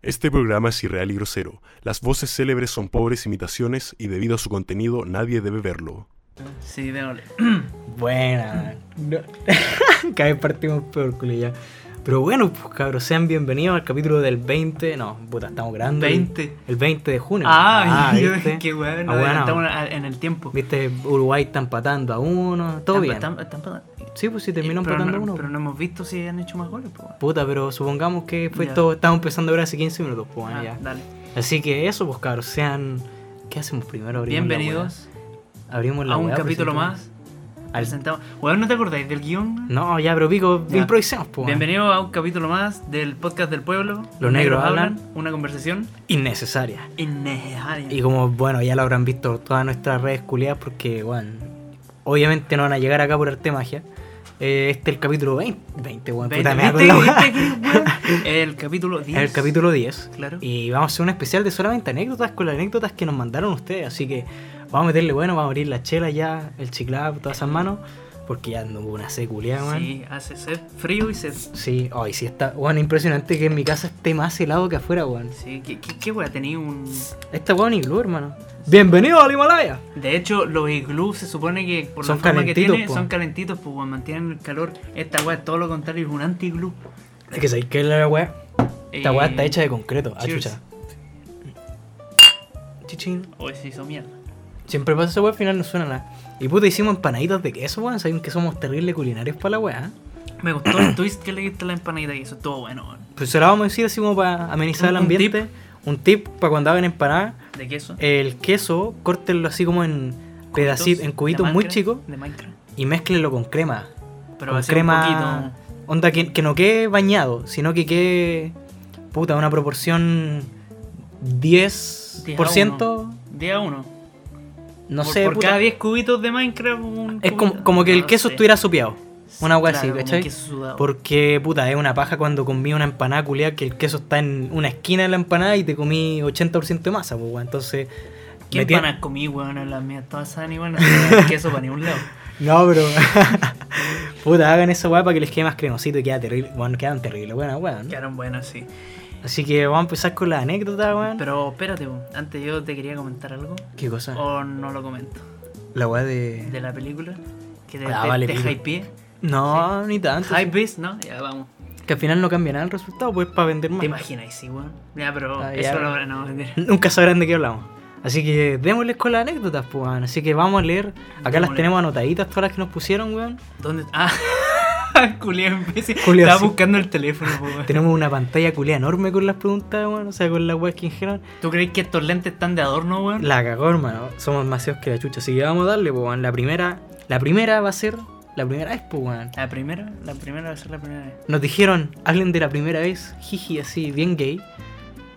Este programa es irreal y grosero. Las voces célebres son pobres imitaciones y debido a su contenido nadie debe verlo. Sí, démosle. Buena. No. Cada vez partimos peor. Pero bueno, pues cabros, sean bienvenidos al capítulo del 20. No, puta, estamos grabando. el- 20. El 20 de junio. Ah, qué weón, Ah, bueno. en el tiempo. Viste, Uruguay está empatando a uno. Todo bien. están- están pa- Sí, pues sí, terminó Eh, empatando a no, uno. Pero no hemos visto si han hecho más goles, pues. Puta, pero supongamos que fue Ya. todo. Estamos empezando ahora hace 15 minutos, pues bueno, Ah, ya. dale. Así que eso, pues cabros, sean. ¿Qué hacemos primero? Abrimos Bienvenidos. Abrimos la a un weá, capítulo presentamos. más. Al- Presentamos. Weón, ¿no te acordáis del guion? No, ya, pero pico, Ya. improvisemos, bueno. Bienvenido a un capítulo más del podcast del pueblo. Los negros hablan. Una conversación Innecesaria. innecesaria. Y como, bueno, ya lo habrán visto todas nuestras redes culiadas, porque, bueno, obviamente no van a llegar acá por arte magia. Eh, este es el capítulo 20, 20 weón, puta, me da ¿Viste, con la weá. viste que, weón? El capítulo 10. Es el capítulo 10. Claro. Y vamos a hacer un especial de solamente anécdotas con las anécdotas que nos mandaron ustedes. Así que vamos a meterle bueno, vamos a abrir la chela ya, el chiclap, todas esas manos. Porque ya no hubo una seculia, man. Sí, hace sed, frío y sed. Sí, ay, sí está. Bueno, impresionante que en mi casa esté más helado que afuera, weón. Sí, ¿qué, qué, qué weá? Tenía un. Esta weón iglú, hermano. Bienvenido al Himalaya. De hecho, los iglús se supone que por Son la forma que calentitos, tiene, po. son calentitos, pues weón, mantienen el calor. Esta weá es todo lo contrario, es un anti-iglú. Es que sabéis que la weá. Esta Eh, está hecha de concreto. Ah, cheers. chucha. Chichín. Hoy se hizo mierda. Siempre pasa esa weá, al final no suena nada. Y puta, hicimos empanaditas de queso, weón. Saben que somos terribles culinarios para la weá. Me gustó el twist que le diste a la empanadita y eso estuvo bueno, weón. Pues se la vamos a decir así como para amenizar el un ambiente. Un tip para cuando hagan empanadas. ¿De queso? El queso, córtenlo así como en pedacitos, en cubitos muy chicos De Minecraft. y mézclenlo con crema. Pero con crema. Onda que, que no quede bañado, sino que quede. Puta, una proporción 10%. un poquito. 10 a 1. No por, sé, Por puta, cada 10 cubitos de Minecraft, un es como, como que el No queso sé. estuviera sopeado. Una wea así, Claro, ¿cachai? Porque, puta, es una paja cuando comí una empanada culiada que el queso está en una esquina de la empanada y te comí 80% de masa, pues. Entonces. ¿Qué empanadas comí, weón? Las mías todas saben igual, no tenía queso para ningún lado. No, pero. puta, hagan esa weá para que les quede más cremosito y queda terrible. Bueno, quedan terribles, weón, weón. Quedaron buenas, sí. Así que vamos a empezar con la anécdota, weón. Pero espérate, weón. antes yo te quería comentar algo. ¿Qué cosa? O no lo comento. La weá de. De la película. Que te, Ah, te, vale, te hypeé. No, ni tanto. Hype beast, ¿no? Ya vamos. Que al final no cambia nada el resultado, pues para vender más. ¿Te imaginas? Sí, weón. Ya, pero Ah, eso ya. lo no, mentira. Nunca sabrán de qué hablamos. Así que démosles con las anécdotas, pues, weón. Así que vamos a leer. Acá las Démosle. tenemos anotaditas, todas las que nos pusieron, weón. ¿Dónde? Ah, imbécil. Culiao, Estaba sí. buscando el teléfono, po, weón. Tenemos una pantalla culia enorme con las preguntas, weón. O sea, con las weas que dijeron. ¿Tú crees que estos lentes están de adorno, weón? La cagó, hermano. Somos demasiados que la chucha. Así que vamos a darle, weón. La primera. La primera va a ser. La primera vez, pues, weón. La primera, la primera va a ser la primera vez. Nos dijeron, hablen de la primera vez, jiji, así, bien gay.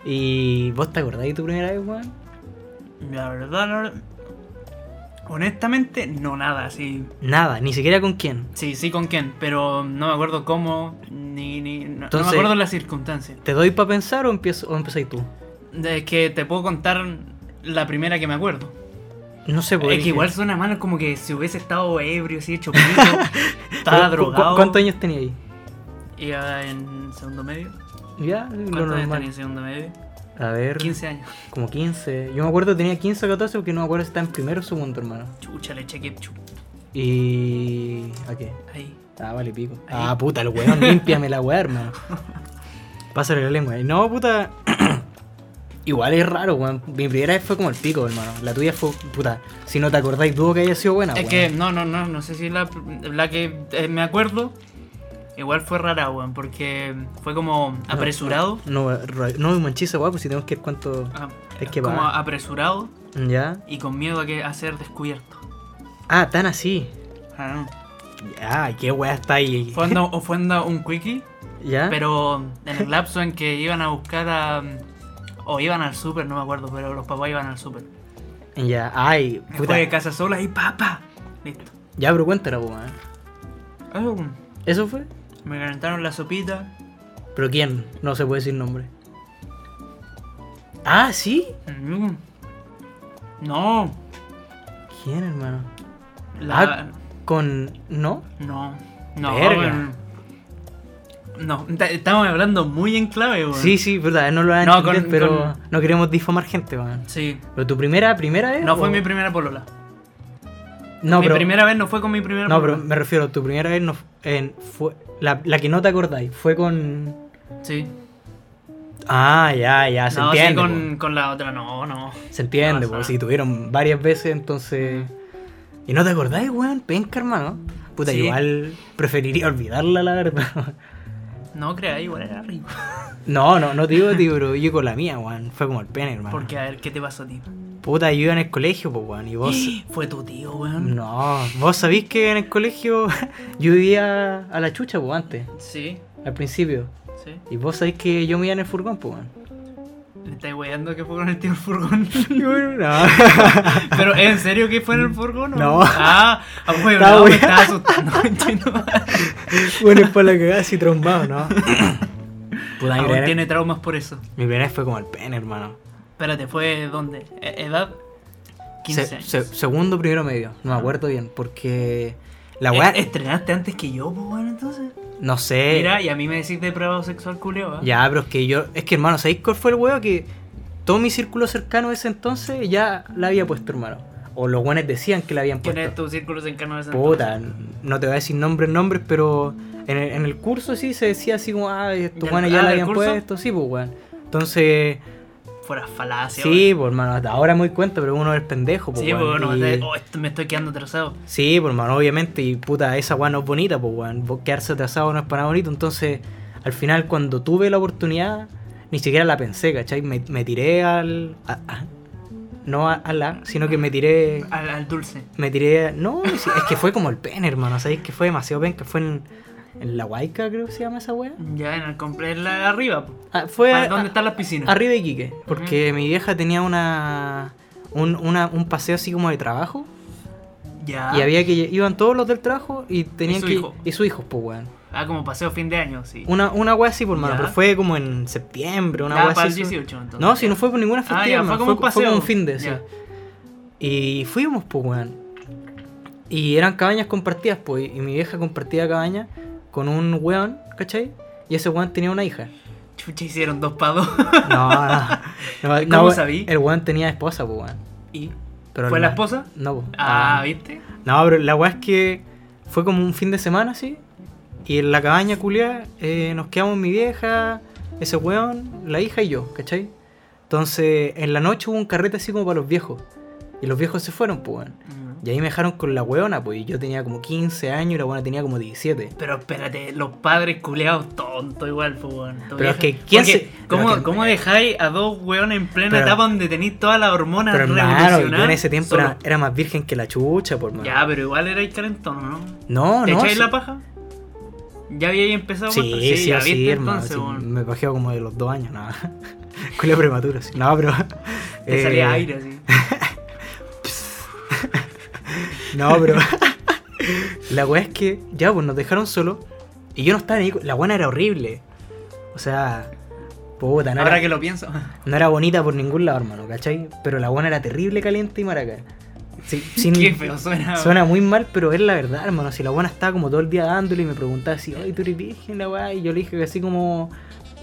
Y vos te acordás de tu primera vez, weón. La verdad, no- honestamente, no nada, sí. Nada, ni siquiera con quién. Sí, sí con quién, pero no me acuerdo cómo, ni, ni no, me acuerdo las circunstancias. ¿Te doy para pensar o, empiezo, o empezáis tú? Es que te puedo contar la primera que me acuerdo. No sé, pues. es que igual suena mal como que si hubiese estado ebrio, así hecho pico, estaba drogado. ¿Cuántos años tenía ahí? Iba en segundo medio. Ya, lo ¿Cuántos años tenía normal. en segundo medio? A ver, 15 años. como 15. Yo me acuerdo que tenía 15 o 14 porque no me acuerdo si estaba en primero o segundo, hermano. Chucha, le eché ketchup. Y. ¿A qué? Ahí. Ah, vale, pico. Ahí. Ah, puta, el weón, límpiame la weá, hermano. Pásale la lengua. No, puta. Igual es raro, weón. Mi primera vez fue como el pico, hermano. La tuya fue, puta. Si no te acordáis, dudo que haya sido buena, es weón. que no, no, no, no sé si la, la que eh, me acuerdo. Igual fue rara, weón, porque fue como apresurado. No, ra- no, manchiza, weón, pues si tenemos que ver cuánto. Ah, Es que como va. apresurado Ya. y con miedo a, que, a ser descubierto. Ah, tan así. Ah, Ya, qué weá está ahí. Fue o fue onda un quickie, ¿Ya? pero en el lapso en que iban a buscar a. O iban al súper, no me acuerdo, pero los papás iban al súper. Ya, ay, puta. fue de casa sola y papá. Listo. Ya, pero cuéntala, weón. Ah, ¿Eso fue? Me calentaron la sopita. ¿Pero quién? No se puede decir nombre. Ah, ¿sí? Mm. No. ¿Quién, hermano? La, Con. ¿No? No. No. Verga. No, ta- estamos hablando muy en clave, weón. Sí, sí, verdad, no lo van a No, pero con- no queremos difamar gente, weón. Sí. Pero tu primera, primera vez. No fue mi primera polola. No, mi pero. primera vez no fue con mi primera No, pero me refiero, tu primera vez no en, fue. La, la que no te acordáis, fue con. Sí. Ah, ya, ya, se no, entiende. sí, con, con la otra, no, no. Se entiende, No pues si tuvieron varias veces, entonces. ¿Y no te acordáis, weón? Penca, hermano. Puta, Sí. igual preferiría olvidarla, la verdad. No creas, igual era rico. No, no, no te digo, tío, pero yo con la mía, weón. Fue como el pene, hermano. Porque, a ver, ¿qué te pasó a ti? Puta, yo iba en el colegio, pues, weón. Y vos. Fue tu tío, weón. No, vos sabís que en el colegio yo vivía a la chucha, pues, antes, Sí, al principio. sí. Y vos sabís que yo me iba en el furgón, pues, weón. Le estáis weyando que fue con el tío el furgón. No. Pero, ¿en serio que fue en el furgón? o No. Ah, ah, bueno, no, me estaba asustando. bueno, es para la cagada así trombado, ¿no? Puta, Aún primera, tiene traumas por eso. mi primera vez fue como el pene, hermano. Espérate, ¿fue dónde? ¿E- ¿Edad? 15 Se- años. se- segundo, primero medio. No me acuerdo bien, porque la Eh, weá. ¿Estrenaste antes que yo, pues bueno, entonces? No sé. Mira, y a mí me decís depravado sexual culeo, ¿ah? Ya, pero es que yo. Es que, hermano, ¿sabéis cuál fue el weón que todo mi círculo cercano de ese entonces ya la había puesto, hermano? O los weones decían que la habían ¿Quién puesto. es tu círculo cercano de ese Puta, entonces? no te voy a decir nombres, nombres, pero en el, en el curso sí se decía así como, ah, estos ¿Del- weones ya ah, la habían curso? puesto, sí, pues weón. Entonces, Fuera falacia, sí, pues hermano, hasta ahora me doy cuenta, pero uno es pendejo, pues Sí, pues bueno, y- me- oh, esto- me estoy quedando atrasado. Sí, pues hermano, obviamente, y puta, esa weá no es bonita, pues weón. Quedarse atrasado no es para nada bonito. Entonces, al final, cuando tuve la oportunidad, ni siquiera la pensé, ¿cachai? Me, me tiré al. a- a- no a, a la, sino que me tiré. Al, al dulce. Me tiré. No, es que fue como el pene, hermano. ¿Sabéis que fue demasiado penca? Fue en, en la Huayca, creo que se llama esa weá. Ya en el compre- en la arriba. Ah, fue. Ah, ¿Dónde están las piscinas? Arriba de Iquique. Porque mi vieja tenía una. Un, una- un paseo así como de trabajo. Ya. Y había que iban todos los del trabajo y tenían su que hijo? y su hijo, pues weón. Ah, como paseo fin de año, sí. Una, una wea así, por mano, Ya. pero fue como en septiembre, una Ya, wea para así. el su- 18, entonces. No, si no fue por ninguna Ah, festiva, ya, hermano, fue como un fue, fue paseo. un fin de, sí. Y fuimos, pues, weón. Y eran cabañas compartidas, pues, y mi vieja compartía cabaña con un weón, ¿cachai? Y ese weón tenía una hija. Chucha, hicieron dos para dos. No, no. no, ¿Cómo no, sabí? El weón tenía esposa, pues, weón. ¿Y? Pero ¿Fue la esposa? No, pues. Ah, ¿viste? No, pero la weá es que fue como un fin de semana así. Y en la cabaña culiá eh, nos quedamos mi vieja, ese weón, la hija y yo, ¿cachai? Entonces en la noche hubo un carrete así como para los viejos. Y los viejos se fueron, pues weón. Mm. Y ahí me dejaron con la weona, pues. Y yo tenía como 15 años y la weona tenía como 17. Pero espérate, los padres culeados tontos igual, pues, weón. Pero es que, ¿quién Porque, se- ¿Cómo, que- cómo dejáis a dos weones en plena Pero- etapa donde tenéis todas las hormonas Pero hermano, yo en ese tiempo era, era más virgen que la chucha, por mano. Ya, pero igual erais calentón, ¿no? No, ¿Te no. echáis sí. la paja? ¿Ya habíais empezado? Sí, con- sí, sí, ya viste hermano. entonces, sí, weón. me pajeo como de los dos años, nada. Culia prematuro, sí. No, pero. Te eh, salía aire así. No, pero. la weá es que ya, pues nos dejaron solo. Y yo no estaba ni. La weá era horrible. O sea. Puta, no Ahora era, que lo pienso. no era bonita por ningún lado, hermano, ¿cachai? Pero la weá era terrible, caliente y maraca. Sí, sin- Qué feo suena. Suena muy mal, pero es la verdad, hermano. Si la buena estaba como todo el día dándole y me preguntaba si, ay, tú eres virgen, la weá. Y yo le dije que así como.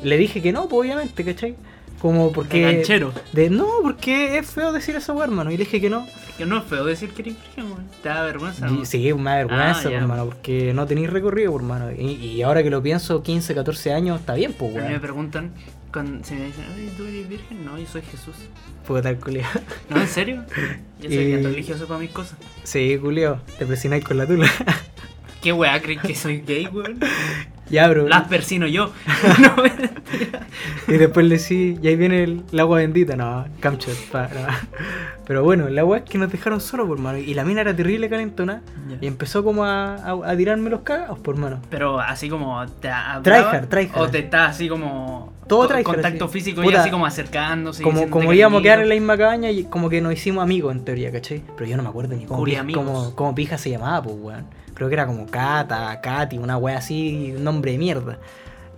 Le dije que no, pues obviamente, ¿cachai? Como porque. De ganchero. de- no, porque es feo decir esa weá, hermano. Y le dije que no. Que no es feo decir que eres virgen, weón. Te da vergüenza, Y- weón. Sí, me da vergüenza, Ah, pues, ya. hermano, porque no tenéis recorrido, pues, hermano. Y, y ahora que lo pienso, 15, 14 años, está bien, pues, A mí me weón. preguntan, cuando, si me dicen, Ay, ¿tú eres virgen? No, yo soy Jesús. Puedo estar culiado. ¿No, en serio? Yo soy Y- religioso para mis cosas. Sí, culiado. Te presionáis con la tula. ¿Qué weá creen que soy gay, weón? ya, bro. Las persino yo. no. Y después le decís, y ahí viene el, el agua bendita, no, camcho. pa- no. Pero bueno, la weá es que nos dejaron solos, por mano. Y la mina era terrible calentona. Y empezó como a, a, a tirarme los cagados, por mano. Pero así como te Tryhard, tryhard. O te está así como. Todo con- tryhard, Contacto así. físico Puta, y así como acercándose. Como, como íbamos a quedar en la misma cabaña y como que nos hicimos amigos en teoría, ¿cachai? Pero yo no me acuerdo ni cómo, pija, cómo, cómo pija se llamaba, pues, weón. Creo que era como Cata, Katy, una weá así, un nombre de mierda.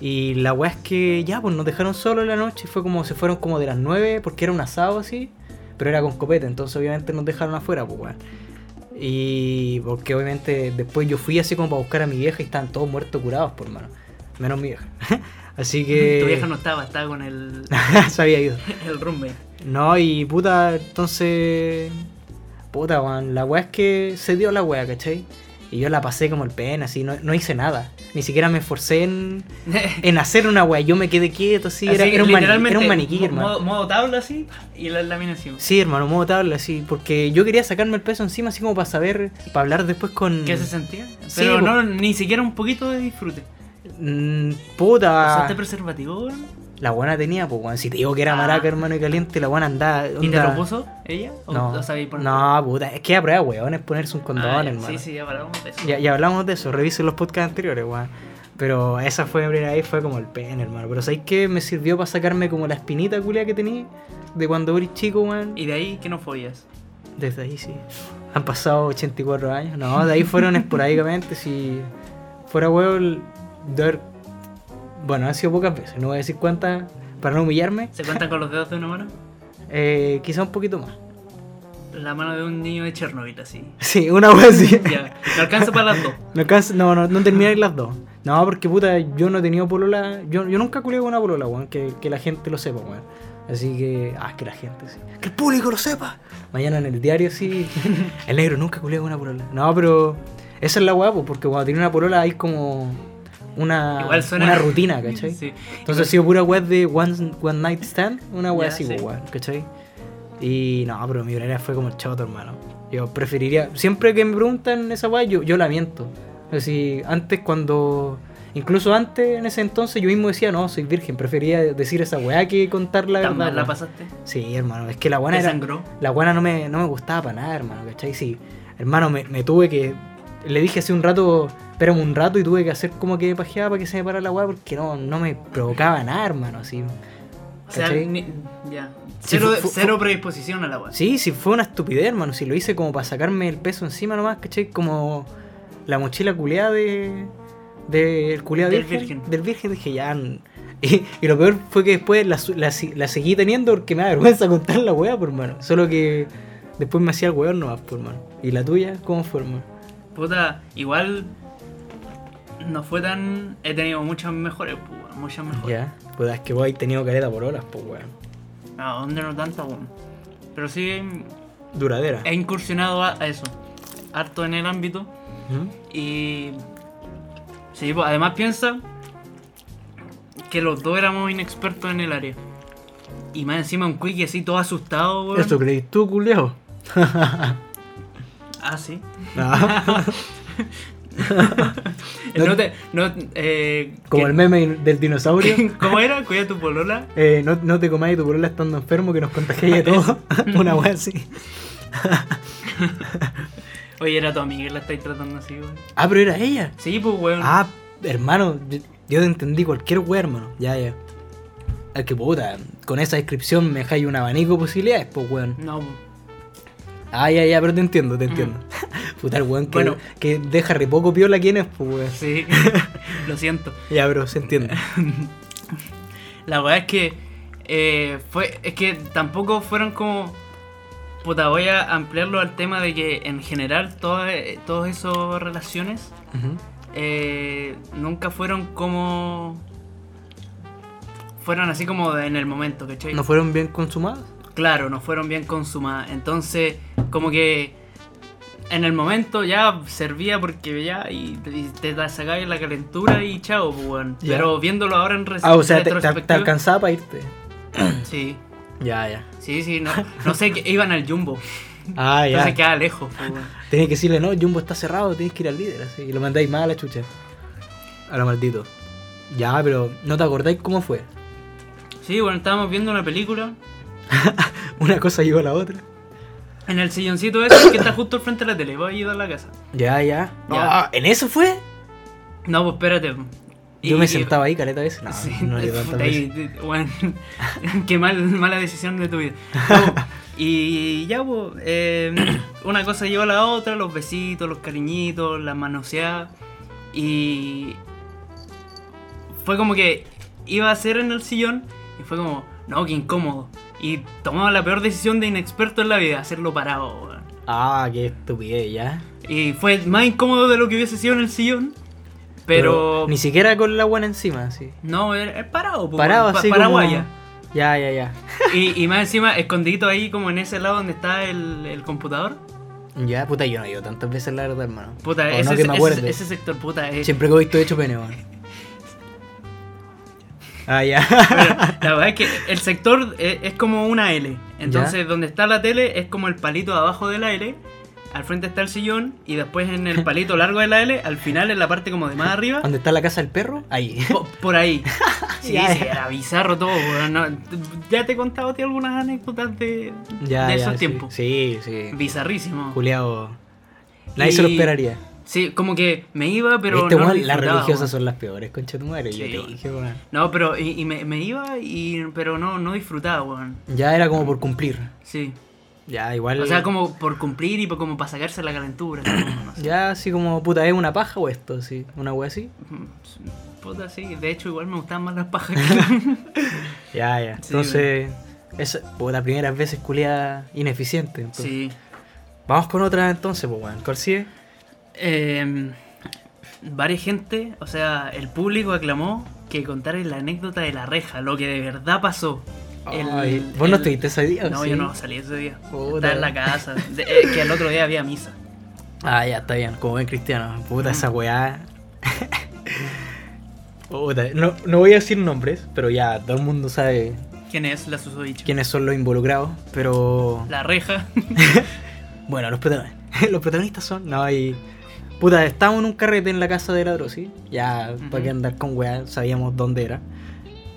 Y la weá es que ya, pues nos dejaron solos en la noche. Fue como, se fueron como de las 9 porque era un asado así. Pero era con copete, entonces obviamente nos dejaron afuera, pues, weón. Y porque obviamente después yo fui así como para buscar a mi vieja y estaban todos muertos curados, por mano. menos mi vieja. Así que. Tu vieja no estaba, estaba con el, se había ido. el roommate. No, y puta, entonces. Puta, weón. La weá es que se dio la weá, ¿cachai? Y yo la pasé como el pen, así, no, no hice nada. Ni siquiera me esforcé en, en hacer una weá. Yo me quedé quieto, así. Era, Así, era un, mani- literalmente, era un maniquí, hermano. Modo, modo tabla así y la, la mina encima. Sí, hermano, modo tabla, así. Porque yo quería sacarme el peso encima, así como para saber, para hablar después con. ¿Qué se sentía? Sí, Pero po. no, ni siquiera un poquito de disfrute. Mm, puta. ¿Usaste preservativo, weón? La buena tenía, pues, weón. Si te digo que era Ah. maraca, hermano, y caliente, la buena andaba. ¿Y te lo puso ella? ¿O No, lo sabéis poner? no, puta. Es que a prueba, weón, es ponerse un condón, Ah, hermano. Sí, sí, ya hablamos de eso. Ya, ya hablamos de eso, revisen los podcasts anteriores, weón. Pero esa fue mi primera vez, fue como el pen, hermano. Pero ¿sabes qué? Me sirvió para sacarme como la espinita culia que tenía de cuando eres chico, weón. Y de ahí que no follas. Desde ahí sí. Han pasado 84 años. No, de ahí fueron esporádicamente. Si fuera weón, de haber- Bueno, han sido pocas veces, no voy a decir cuántas para no humillarme. ¿Se cuentan con los dedos de una mano? Eh, quizá un poquito más. La mano de un niño de Chernobyl, así. Sí, una wea así. Ya, me alcanza para las dos. No, alcanza- no, no, no termináis las dos. No, porque puta, yo no he tenido polola. Yo, yo nunca culé con una polola, weón. Que, que la gente lo sepa, weón. Así que. Ah, que la gente sí. Que el público lo sepa. Mañana en el diario sí. el negro nunca culé con una polola. No, pero. Esa es la weá, porque cuando tiene una polola hay como. Una, Igual suena. una rutina, ¿cachai? Sí. Entonces ha sido pura web de one, one Night Stand, una web así, sí. pues, weón, ¿cachai? Y no, pero mi primera fue como el choto, hermano. Yo preferiría, siempre que me preguntan esa weá, yo, yo la miento. Así, antes cuando, incluso antes, en ese entonces, yo mismo decía, no, soy virgen, prefería decir esa weá que contar la ¿Tan verdad. mal la pasaste? Sí, hermano, es que la ¿Te buena era, sangró? la buena no me, no me gustaba para nada, hermano, ¿cachai? Sí, hermano, me, me tuve que. Le dije hace un rato, espérame un rato y tuve que hacer como que pajeaba para que se me parara la weá porque no, no me provocaba nada, hermano, así. O sea, ya. Sí, Cero, predisposición a la weá. Sí, sí, fue una estupidez, hermano. Si lo hice como para sacarme el peso encima nomás, ¿cachai? Como la mochila culeada de. Del culeado Del virgen, virgen. Del virgen, dije ya. Y, y lo peor fue que después la, la seguí teniendo porque me da vergüenza contar la weá, por hermano. Solo que después me hacía el weón nomás, por hermano. ¿Y la tuya? ¿Cómo fue, hermano? Puta, igual no fue tan. He tenido muchas mejores, pues, weón, muchas mejores. Ya. Pues es que vos has tenido careta por horas, pues weón. ¿A dónde no tanto, weón? Pero sí Duradera. he incursionado a, a eso. Harto en el ámbito. ¿Mm? Y. Sí, pues, además piensa que los dos éramos inexpertos en el área. Y más encima un quickie así todo asustado, weón. ¿Eso crees tú, culeado? Ah, sí. Ah, No- No te. No, eh, como que- el meme del dinosaurio. ¿Cómo era? Cuida tu polola. Eh, no, no te comáis tu polola estando enfermo que nos contagiáis de todo. Una wea así. Oye, era tu amiga y la estáis tratando así, weón. Ah, pero era ella. Sí, pues, weón. Ah, hermano, yo, yo te entendí cualquier wea, hermano. Ya, ya. Es que puta, con esa descripción me dejáis un abanico de posibilidades, pues weón. No, Ah, ya, ya, pero te entiendo, te entiendo. puta, el weón que, Bueno. que deja re poco piola quién es, pues weón. sí. Lo siento. Ya, bro, se entiende. La verdad es que. eh, fue. Es que tampoco fueron como. Puta, voy a ampliarlo al tema de que en general todas todas esas relaciones eh, nunca fueron como. Fueron así como en el momento, ¿cachai? ¿No fueron bien consumadas? Claro, no fueron bien consumadas. Entonces, como que en el momento ya servía porque ya y, y te la sacabas la calentura y chao, pues. Ya. Pero viéndolo ahora en res- Ah, o sea, te, te- te retrospectiva- alcanzaba para irte. Sí, Ya, ya. sí, sí, no, no sé, que iban al Jumbo. Ah, ya. Entonces queda lejos, pues. Tenés que decirle, no, Jumbo está cerrado, tienes que ir al líder, así. Y lo mandáis más a la chucha. A lo maldito. Ya, pero ¿no te acordáis cómo fue? Sí, bueno, estábamos viendo una película Una cosa llevó a la otra. En el silloncito ese que está justo al frente de la tele. Voy a ayudar a la casa. Ya, ya. Ya. Ah, ¿En eso fue? No, pues espérate. Yo Y- me sentaba ahí caleta veces. No, Sí, no le y- bueno, qué mal, mala decisión de tu vida. No, y ya, pues, eh, una cosa llevó a la otra, los besitos, los cariñitos, las manoseadas. Y fue como que iba a hacer en el sillón y fue como, no, qué incómodo. Y tomaba la peor decisión de inexperto en la vida, hacerlo parado. weón. Ah, qué estupidez, ya. Y fue más incómodo de lo que hubiese sido en el sillón. Pero. Ni siquiera con la buena encima, sí. No, es parado, po, Parado pa- así paraguaya. como... Ya, ya, ya. Y, y más encima, escondidito ahí, como en ese lado donde está el, el computador. Ya, puta, yo no he ido tantas veces, la verdad, hermano. Puta, ese, no que me ese- ese sector, puta, es. Siempre que he visto he hecho pene, weón. Ah, ya. Pero la verdad es que el sector es, es como una L. Entonces, donde está la tele es como el palito de abajo de la L. Al frente está el sillón. Y después en el palito largo de la L, al final en la parte como de más arriba. ¿Dónde está la casa del perro? Ahí. po- Por ahí. Sí, Ya, sí, era bizarro todo. ya te he contado tío, algunas anécdotas de, Ya, de esos sí. tiempos. Sí, sí. Bizarrísimo. Juliado. Nadie se lo Y- esperaría. Sí, como que me iba, pero ¿Viste, no? Las religiosas son las peores, concha de tu madre. Yo Sí, te dije, weón. No, pero y, y me, me iba, y, pero no, no disfrutaba, weón. Ya era como por cumplir. Sí. Ya, igual. O sea, como por cumplir y por, como para sacarse la calentura. no sé. Ya así como, puta, ¿es una paja o esto? Sí, una wea así. Puta, sí. De hecho, igual me gustaban más las pajas. Ya, ya. Sí, Entonces, esa, pues las primeras veces culia ineficiente. entonces. sí. Vamos con otra entonces, pues, weón. ¿Cuál sigue? Eh, varias gente, o sea, el público aclamó que contara la anécdota de la reja, lo que de verdad pasó. El- Ay, ¿Vos no estuviste ese día? No, sí? yo no salí ese día. Puta. Estaba en la casa. De- eh, que el otro día había misa. Ah, ya, está bien, como buen cristiano. Puta, esa weá. Puta, no, no voy a decir nombres, pero ya todo el mundo sabe ¿Quién es la susodicha? quiénes son los involucrados. Pero La reja. bueno, los protagonistas, los protagonistas son. No, hay. Puta, estábamos en un carrete en la casa de la Drosi. Ya, Ujú. para que andar con weá, sabíamos dónde era.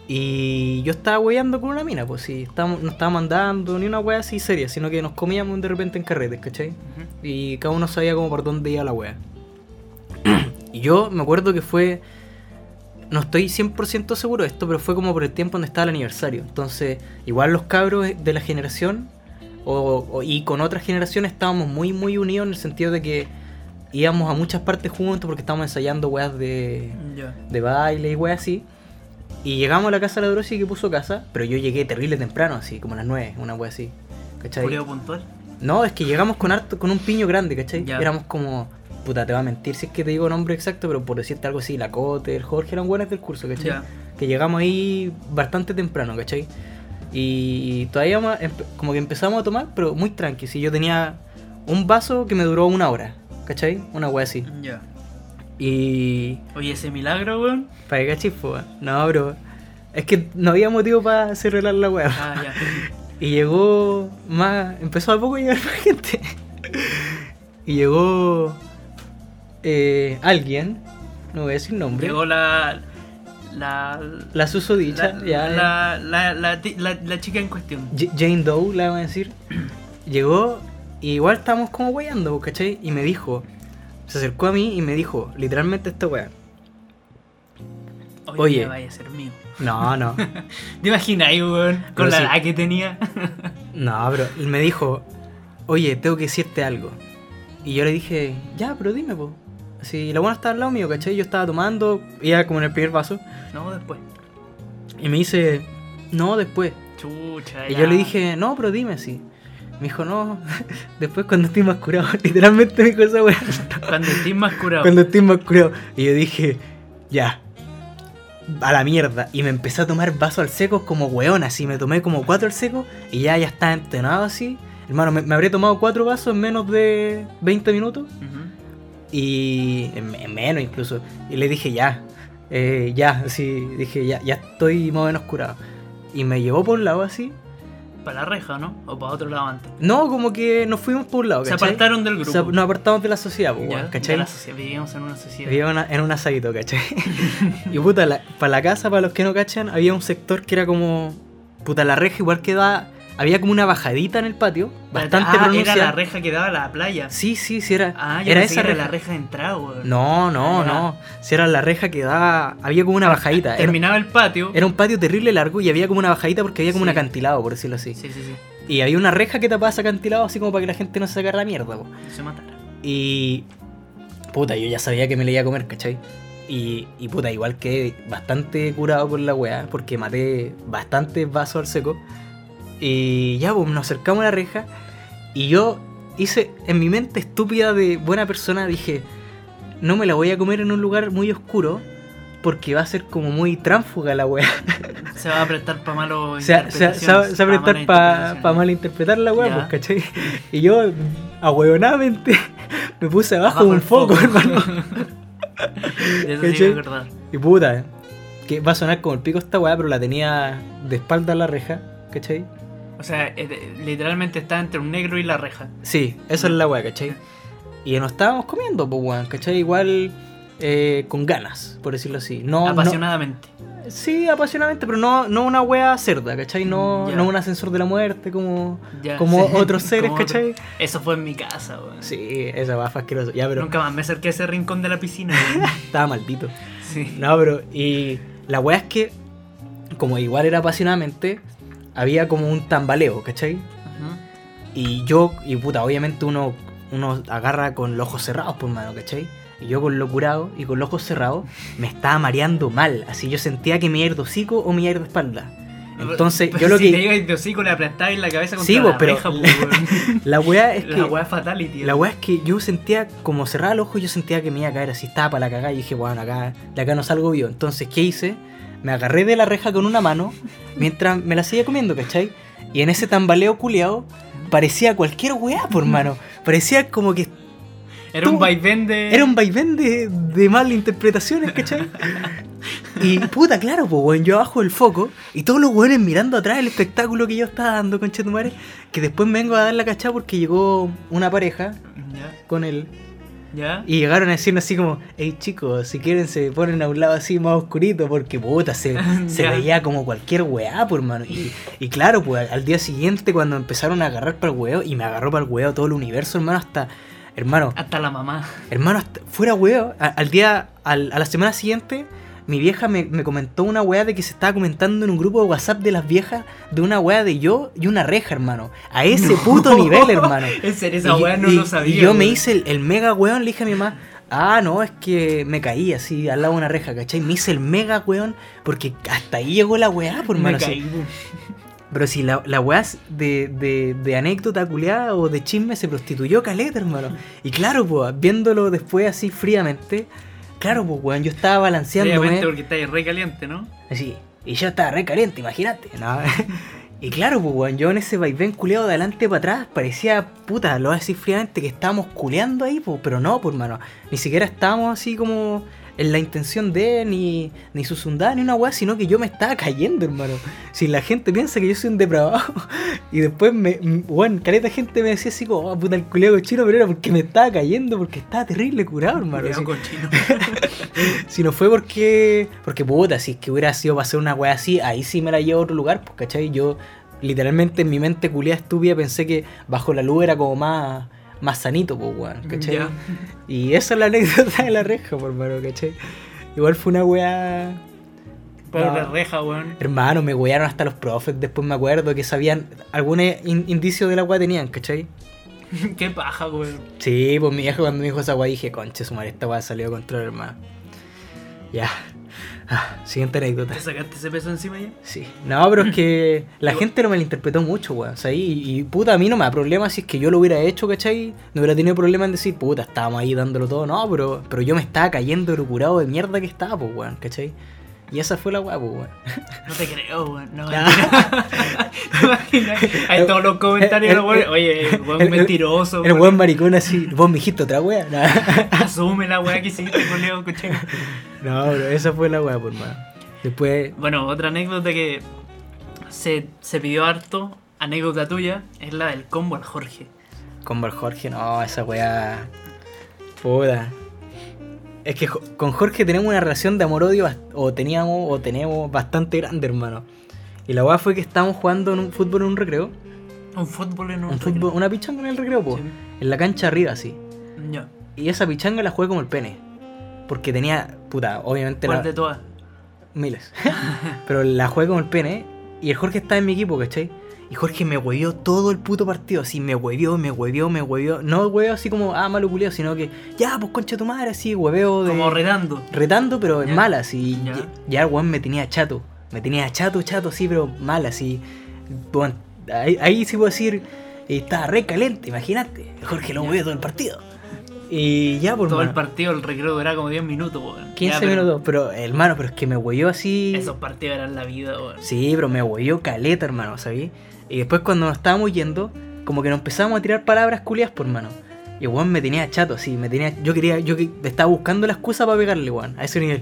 Y yo estaba weyando con una mina, pues sí. Estábamos, no estábamos andando ni una wea así seria, sino que nos comíamos de repente en carretes, ¿cachai? Y cada uno sabía como por dónde iba la wea. y yo me acuerdo que fue. No estoy 100% seguro de esto, pero fue como por el tiempo donde estaba el aniversario. Entonces, igual los cabros de la generación o, o- y con otras generaciones estábamos muy, muy unidos en el sentido de que íbamos a muchas partes juntos porque estábamos ensayando weas de, de baile y weas así. Y llegamos a la casa de la Drosi que puso casa, pero yo llegué terrible temprano, así, como a las 9, una wea así. ¿Cachai? Puntual. No, es que llegamos con harto, con un piño grande, ¿cachai? Éramos como. Puta, te va a mentir si es que te digo nombre exacto, pero por decirte algo así, la Cote, el Jorge eran buenas del curso, ¿cachai? Que llegamos ahí bastante temprano, ¿cachai? Y todavía como que empezamos a tomar, pero muy tranqui. Si yo tenía un vaso que me duró una hora, ¿cachai? Una wea así. Ya. Y. Oye, ese milagro, weón. Para que cachis, weón. No, bro. Es que no había motivo para hacer relar la wea. Ah, ya. Y llegó más. Empezó a poco a llegar más gente. Y llegó. eh, alguien. No voy a decir nombre. Llegó la. La. la susodicha. la, ya, la, la, la, la- la chica en cuestión. Jane Doe, la vamos a decir. Llegó. Y igual estábamos como weyando, ¿cachai? Y me dijo. Se acercó a mí y me dijo, literalmente esta wea. Oye, Oye. me vaya a ser mío. No, no. ¿Te imaginas, weón? Con Pero la sí. edad que tenía. No, pero él me dijo, oye, tengo que decirte algo. Y yo le dije, ya, pero dime, po. Así, la buena estaba al lado mío, ¿cachai? Yo estaba tomando, iba como en el primer vaso. no, después. Y me dice, no, después. Chucha. Y ya. yo le dije, no, pero dime así. Me dijo, no, después cuando estoy más curado. Literalmente me dijo esa weá. Cuando estés más curado. cuando estoy más curado. Y yo dije, ya. A la mierda. Y me empecé a tomar vasos al seco como weón, así. Me tomé como cuatro al seco y ya, ya estaba entonado así. Hermano, me, me habré tomado cuatro vasos en menos de 20 minutos. Y en, en menos incluso. Y le dije, ya. eh, ya, así. Dije, ya, ya estoy más o menos curado. Y me llevó por un lado así. Para la reja, ¿no? O para otro lado antes. No, como que nos fuimos por un lado, Se ¿cachai? apartaron del grupo. Se- nos apartamos de la sociedad, pues, Ya, weón, de ¿cachai? la sociedad, vivíamos en una sociedad. Una- en un asadito, ¿cachai? y puta, la- para la casa, para los que no cachan, había un sector que era como. Puta, la reja igual que da. Había como una bajadita en el patio, bastante ah, pronunciada. era la reja que daba a la playa. Sí, sí, sí, era. Ah, yo era esa que era reja. la reja de entrada, weón. No, no, Ah, no. Si era la reja que daba. Había como una bajadita. Era, Terminaba el patio. era un patio terrible largo y había como una bajadita porque había como Sí. un acantilado, por decirlo así. Sí, sí, sí. Y había una reja que tapaba ese acantilado así como para que la gente no se sacara la mierda, po. Se matara. Y. Puta, yo ya sabía que me le iba a comer, ¿cachai? Y, y puta, igual que bastante curado con la weá, porque maté bastantes vasos al seco. Y ya, pues nos acercamos a la reja. Y yo hice, en mi mente estúpida de buena persona, dije: no me la voy a comer en un lugar muy oscuro porque va a ser como muy tránfuga la weá. Se va a prestar para malo sea, se, va- se va- se va a prestar para malinterpretar la weá, pues, ¿cachai? Y yo, ahueonadamente, me puse abajo de un foco, hermano. De eso sí ¿Cachai? me acordaba. Y puta, que va a sonar como el pico esta weá, pero la tenía de espalda a la reja, ¿cachai? O sea, literalmente está entre un negro y la reja. Sí, esa es la weá, ¿cachai? Y nos estábamos comiendo, pues weón, ¿cachai? Igual eh, con ganas, por decirlo así. No, apasionadamente. no- sí, apasionadamente, pero no, no una weá cerda, ¿cachai? No, Ya. no un ascensor de la muerte como, como sí, otros seres, como otro- ¿cachai? Eso fue en mi casa, weón. Sí, esa weá fue asquerosa. Ya, pero Nunca más me acerqué a ese rincón de la piscina, estaba maldito. Sí. No, pero y la weá es que, como igual era apasionadamente, había como un tambaleo, ¿cachai? Ujú. Y yo, y puta, obviamente uno, uno agarra con los ojos cerrados, por mano, ¿cachai? Y yo con lo curado y con los ojos cerrados me estaba mareando mal. Así yo sentía que me iba a ir de hocico o me iba a ir de espalda. Entonces, Pero yo lo si que. te ibas de hocico, le aplastabas la cabeza contra Sí, la pero- reja, weón. La weá es que. La weá fatality. La weá es que yo sentía, como cerraba el ojo, yo sentía que me iba a caer así, estaba para la cagada y dije, bueno, acá, de acá no salgo yo. Entonces, ¿qué hice? Me agarré de la reja con una mano mientras me la seguía comiendo, ¿cachai? Y en ese tambaleo culiao parecía cualquier weá, por mano. Parecía como que Era un vaivén de. era un vaivén de, de malinterpretaciones, ¿cachai? Y puta, claro, pues, weón, yo abajo del foco y todos los weones mirando atrás el espectáculo que yo estaba dando, conchetumare, que después me vengo a dar la cachada porque llegó una pareja con él ya. y llegaron a decirnos así como, hey chicos, si quieren se ponen a un lado así más oscurito porque puta, se, veía como cualquier weá, por mano. Y, y claro, pues al día siguiente cuando empezaron a agarrar para el weón, y me agarró para el weón todo el universo, hermano, hasta, hermano, Hasta la mamá. hermano, hasta- fuera a- al día, al- a la semana siguiente, mi vieja me, me comentó una weá de que se estaba comentando en un grupo de WhatsApp de las viejas de una weá de yo y una reja, hermano. A ese puto nivel, hermano. En serio, esa Y- weá no y- lo sabía. Y yo me hice el, el mega weón, le dije a mi mamá, ah, no, es que me caí así al lado de una reja, ¿cachai? Me hice el mega weón porque hasta ahí llegó la weá, por Me mano. caí, weón. Pero si la, la weá de, de anécdota culiada o de chisme se prostituyó caleta, hermano. Y claro, pues, viéndolo después así fríamente, claro, pues, weón, yo estaba balanceándome. Obviamente porque está ahí re caliente, ¿no? Así. Y yo estaba re caliente, imagínate. ¿no? y claro, pues, weón, yo en ese vaivén culeado de adelante para atrás parecía, puta, lo voy a decir fríamente que estábamos culeando ahí, pues, pero no, pues, hermano. Ni siquiera estábamos así como en la intención de ni, ni susundada ni una weá, sino que yo me estaba cayendo, hermano. Si la gente piensa que yo soy un depravado, y después me, weón, caleta gente me decía así como, oh, puta, el culeo chino, pero era porque me estaba cayendo, porque estaba terrible curado, hermano. Así. cochino. Si no fue porque. Porque puta, si es que hubiera sido para hacer una wea así, ahí sí me la llevo a otro lugar, pues, ¿cachai? Yo literalmente en mi mente culiada estúpida pensé que bajo la luz era como más. Más sanito, pues, weón, ¿cachai? Y esa es la anécdota de la reja, por mano, ¿cachai? Igual fue una wea. Pero No. la reja, weón. Hermano, me wearon hasta los profes, después me acuerdo que sabían. Algún in- indicio de la wea tenían, ¿cachai? Qué paja, weón. Sí, pues mi vieja cuando me dijo esa wea dije, conche, su madre, esta wea salió de control, hermano. Ya. Ah, siguiente anécdota. ¿Te sacaste ese peso encima ya? Sí. No, pero es que la gente lo malinterpretó mucho, weón. O sea, y, y, puta, a mí no me da problema si es que yo lo hubiera hecho, ¿cachai? No hubiera tenido problema en decir, puta, estábamos ahí dándolo todo. No, pero, pero yo me estaba cayendo lo curado de mierda que estaba, pues, weón, ¿cachai? Y esa fue la weá, pues, weón. No te creo, weón. No, Ya. mentira. ¿Te imaginas? Hay todos los comentarios, El- el- Oye, weón, mentiroso. El weón. maricón así, vos me dijiste otra weá. Nah. Asume la weá que hiciste, cochino. No, pero esa fue la weá, por más. Después, Bueno, otra anécdota que se, se pidió harto, anécdota tuya, es la del combo al Jorge. con Bar Jorge, no, esa weá. Puta. Es que con Jorge tenemos una relación de amor-odio, o teníamos, o tenemos bastante grande, hermano. Y la weá fue que estábamos jugando en un fútbol en un recreo. Un fútbol en un, Un fútbol, una pichanga en el recreo, po. Sí. En la cancha arriba, así. Ya. Y esa pichanga la jugué como el pene. Porque tenía, puta, obviamente ¿Cuál la, de todas? miles. Pero la jugué como el pene. Y el Jorge estaba en mi equipo, ¿cachai? Y Jorge me huevió todo el puto partido. Así me huevió, me huevió, me huevió. No hueveo así como, ah, malo culiao, sino que, ya, pues concha tu madre, así, hueveo de. Como retando. retando, pero en Ya. mala, así. Ya. Ya, ya el weón me tenía chato. Me tenía chato, chato, así, pero mal, así. Bueno, ahí, ahí sí puedo decir, eh, estaba re caliente, imagínate. Jorge lo huevió todo el partido. Y ya, por Todo el partido, el recreo duraba como 10 minutos, weón. 15 Ya, pero minutos. Pero, hermano, pero es que me huelló así. Esos partidos eran la vida, weón. Sí, pero me huelló caleta, hermano, ¿sabí? Y después cuando nos estábamos yendo, como que nos empezamos a tirar palabras culias por mano. Y weón me tenía chato, así, me tenía. Yo quería, yo estaba buscando la excusa para pegarle, weón, a ese nivel.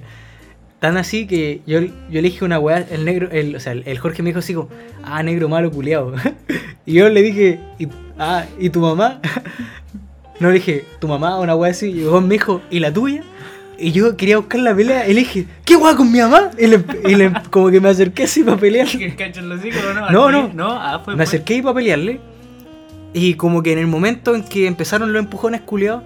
Tan así que yo, yo le dije una weá, el negro, el, o sea, el, Jorge me dijo así como, ah, negro malo culiado. y yo le dije, ah, ¿y tu mamá? no le dije, tu mamá, una weá así. Y weón me dijo, ¿y la tuya? Y yo quería buscar la pelea y le dije, ¿qué weá con mi mamá? Y, le, y le- como que me acerqué así para pelear. ¿Que cachan los hijos o no? No, ¿Al no. ah, fue Me acerqué y para pelearle. Y como que en el momento en que empezaron los empujones culiados,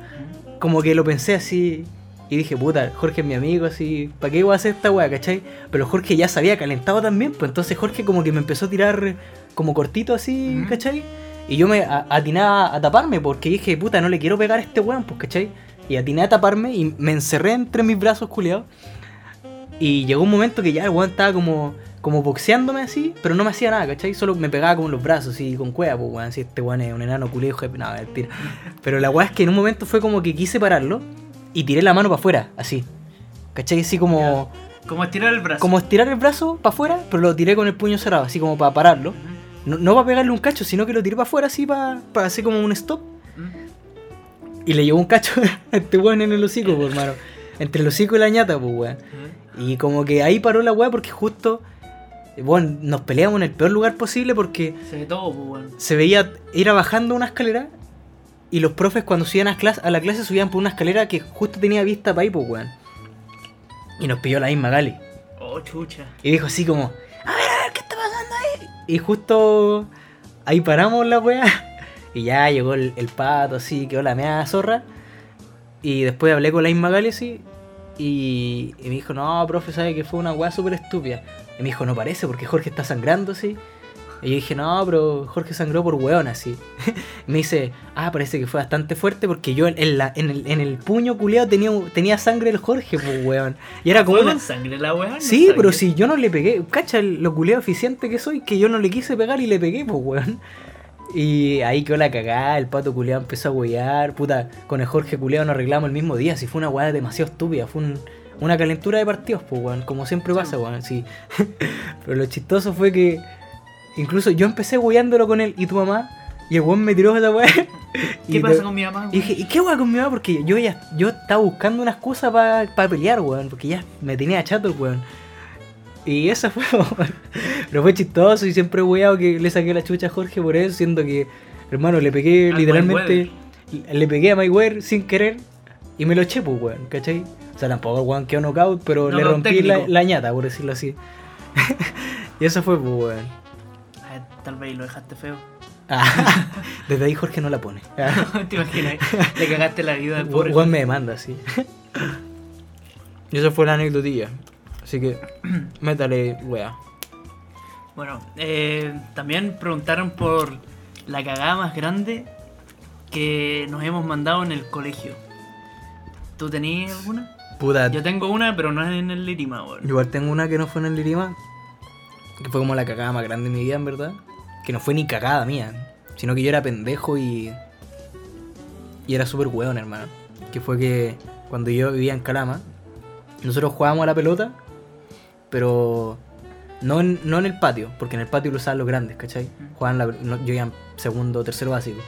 como que lo pensé así. Y dije, puta, Jorge es mi amigo, así, ¿para qué voy a hacer esta weá, cachai? Pero Jorge ya se había calentado también, pues entonces Jorge como que me empezó a tirar como cortito así, Ujú. ¿cachai? Y yo me atinaba a taparme porque dije, puta, no le quiero pegar a este weón, pues, ¿cachai? Y atiné a taparme y me encerré entre mis brazos culiados. Y llegó un momento que ya el weón estaba como, como boxeándome así, pero no me hacía nada, ¿cachai? Solo me pegaba como en los brazos y con cueva, pues weón, si este weón es un enano culiado, jefe, nada, mentira. Pero la weá es que en un momento fue como que quise pararlo y tiré la mano para afuera, así. ¿Cachai? Así como, Como estirar el brazo. como estirar el brazo para afuera, pero lo tiré con el puño cerrado, así como para pararlo. No, no para pegarle un cacho, sino que lo tiré para afuera, así para, para hacer como un stop. Y le llevó un cacho a este weón en el hocico, pues, hermano. Entre el hocico y la ñata, pues, weón. Y como que ahí paró la weá porque justo, bueno, nos peleamos en el peor lugar posible porque Se ve todo, pues, weón. se veía ir bajando una escalera y los profes cuando subían a, clase, a la clase subían por una escalera que justo tenía vista para ahí, pues, weón. Y nos pilló la misma Gali. Oh, chucha. Y dijo así como, a ver, a ver, ¿qué está pasando ahí? Y justo ahí paramos la weá. Y ya llegó el, el pato así, quedó la meada zorra. Y después hablé con la misma Gali así. Y, y me dijo, no, profe, sabe que fue una weá súper estúpida. Y me dijo, no parece, porque Jorge está sangrando así. Y yo dije, no, pero Jorge sangró por weón así. me dice, ah, parece que fue bastante fuerte porque yo en, la, en, el, en el puño culiado tenía, tenía sangre el Jorge, pues weón. Y era como ¿Fue una, sangre la weá? No Sí, pero si yo no le pegué, cacha lo culeo eficiente que soy, que yo no le quise pegar y le pegué, pues weón. Y ahí quedó la cagada, el pato culeado empezó a huear, puta, con el Jorge culeado nos arreglamos el mismo día, si fue una weá demasiado estúpida, fue un- una calentura de partidos, pues weón, como siempre pasa, weón, sí. pero lo chistoso fue que incluso yo empecé hueándolo con él y tu mamá, y el weón me tiró esa weá. ¿Qué pasa te- con mi mamá? y dije, ¿y qué weá con mi mamá? Porque yo ya yo estaba buscando una excusa para pelear, weón. Porque ya me tenía chato el weón. Y eso fue, weón. Pero fue chistoso y siempre he weado que le saqué la chucha a Jorge por eso, siendo que, hermano, le pegué Al literalmente. Le pegué a Mayweather sin querer y me lo eché, pues, weón, ¿cachai? O sea, tampoco el weón quedó knockout, pero le rompí la, la ñata, por decirlo así. y eso fue, pues, weón. Ah, tal vez lo dejaste feo. Ah, desde ahí Jorge no la pone. ¿Te imaginas? Le cagaste la vida al pobre. weón me demanda, sí. y esa fue la anecdotilla. Así que, métale, wea. Bueno, eh, también preguntaron por la cagada más grande que nos hemos mandado en el colegio. ¿Tú tenías alguna? Puta, Yo tengo una, pero no es en el Lirima, weón. igual tengo una que no fue en el Lirima. Que fue como la cagada más grande de mi vida, en verdad. Que no fue ni cagada mía. Sino que yo era pendejo y. Y era súper weón, hermano. Que fue que cuando yo vivía en Calama, nosotros jugábamos a la pelota, pero no en, no en el patio, porque en el patio lo usaban los grandes, ¿cachai? Jugaban la, no- yo iba en segundo o tercero básico.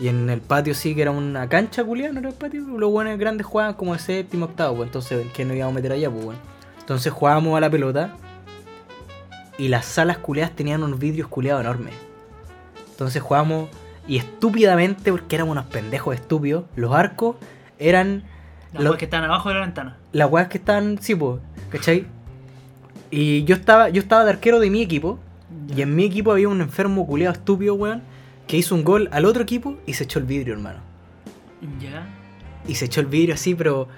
Y en el patio sí que era una cancha culiada, ¿no era el patio? Los buenos grandes jugaban como el séptimo, octavo, pues entonces, ¿qué nos íbamos a meter allá? Pues bueno. Entonces jugábamos a la pelota y las salas culiadas tenían unos vidrios culiados enormes. Entonces jugábamos y estúpidamente, porque éramos unos pendejos estúpidos, los arcos eran Las Lo- weas que están abajo de la ventana. las weas que están, sí, pues, ¿cachai? Y yo estaba, yo estaba de arquero de mi equipo y en mi equipo había un enfermo culiado estúpido, weón, que hizo un gol al otro equipo y se echó el vidrio, hermano. Ya. Y se echó el vidrio así, pero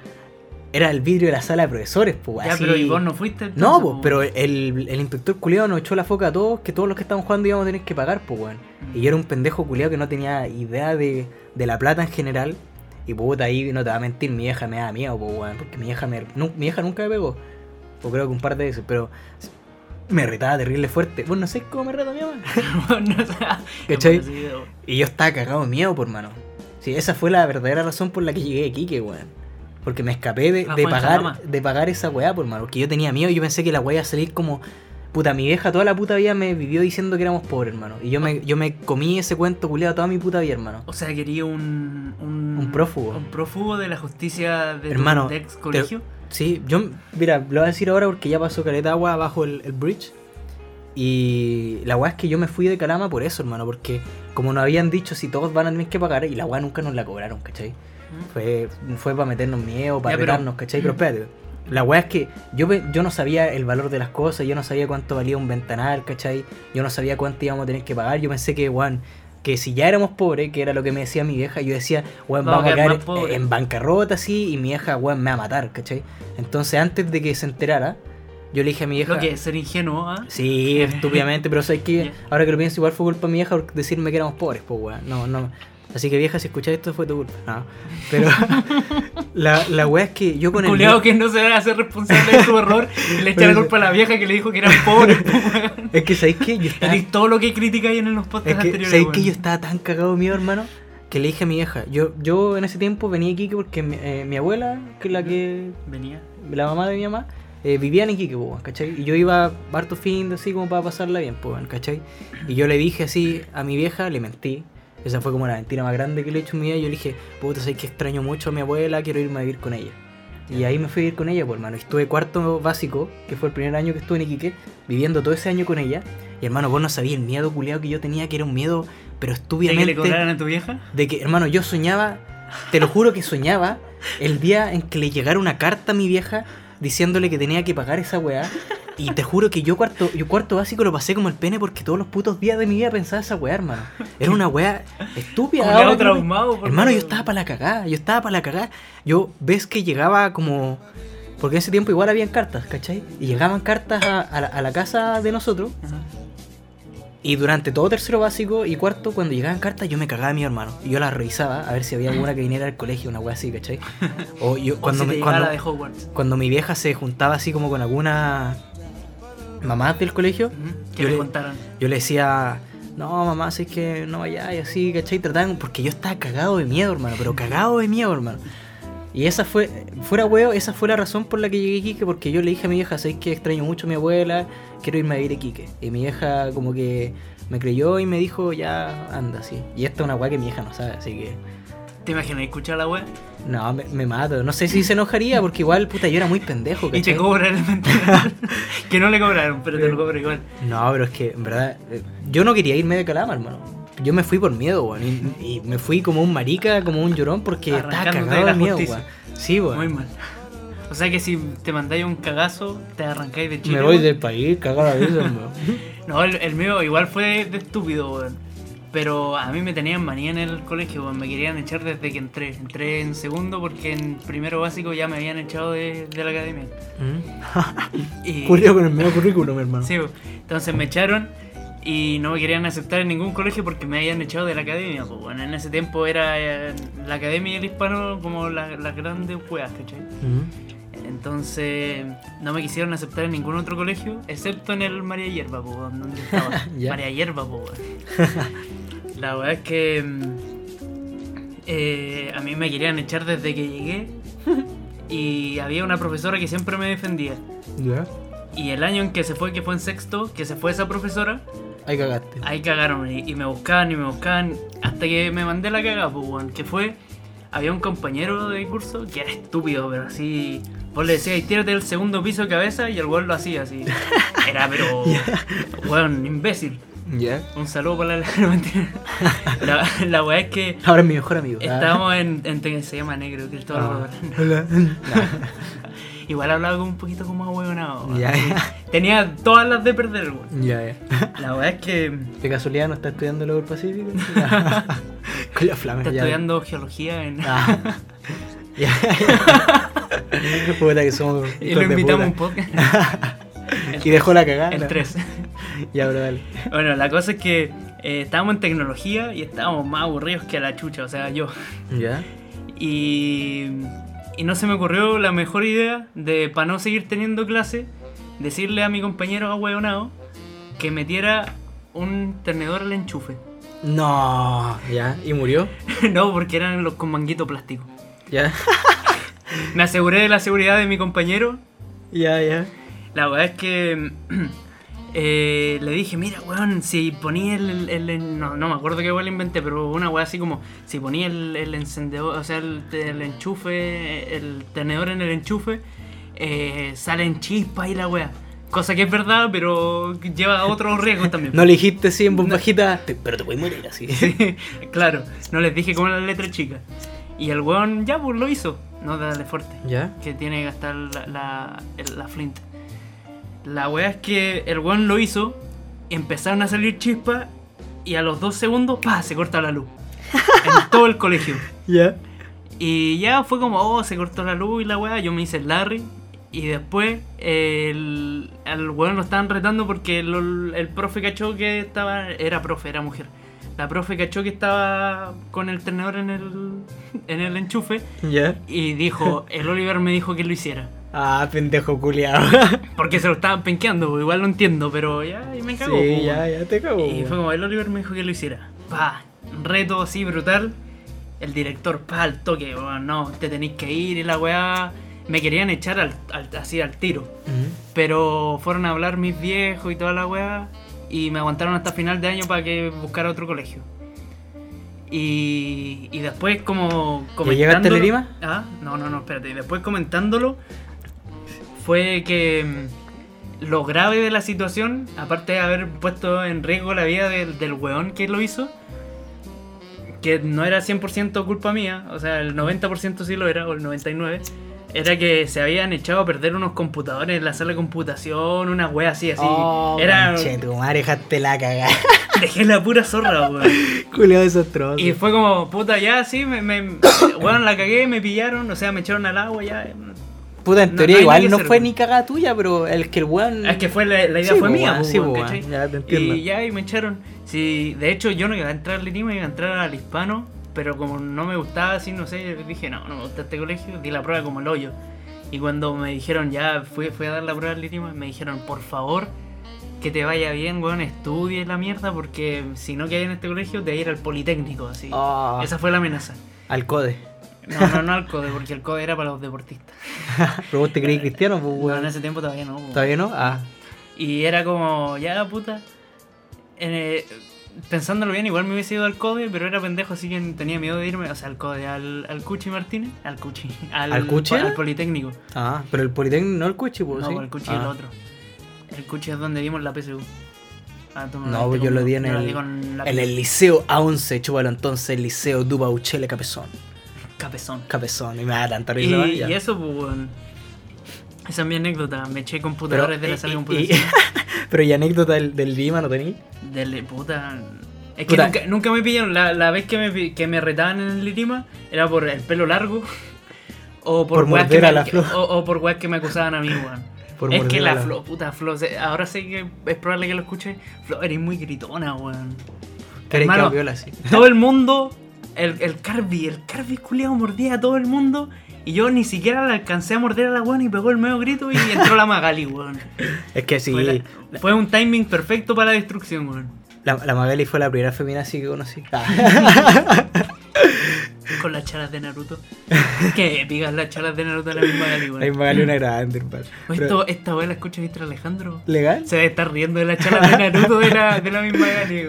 era el vidrio de la sala de profesores, pues, Ya, así. pero ¿y vos no fuiste? entonces, No, pues, pero el, el inspector culiado nos echó la foca a todos, que todos los que estaban jugando íbamos a tener que pagar, pues, weón. Y yo era un pendejo culiado que no tenía idea de, de la plata en general. Y puta, ahí no te va a mentir, mi vieja me da miedo, pues, weón. Porque mi vieja, me, nu- mi vieja nunca me pegó. O creo que un par de veces, pero me retaba terrible fuerte. Vos no sé cómo me reta mi mamá. no, o sea, ¿Cachai? Y yo estaba cagado de miedo, por mano. Sí, esa fue la verdadera razón por la que llegué a Iquique, weón. Porque me escapé de, pagar, de pagar esa weá, por mano. Porque yo tenía miedo, yo pensé que la weá iba a salir como. Puta, mi vieja toda la puta vida me vivió diciendo que éramos pobres, hermano. Y yo me, yo me comí ese cuento culiado toda mi puta vida, hermano. O sea, quería un, un. Un prófugo. Un prófugo de la justicia de Hermano, tu ex te- colegio. Sí, yo, mira, lo voy a decir ahora porque ya pasó caleta agua bajo el, el bridge. Y la weá es que yo me fui de Calama por eso, hermano, porque como nos habían dicho, si todos van a tener que pagar, y la weá nunca nos la cobraron, ¿cachai? Fue, fue para meternos miedo, para retarnos, ¿cachai? Pero espérate, la weá es que yo, yo no sabía el valor de las cosas, yo no sabía cuánto valía un ventanal, ¿cachai? Yo no sabía cuánto íbamos a tener que pagar, yo pensé que, weón, que si ya éramos pobres, que era lo que me decía mi vieja, yo decía, weón, Vamos vamos, a pobres. en bancarrota así, y mi vieja, weón, me va a matar, ¿cachai? Entonces antes de que se enterara, yo le dije a mi vieja... Lo que es ser ingenuo, ¿ah? Sí, estúpidamente, pero sabes que ahora que lo pienso, igual fue culpa de mi vieja por decirme que éramos pobres, pues weón. No, no. Así que vieja, si escuchas esto fue tu culpa. No. Pero la, la weá es que yo con el. Culeado que no se va a hacer responsable de su error le echa la culpa a la vieja que le dijo que eran pobres. Es que sabéis que yo estaba. Todo lo que critica ahí en los Es podcasts que anteriores. sabéis que yo estaba tan cagado miedo, hermano, que le dije a mi vieja. Yo, yo en ese tiempo venía a Iquique porque mi, eh, mi abuela, que es la que. Venía. la mamá de mi mamá, eh, vivía en Iquique, weón, ¿cachai? Y yo iba harto fin así como para pasarla bien, weón, ¿cachai? Y yo le dije así a mi vieja, le mentí. Esa fue como la mentira más grande que le he hecho en mi vida. Yo le dije, puta, sé que extraño mucho a mi abuela, quiero irme a vivir con ella. Y ahí me fui a vivir con ella, pues hermano. Estuve cuarto básico, que fue el primer año que estuve en Iquique, viviendo todo ese año con ella. Y hermano, vos no sabías el miedo culiado que yo tenía, que era un miedo, pero ¿De que estúpidamente le cobraran a tu vieja? de que, hermano, yo soñaba, te lo juro que soñaba, el día en que le llegara una carta a mi vieja diciéndole que tenía que pagar esa weá. Y te juro que yo cuarto, yo cuarto básico lo pasé como el pene porque todos los putos días de mi vida pensaba esa weá, hermano. Era una weá estúpida. Ahora traumado, por Hermano, yo estaba para la cagada, yo estaba para la cagada. Yo ves que llegaba como... Porque en ese tiempo igual habían cartas, ¿cachai? Y llegaban cartas a, a la, a la casa de nosotros. Ajá. Y durante todo tercero básico y cuarto, cuando llegaban cartas, yo me cagaba a mi hermano. Y yo las revisaba a ver si había alguna que viniera al colegio, una wea así, ¿cachai? O yo, cuando, o si me- cuando, de Hogwarts. cuando mi vieja se juntaba así como con alguna mamá del colegio, Que yo le yo le decía, no mamá, si es que no vaya y así, ¿cachai? Trataban, porque yo estaba cagado de miedo, hermano, pero cagado de miedo, hermano. Y esa fue, fuera huevo, esa fue la razón por la que llegué a Iquique, porque yo le dije a mi vieja, sabes que extraño mucho a mi abuela, quiero irme a vivir a Iquique. Y mi vieja como que me creyó y me dijo, ya, anda, sí. Y esta es una weá que mi vieja no sabe, así que... ¿Te imaginas escuchar la wea? No, me, me mato. No sé si se enojaría, porque igual, puta, yo era muy pendejo, Y te ¿cachai? cobran el mental. que no le cobraron, pero te lo cobran igual. No, pero es que, en verdad, eh, yo no quería irme de Calama, hermano. Yo me fui por miedo, weón. Y, y me fui como un marica, como un llorón, porque estaba cagado de la miedo, weón. Sí, weón. Muy mal. O sea que si te mandáis un cagazo, te arrancáis de Chile. Me voy del país, de eso, weón. No, el, el mío igual fue de estúpido, weón. Pero a mí me tenían manía en el colegio, weón. Me querían echar desde que entré. Entré en segundo porque en primero básico ya me habían echado de, de la academia. Y, Julio con el medio currículum, hermano. Sí, weón. entonces me echaron y no me querían aceptar en ningún colegio porque me habían echado de la academia. Pues, bueno, en ese tiempo era eh, la academia y el hispano como la- las grandes weas, ¿cachai? Entonces no me quisieron aceptar en ningún otro colegio, excepto en el María Hierba, weón, donde estaba. María Hierba, weón. La verdad es que mm, eh, a mí me querían echar desde que llegué y había una profesora que siempre me defendía. Ya. Y el año en que se fue, que fue en sexto, que se fue esa profesora, Ahí cagaste. ahí cagaron y, y me buscaban y me buscaban hasta que me mandé la cagada, pues, weón, que fue, había un compañero de curso que era estúpido, pero así, vos le decías, tírate del segundo piso de cabeza y el weón lo hacía así. Era, pero, weón, imbécil. Ya. Un saludo para la, no, mentira. la, la weá es que Ahora es mi mejor amigo. Ah. estábamos en, en, en- se llama negro, Cristóbal Ah. Hola. Igual hablaba como un poquito como ahueonado. Ya, ya. Tenía todas las de perder, weón. Ya, ya. La weá es que ¿De casualidad no está estudiando el Pacífico? Con la flama. está ya. estudiando geología en... Ah. Ya. Puta que somos. Y lo invitamos un podcast. Y dejó la cagada. El 3. Ya, bro, dale. Bueno, la cosa es que eh, estábamos en tecnología y estábamos más aburridos que a la chucha, o sea, yo. Ya. Y, y no se me ocurrió la mejor idea de, para no seguir teniendo clase, decirle a mi compañero ahueonado que metiera un tenedor al enchufe. No, ya, y murió. no, porque eran los con manguito plástico. Ya, Me aseguré de la seguridad de mi compañero. ya, ya. La verdad es que eh, le dije, mira, weón, si ponía el, el- el- no, no me acuerdo qué weón le inventé, pero una weá así como, si ponía el, el encendedor, o sea, el, el enchufe, el tenedor en el enchufe, eh, salen chispas y la weá. Cosa que es verdad, pero lleva otros riesgos también. No le dijiste así en voz bajita, "Te- pero te puedes morir así. claro, no les dije como las letras chicas. Y el weón ya pues lo hizo, no dale fuerte. ¿Ya? que tiene que gastar la, la, la flint. La wea es que el weón lo hizo, empezaron a salir chispas y a los dos segundos, ¡pa! se corta la luz. en todo el colegio. ¿Ya? Y ya fue como, oh, se cortó la luz y la weá. Yo me hice el Larry. Y después el, al weón lo estaban retando porque el, el profe cachó que estaba. Era profe, era mujer. La profe cachó que estaba con el tenedor en el, en el enchufe. ¿Ya? Y dijo, el Oliver me dijo que lo hiciera. Ah, pendejo culiado. Porque se lo estaban penqueando, igual lo entiendo, pero ya, y me cago. sí, pues, ya, ya te cago. Y fue como, el Oliver me dijo que lo hiciera. Pa, reto así brutal. El director, pa, al toque, bueno, no, te tenéis que ir y la weá. Me querían echar al, al- así al tiro. Ujú. Pero fueron a hablar mis viejos y toda la weá. Y me aguantaron hasta final de año para que buscara otro colegio. Y, y después como ¿Ya llegaste a Lerima? Ah, no, no, no, espérate. Y después comentándolo fue que mm, lo grave de la situación, aparte de haber puesto en riesgo la vida del, del weón que lo hizo, que no era 100% culpa mía, o sea, el 90% sí lo era, o el 99%, era que se habían echado a perder unos computadores en la sala de computación, una wea así, así. Oh, era... conche, tu madre, dejaste la cagada. Dejé la pura zorra, weón. Culiado desastroso. Y fue como, puta, ya, sí, me, me, weón, la cagué, me pillaron, o sea, me echaron al agua, ya. Puta, en no- teoría no igual no fue ni cagada tuya, pero el que el weón. Es que fue la, la idea Sí, fue po, mía, weón, po, sí, weón, weón, ya te entiendo. Y ya, y me echaron. Sí, de hecho, yo no iba a entrar al iba a entrar al hispano, pero como no me gustaba así, no sé, dije, no, no me gusta este colegio, di la prueba como el hoyo. Y cuando me dijeron, ya, fui, fui a dar la prueba al Lirima, me dijeron, por favor, que te vaya bien, weón, estudie la mierda, porque si no quedas en este colegio, te vas a ir al Politécnico, así. Ah, Esa fue la amenaza. Al code. No, no, no al CODE, porque el CODE era para los deportistas. pero vos te creí cristiano, pues Bueno, en weón. ese tiempo todavía no. po. ¿Todavía no? Ah. Y era como, ya puta. eh, pensándolo bien, igual me hubiese ido al CODE, pero era pendejo, así que tenía miedo de irme. O sea, al CODE, al, al Cuchi Martínez. Al Cuchi. Al, ¿Al Cuchi Al? Politécnico. Ah, pero el Politécnico no el cuchi, pues no, sí. el Cuchi Ah. es el otro. El Cuchi es donde dimos la PSU. Ah, No, pues yo lo di en el, en el liceo A11, chúpalo entonces, el liceo Dubauchele Capezón. Capezón. Capezón, y me da tanta risa. y eso, pues. Esa es mi anécdota. Me eché computadores de la sala de computación. pero y anécdota del, del Lima no tení. Dele, puta. Es que nunca, nunca me pillaron. La, la vez que me, que me retaban en el Lirima era por el pelo largo. O por, Por weas que me, la que- o, o por weas que me acusaban a mí, weón. Por es que la, la- Flo, puta Flo, ahora sé que es probable que lo escuche. Flo, eres muy gritona, weón. Que Hermano, la viola así. Todo el mundo, el, el Carby, el Carby culiado mordía a todo el mundo. Y yo ni siquiera le alcancé a morder a la weón y pegó el medio grito y entró la Magali, weón. Es que sí, Fue, la, la- fue un timing perfecto para la destrucción, weón. la Magali fue la primera femina así que conocí. Ah. Con las chalas de Naruto. Qué épicas las chalas de Naruto de la misma Gali, La weón. Magali una grande, hermano. Pero- Esto, esta weá la escucha Víctor Alejandro. ¿Legal? Se debe estar riendo de las chalas de Naruto de la, de la misma Gali.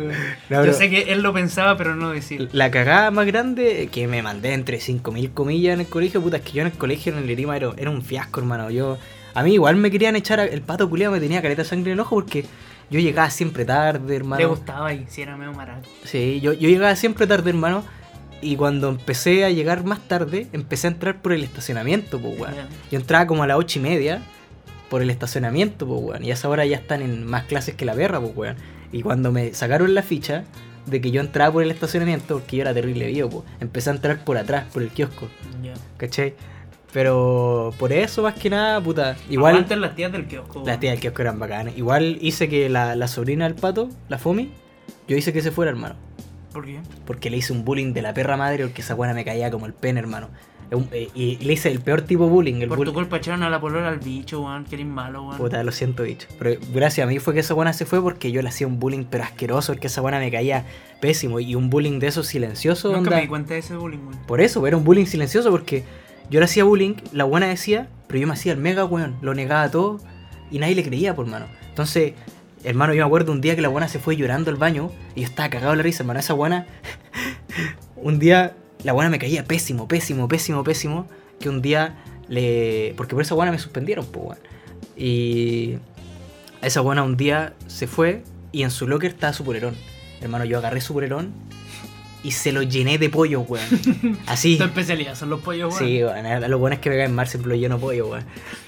No, Yo sé que él lo pensaba, pero no decía. La cagada más grande que me mandé entre 5.000 comillas en el colegio, puta, es que yo en el colegio en el Lirima era, era un fiasco, hermano. Yo, a mí igual me querían echar, a- el pato culiado me tenía careta de sangre en el ojo porque yo llegaba siempre tarde, hermano. Le gustaba y si era medio maraco. Sí, yo, yo llegaba siempre tarde, hermano. Y cuando empecé a llegar más tarde, empecé a entrar por el estacionamiento, pues, weón. Yo entraba como a las ocho y media por el estacionamiento, pues, weón. Y a esa hora ya están en más clases que la perra, pues, weón. Y cuando me sacaron la ficha de que yo entraba por el estacionamiento, porque yo era terrible vivo, pues, empecé a entrar por atrás, por el kiosco, Ya. ¿cachai? Pero por eso, más que nada, puta, igual... Aguanten las tías del kiosco. Las tías del kiosco eran bacanas. Igual hice que la, la sobrina del pato, la Fomi, yo hice que se fuera, hermano. ¿Por qué? Porque le hice un bullying de la perra madre porque esa buena me caía como el pen, hermano. Eh, Y le hice el peor tipo de bullying. El Por bullying. tu culpa echaron a la polola al bicho, weón. Que eres malo, weón. Puta, lo siento, bicho. Pero gracias a mí fue que esa buena se fue porque yo le hacía un bullying pero asqueroso, porque esa buena me caía pésimo. Y un bullying de esos silenciosos, Nunca onda. me di cuenta de ese bullying, weón. Por eso, era un bullying silencioso porque yo le hacía bullying, la buena decía, pero yo me hacía el mega weón, lo negaba todo y nadie le creía, por mano. Entonces, hermano, yo me acuerdo un día que la buena se fue llorando al baño y yo estaba cagado de la risa, hermano. Esa buena, un día la buena me caía pésimo, pésimo, pésimo, pésimo. Que un día le. Porque por esa buena me suspendieron, pues, weón. Y esa buena un día se fue y en su locker estaba su polerón. Hermano, yo agarré su polerón y se lo llené de pollo, weón. Así. Tu especialidad son los pollos, weón. Sí, weón. Lo bueno es que me caen mal siempre lo lleno de pollo, weón.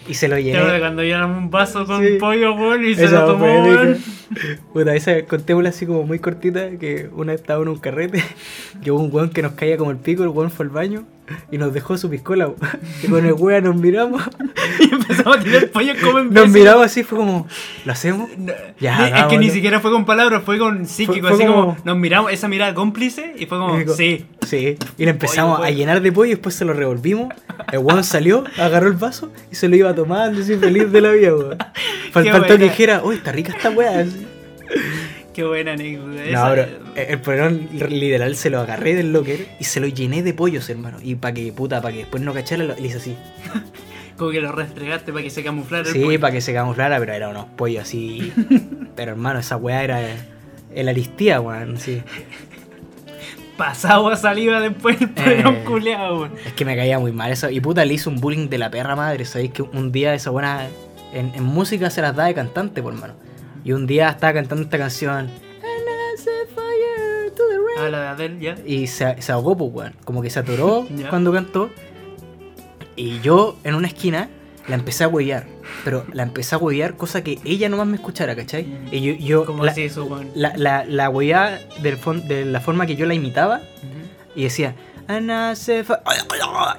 Y se lo llené. de cuando llenan un vaso con Sí. pollo, weón, y se lo tomó, weón. Puta, esa contémosla así como muy cortita, que una vez estaba en un carrete, que hubo un weón que nos caía como el pico, el weón fue al baño y nos dejó su piscola. Y con el weón nos miramos, Y empezamos a tirar pollo como nos imbéciles. miramos así, fue como, ¿lo hacemos? No, Ya, es que ni siquiera fue con palabras, fue con psíquico, Fue- fue así como, como- nos miramos, esa mirada cómplice y fue como, digo, sí. Sí, y le empezamos Pollo, a llenar de pollo y después se lo revolvimos. El weón salió, agarró el vaso y se lo iba tomando, así feliz de la vida, weón. Faltó que dijera, uy, está rica esta weá. Qué buena anécdota. No, eh, el polerón literal se lo agarré del locker y se lo llené de pollos, hermano. Y para que, puta, para que después no cachara, lo- le hice así. Como que lo restregaste para que se camuflara el Sí, para que se camuflara, pero era unos pollos así. pero hermano, esa weá era el aristía, weón. Sí. Pasado a saliva después el pollo Eh. culeado, weón. Es que me caía muy mal eso. Y puta, le hice un bullying de la perra madre. Sabéis que un día esa buena. En, en música se las da de cantante, por mano. Y un día estaba cantando esta canción. Ah, la de Adele, ya. Y se, se ahogó, pues, weón. Como que se atoró cuando cantó. Y yo, en una esquina, la empecé a huevear. Pero la empecé a huevear, cosa que ella nomás me escuchara, ¿cachai? Mm. Y yo, yo ¿Cómo la, así eso, weón? la, la, la hueveaba de la forma que yo la imitaba. Ujú. Y decía,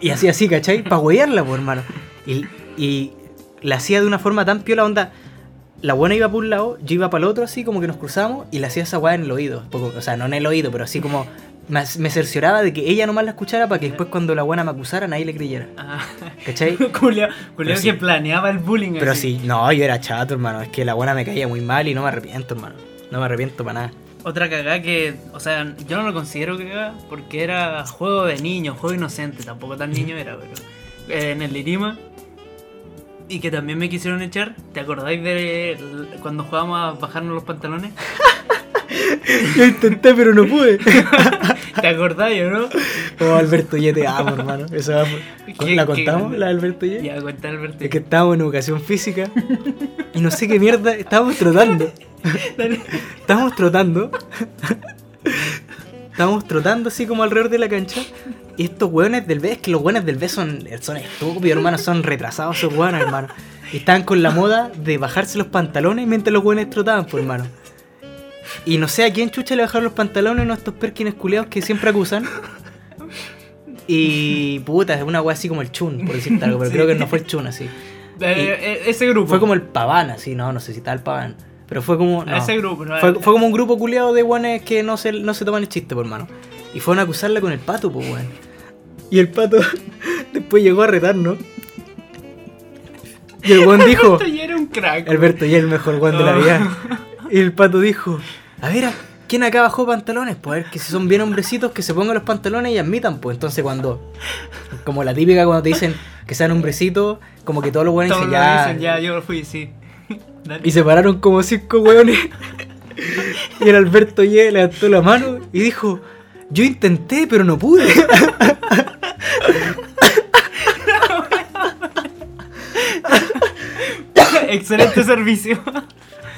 Y hacía así, ¿cachai? Para huevearla, pues, hermano. Y, y la hacía de una forma tan piola, onda. La buena iba por un lado, yo iba para el otro, así como que nos cruzamos, y le hacía esa weá en el oído. Poco- o sea, no en el oído, pero así como me, me cercioraba de que ella nomás la escuchara para que después cuando la buena me acusara nadie le creyera. Ah. ¿Cachai? Culeado sí. que planeaba el bullying Pero así. sí, no, yo era chato, hermano. Es que la buena me caía muy mal y no me arrepiento, hermano. No me arrepiento para nada. Otra cagada que, o sea, yo no lo considero cagada porque era juego de niño, juego inocente, tampoco tan niño era, pero eh, en el Lirima. Y que también me quisieron echar. ¿Te acordáis de cuando jugábamos a bajarnos los pantalones? Yo intenté, pero no pude. ¿Te acordáis o no? Oh, Alberto, ya te amo, hermano. Eso va por- ¿Qué- ¿La qué- contamos, la de Alberto ya? Ya, cuenta Alberto. Es que estábamos en educación física y no sé qué mierda, estábamos trotando. Dale. Estábamos trotando. Estábamos trotando así como alrededor de la cancha. Y estos hueones del B, es que los hueones del B son, son estúpidos, hermano, son retrasados esos hueones, hermano. Y estaban con la moda de bajarse los pantalones mientras los hueones trotaban, pues, hermano. Y no sé a quién chucha le bajaron los pantalones a estos perkines culeados que siempre acusan. Y puta, es una wea así como el chun, por decirte algo, pero Sí. creo que no fue el chun así. Eh, eh, ese grupo. Fue como el paván, así, no, no sé si estaba el paván. Pero fue como. no. Ese grupo, ¿no? Fue, fue como un grupo culiado de guanes que no se, no se toman el chiste, por mano. Y fueron a acusarla con el pato, pues, weón. Y el pato después llegó a retarnos. Y el weón dijo: Alberto ya era un crack. Alberto, ya el mejor weón de la Oh. vida. Y el pato dijo: A ver, ¿a ¿quién acá bajó pantalones? Pues a ver, que si son bien hombrecitos, que se pongan los pantalones y admitan, pues. Entonces, cuando. Como la típica cuando te dicen que sean hombrecitos, como que todos los Todos dicen ya. dicen, ya, yo fui, sí. Dale. Y se pararon como cinco hueones. y el Alberto Ye levantó la mano y dijo, yo intenté, pero no pude. Excelente servicio.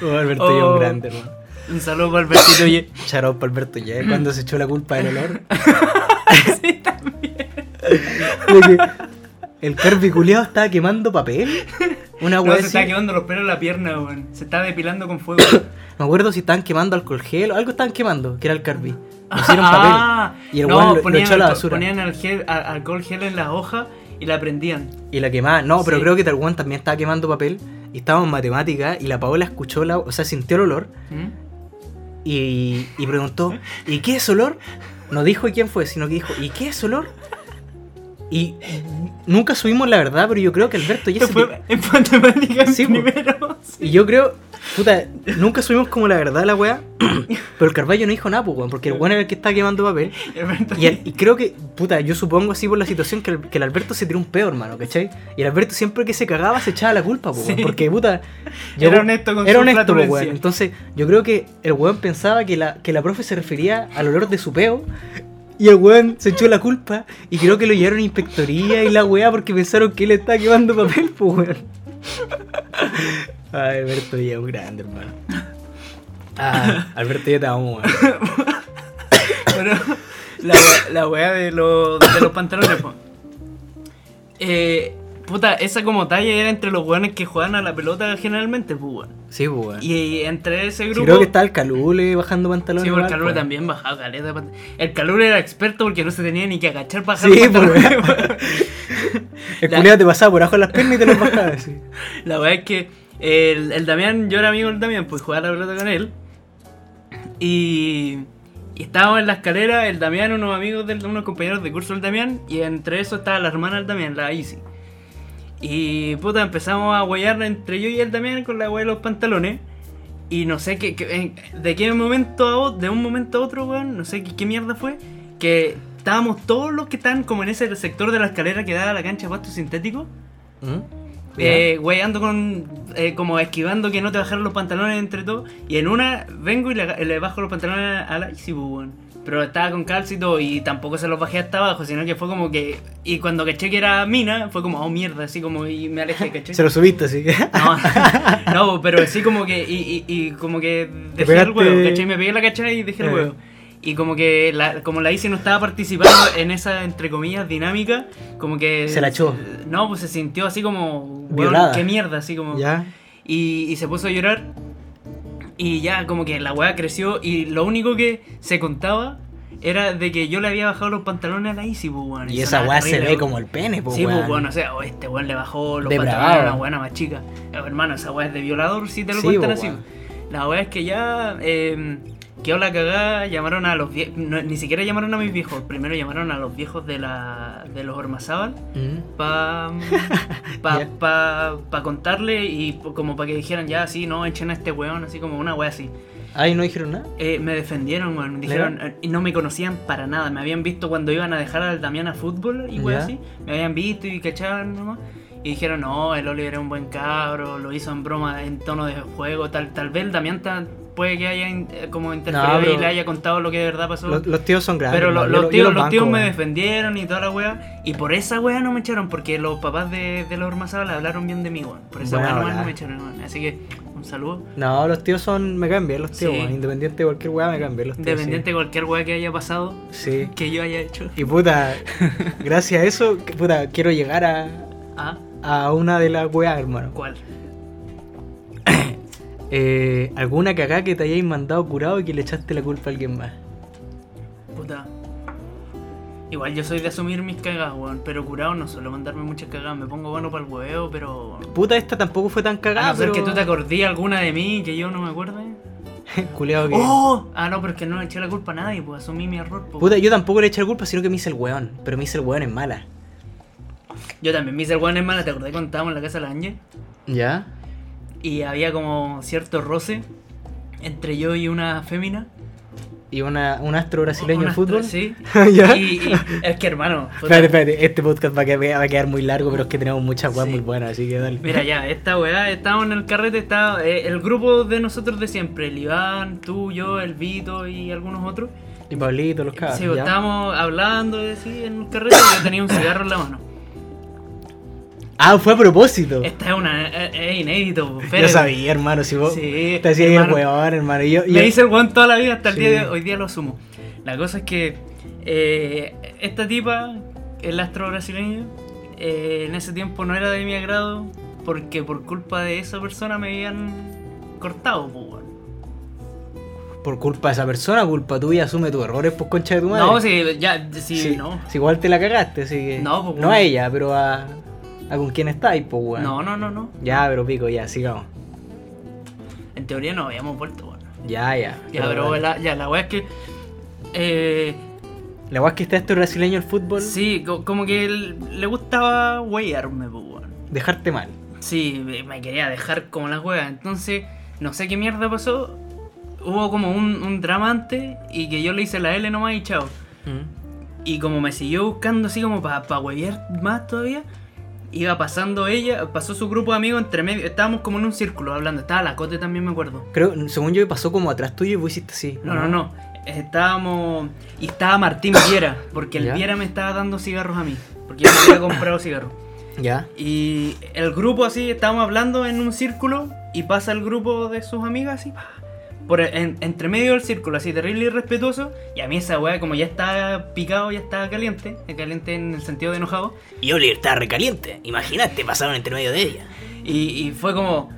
Oh, Alberto Oh. un grande, hermano. Un saludo para Albertito Ye. Charot para Alberto Ye, cuando se echó la culpa del olor. sí, también. De que el Carby culiao estaba quemando papel. Una No, se así. estaba quemando los pelos en la pierna, weón. Se estaba depilando con fuego. Me acuerdo si estaban quemando alcohol gel o algo estaban quemando, que era el Carby. Pusieron Ah, papel. Y el no, lo- lo, ponían echó a la basura. Ponían al gel- alcohol gel en la hoja y la prendían. Y la quemaba. No, pero Sí. creo que tal weón también estaba quemando papel. Y estábamos en matemática y la Paola escuchó la. O sea, sintió el olor. ¿Mm? y, y preguntó, ¿y qué es olor? No dijo quién fue, sino que dijo, ¿y qué es olor? Y nunca subimos la verdad, pero yo creo que Alberto ya se... fue en matemáticas Sí, primero. Y yo creo, puta, nunca subimos como la verdad la weá, pero el Carballo no dijo nada, pues, weón, porque el weón era el que estaba quemando papel. Y, el- y creo que, puta, yo supongo así por la situación que el, que el Alberto se tiró un peo, hermano, ¿cachai? Y el Alberto siempre que se cagaba se echaba la culpa, pues, weón, Sí. porque, puta... Era honesto con Era su honesto, pues, weón. Entonces, yo creo que el weón pensaba que la, que la profe se refería al olor de su peo. Y el weón se echó la culpa y creo que lo llevaron a inspectoría y la weá porque pensaron que él estaba quemando papel, pues weón. Ay, Alberto ya es grande, hermano. Ah, Alberto ya te amo. Bueno, la, la de, los de los pantalones, po. Eh, puta, esa como talla era entre los weones que juegan a la pelota generalmente, pues. Sí, pues. Y entre ese Sí, grupo. creo que está el Calule bajando pantalones. Sí, porque el Calure pues. también bajaba caleta pant- El Calure era experto porque no se tenía ni que agachar para bajar Sí, pues, pantalones. El La- culiado te pasaba por abajo las piernas y te los bajaba, sí. La verdad es que el, el Damián, yo era amigo del Damián, pues jugaba a la pelota con él. Y, y estábamos en la escalera, el Damián, unos amigos de unos compañeros de curso del Damián, y entre eso estaba la hermana del Damián, la Easy. Y puta, empezamos a huellar entre yo y el Damián con la huella de los pantalones. Y no sé qué, qué- de qué momento a otro, de un momento a otro, weón, no sé qué, qué mierda fue, que estábamos todos los que están como en ese sector de la escalera que da a la cancha de pasto sintético. ¿Mm? Eh, ando con. eh, como esquivando que no te bajaron los pantalones entre todos. Y en una vengo y le, le bajo los pantalones a la Easy, pues, weón. Pero estaba con calcio y tampoco se los bajé hasta abajo, sino que fue como que. Y cuando caché que era mina, fue como, oh mierda, así como, y me alejé, caché. Se lo subiste, así que. No, no, pero así como que. Y, y, y como que dejé el pegaste- huevo, ¿cachai? Me pegué la cachada y dejé el Eh. huevo. Y como que la, como la Easy no estaba participando en esa, entre comillas, dinámica, como que... Se la echó. No, pues se sintió así como... Violada. qué mierda, así como... Ya. Y, y se puso a llorar. Y ya como que la weá creció y lo único que se contaba era de que yo le había bajado los pantalones a la Easy, pues, weón. Y esa weá se ve como el pene, pues, Sí, pues bueno, o sea, oh, este weón le bajó los Depravado. pantalones a una buena más chica. Eh, hermano, esa weá es de violador si te lo Sí, cuentan pues, así. La weá es que ya eh, quedó la cagada, llamaron a los viejos, ni siquiera llamaron a mis viejos, primero llamaron a los viejos de la de los Ormazábal Mm. pa, pa, pa, pa contarle y como para que dijeran ya, sí, no, echen a este weón, así como una weá así. Ay, no dijeron nada. Eh, me defendieron, weón. Me dijeron, eh, y no me conocían para nada. Me habían visto cuando iban a dejar al Damián a fútbol y weón Ya. así. Me habían visto y cachaban nomás. Y dijeron, no, el Oliver es un buen cabro, lo hizo en broma, en tono de juego, tal, tal vez el Damián ta- puede que haya in- eh, como interferido pero y le haya contado lo que de verdad pasó. Los, los tíos son grandes. Pero lo- los tíos, los tíos me defendieron y toda la wea. Y por esa wea no me echaron, porque los papás de, de los Ormazábal hablaron bien de mí, weón. Por esa wea no me echaron, weón. Así que, un saludo. No, los tíos son. Me caen bien los tíos, Sí. weón. Independiente de cualquier weá, me caen bien los tíos. Independiente de cualquier wea que haya pasado, Sí. que yo haya hecho. Y puta, gracias a eso, puta, quiero llegar a, Ah, a una de las weas, hermano. ¿cuál? Eh, ¿Alguna cagada que te hayáis mandado curado y que le echaste la culpa a alguien más? Puta. Igual yo soy de asumir mis cagadas, weón. Pero curado no suelo mandarme muchas cagadas. Me pongo bueno para el hueveo, pero. Puta, esta tampoco fue tan A cagada, no ser pero... que tú te acordí alguna de mí que yo no me acuerde. Culeado que... ¡Oh! Ah, no, pero es que no le eché la culpa a nadie, pues asumí mi error. pues. Puta, yo tampoco le eché la culpa, sino que me hice el weón. Pero me hice el weón en mala. Yo también me hice el weón hermana, ¿te acordás cuando estábamos en la casa de la Ángel? ¿Ya? Y había como cierto roce entre yo y una fémina. ¿Y una, un astro brasileño de fútbol? astro- Sí. ¿Ya? Y, y- es que hermano. Espérate, espérate, este podcast va a quedar, va a quedar muy largo, pero es que tenemos muchas weas Sí. muy buenas, así que dale. Mira ya, esta weá, estábamos en el carrete, estaba eh, el grupo de nosotros de siempre, el Iván, tú, yo, el Vito y algunos otros. Y Pablito, los cabros. sí, pues, estábamos hablando así en el carrete y yo tenía un cigarro en la mano. Ah, fue a propósito. Esta es una. Es, es inédito, pues, Yo espérate. sabía, hermano, si vos Sí, te hacías el weón, hermano. Y yo, y Me yo- hice el weón toda la vida hasta el Sí. día de hoy día lo asumo. La cosa es que eh, esta tipa, el astro brasileño, eh, en ese tiempo no era de mi agrado porque por culpa de esa persona me habían cortado, pues, por culpa de esa persona, culpa tuya, asume tus errores, pues concha de tu madre. No, sí, ya, sí, Sí, no. si igual te la cagaste, así que. No, pues, No a ella, pero a. a con quién estáis, pues weón. No, no, no, no. Ya, pero pico, ya, sigamos. En teoría no habíamos vuelto, weón. Ya, ya. Ya, pero la, ya, la weá es que. Eh, La weá es que está este brasileño el fútbol, sí, co- como que le gustaba weyarme, pues, weón. dejarte mal. Sí, me- quería dejar como la juega. Entonces, no sé qué mierda pasó. Hubo como un, un drama antes y que yo le hice la L nomás y chao. Y como me siguió buscando así como para pa huevear más todavía, iba pasando ella, pasó su grupo de amigos entre medio. Estábamos como en un círculo hablando. Estaba la Cote también, me acuerdo. Creo, según yo, pasó como atrás tuyo y vos hiciste así. No, no, no. Estábamos. Y estaba Martín Viera, porque el Ya. Viera me estaba dando cigarros a mí. Porque yo me había comprado cigarros. Ya. Y el grupo así, estábamos hablando en un círculo y pasa el grupo de sus amigas pa, por en- entre medio del círculo, así terrible y respetuoso. Y a mí esa weá, como ya estaba picado, ya estaba caliente, caliente en el sentido de enojado. Y Oliver estaba recaliente. Imagínate, pasaron entre medio de ella. Y, y fue como,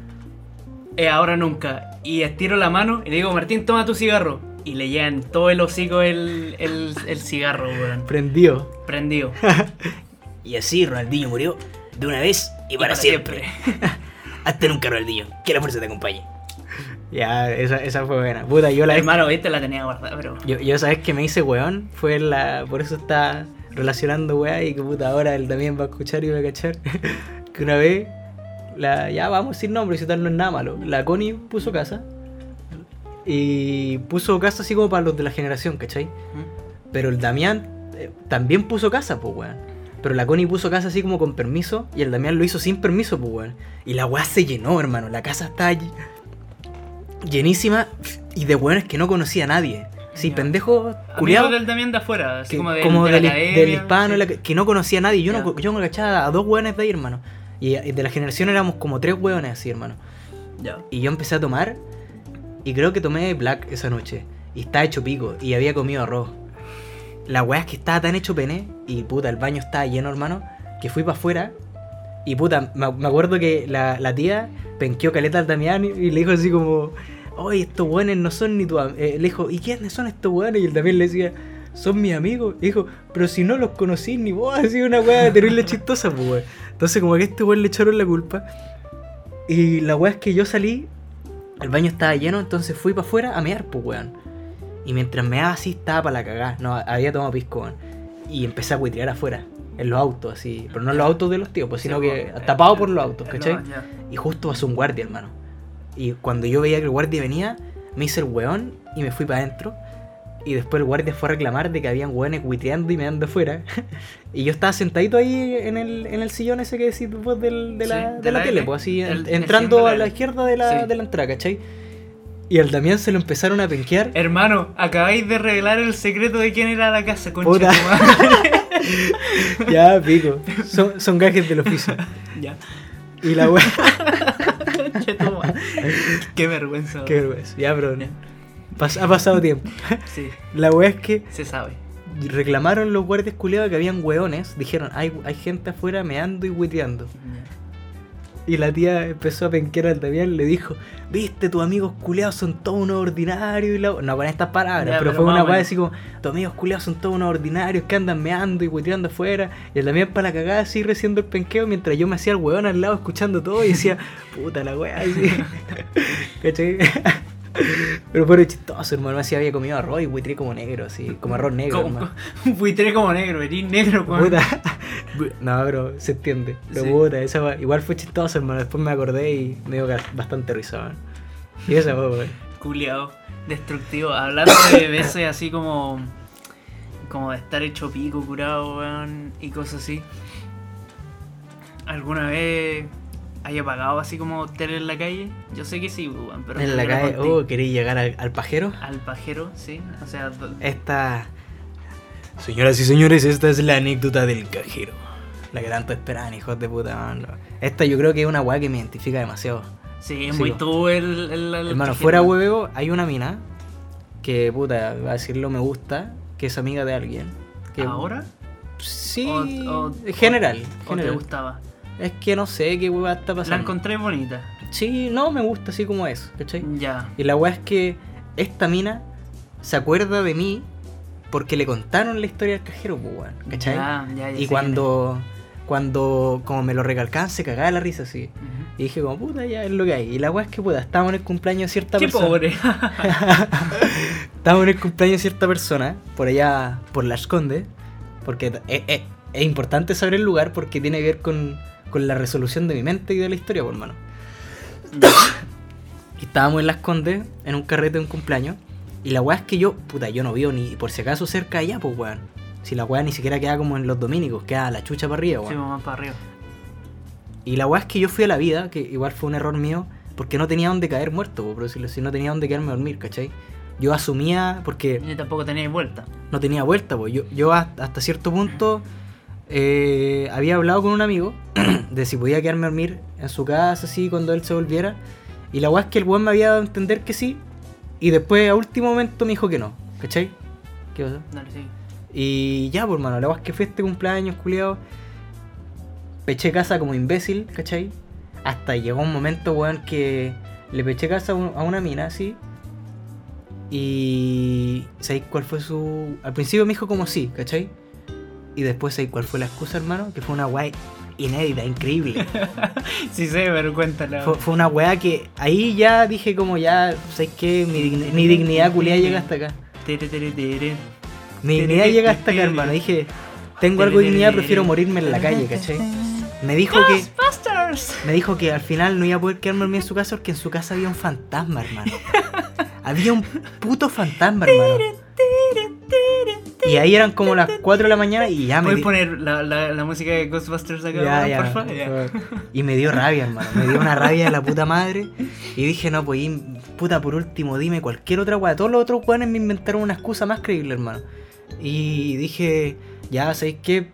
eh, ahora nunca. Y estiro la mano y le digo, Martín, toma tu cigarro. Y le llegan todo el hocico el, el, el cigarro, weón. Prendió. Prendido. Y así Ronaldinho murió de una vez y para, para siempre. Hasta nunca, Ronaldinho. Que la fuerza te acompañe. Ya, esa, esa fue buena. Puta, yo la Hermano, viste, la tenía guardada, pero... Yo, yo sabes que me hice weón, fue la. Por eso está relacionando weá y que puta ahora él también va a escuchar y va a cachar. que una vez, la, ya vamos sin nombre, si tal no es nada malo. La Connie puso casa. Y puso casa así como para los de la generación, ¿cachai? Pero el Damián eh, también puso casa, pues weón. Pero la Connie puso casa así como con permiso y el Damián lo hizo sin permiso, pues weón. Y la weá se llenó, hermano. La casa está allí llenísima y de weones que no conocía a nadie. Sí, pendejo culiado. del también de afuera, así que- como, del, como de la del, academia, del hispano, sí. la que, no conocía a nadie. Yo, Ya. no, yo no cachaba a dos weones de ahí, hermano. Y, de la generación éramos como tres weones así, hermano. Ya. Y yo empecé a tomar y creo que tomé Black esa noche. Y estaba hecho pico y había comido arroz. La weá es que estaba tan hecho pene y puta, el baño estaba lleno, hermano, que fui para afuera. Y puta, me, me acuerdo que la, la tía penqueó caleta al Damián y, y le dijo así como, oye, estos weones no son ni tu am-". eh, Le dijo, ¿y quiénes son estos weones? Y el Damián le decía, son mis amigos. Y dijo, pero si no los conocí ni vos, así una weá terrible chistosa, pues weón. Entonces como que a este weón le echaron la culpa. Y la weá es que yo salí, el baño estaba lleno, entonces fui para afuera a mear, pues weón. Y mientras meaba así estaba para la cagada. No, había tomado pisco, weón. Y empecé a huitrear afuera, en los autos, así. Pero no en los autos de los tíos, pues, sino Sí, que pues, tapado eh, por los autos, eh, ¿cachai? no, ya. Y justo pasó un guardia, hermano. Y cuando yo veía que el guardia venía, me hice el weón y me fui para adentro. Y después el guardia fue a reclamar de que habían weones huiteando y meando afuera. y yo estaba sentadito ahí en el, en el sillón ese que decís vos del, de, la, Sí, de de la, la tele, pues así, El- en- el entrando de a la izquierda de la, Sí. de la entrada, ¿cachai? Y al Damián se lo empezaron a penquear. Hermano, acabáis de revelar el secreto de quién era la casa, concha Puta. tu madre. ya, pico. Son, son gajes del oficio. ya. Y la weá. Qué vergüenza. Qué vergüenza. Ya, pero. ha pasado tiempo. Sí, La weá es que se sabe. reclamaron los guardias culiados que habían hueones. Dijeron, hay, hay gente afuera meando y huiteando. Y la tía empezó a penquear al Damián le dijo, viste, tus amigos culiados son todos unos ordinarios. Y la... No con estas palabras, pero, pero fue una weá así como, tus amigos culiados son todos unos ordinarios que andan meando y huiteando afuera. Y el Damián para la cagada así reciendo el penqueo mientras yo me hacía el hueón al lado escuchando todo y decía, puta la weá. así. ¿Cachai? Pero fue chistoso, hermano. Así había comido arroz y huitré como negro, así, como arroz negro. Como, hermano. buitre como negro, eres negro, weón. Puta. No, pero se entiende. Pero Sí. puta, esa igual fue chistoso, hermano. Después me acordé y me dio bastante risa. Y esa fue, weón. Culeado, destructivo. Hablando de veces así como. Como de estar hecho pico, curado, weón, y cosas así. ¿Alguna vez haya pagado así como tele en la calle? Yo sé que sí, weón, pero. En la calle, oh, ¿queréis llegar al, al pajero? Al pajero, sí. O sea, Esta. Señoras y señores, esta es la anécdota del cajero. La que tanto esperan, hijos de puta, man. Esta yo creo que es una weá que me identifica demasiado. sí, es muy tú el. el, el Hermano, pajero. fuera hueveo, hay una mina que, puta, va a decirlo me gusta, que es amiga de alguien. Que, ¿Ahora? Sí, O- o- en general. ¿O te general. gustaba? Es que no sé qué hueva está La pasando. encontré bonita. Sí, no, me gusta así como es, ¿cachai? Ya. Y la weá es que esta mina se acuerda de mí porque le contaron la historia del cajero, pues, ¿cachai? Ya, ya, ya y cuando, cuando, como me lo recalcaban, se cagaba la risa así. Y dije como, puta, ya es lo que hay. Y la weá es que, puta, estábamos en el cumpleaños de cierta Qué persona. pobre. Estábamos en el cumpleaños de cierta persona, por allá, por Las Condes, porque es, es- es importante saber el lugar porque tiene que ver con, con la resolución de mi mente y de la historia, por hermano. Y estábamos en Las Condes, en un carrete de un cumpleaños, y la weá es que yo, puta, yo no vivo ni por si acaso cerca de allá, pues weón. Si la weá ni siquiera queda como en los dominicos, queda la chucha para arriba, weón. Sí, más para arriba. Y la weá es que yo fui a la vida, que igual fue un error mío, porque no tenía donde caer muerto, po, por decirlo así, no tenía donde quedarme a dormir, ¿cachai? Yo asumía, porque Y tampoco teníais vuelta. no tenía vuelta, pues yo, yo hasta, hasta cierto punto eh, había hablado con un amigo de si podía quedarme a dormir en su casa, así, cuando él se volviera. Y la weá es que el weón me había dado a entender que sí, y después a último momento me dijo que no, ¿cachai? ¿Qué pasa? Dale, sí. Y ya, por mano, la weá es que fue este cumpleaños, culiado. Peché casa como imbécil, ¿cachai? Hasta llegó un momento, weón, que le peché casa a una mina, así. Y. ¿Sabéis cuál fue su.? Al principio me dijo como sí, ¿cachai? Y después, ¿sabéis cuál fue la excusa, hermano? Que fue una weá inédita, increíble. Sí sé, pero cuéntala. fue, fue una weá que ahí ya dije como ya, ¿sabéis qué? Mi, digni- mi dignidad culiada llega hasta acá. Mi dignidad llega hasta acá, hermano. Dije, tengo algo de dignidad, prefiero morirme en la calle, ¿cachai? Me dijo que me dijo que al final no iba a poder quedarme dormido en su casa porque en su casa había un fantasma, hermano. Había un puto fantasma, hermano. Y ahí eran como las 4 de la mañana y ya me ¿Puedes di- poner la, la, la música de Ghostbusters acá, Ya, por Ya. favor. Y me dio rabia, hermano. Me dio una rabia de la puta madre. Y dije, no, pues, puta, por último, dime cualquier otra weá. Todos los otros weones me inventaron una excusa más creíble, hermano. Y dije, ya, ¿sabéis qué?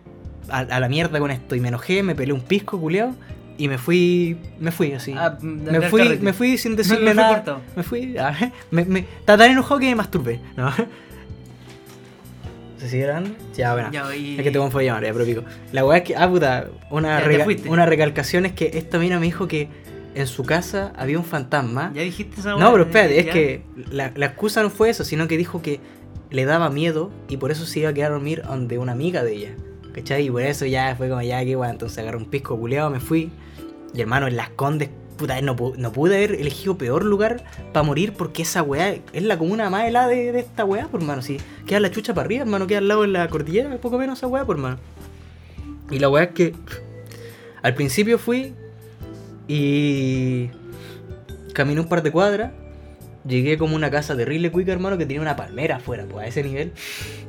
A, a la mierda con esto. Y me enojé, me peleé un pisco, culiao. Y me fui, me fui así. Ah, me, fui, me fui sin Me- decirle me fui nada. Me fui, ah, me, me, estaba tan enojado que me masturbé. ¿no? ¿Se sigue grabando? Ya, bueno. Ya, y- Es que te voy a llamar, ya, pero pico. La weá es que, ah, puta, una, Ya, rega- una recalcación es que esta mina me dijo que en su casa había un fantasma. ¿Ya dijiste esa No, pero espérate, es Ya. que la, la excusa no fue eso, sino que dijo que le daba miedo y por eso se iba a quedar a dormir donde una amiga de ella. ¿Cachai? Y por eso ya fue como, ya, qué guay. Entonces agarré un pisco culeado, me fui. Y hermano, en las condes, puta, no, no pude haber elegido peor lugar para morir porque esa weá es la comuna más helada de, de esta weá, por hermano. Si queda la chucha para arriba, hermano, queda al lado de la cordillera, poco menos esa weá, por hermano. Y la weá es que al principio fui y caminé un par de cuadras. Llegué como a una casa terrible cuica, hermano, que tenía una palmera afuera, pues a ese nivel.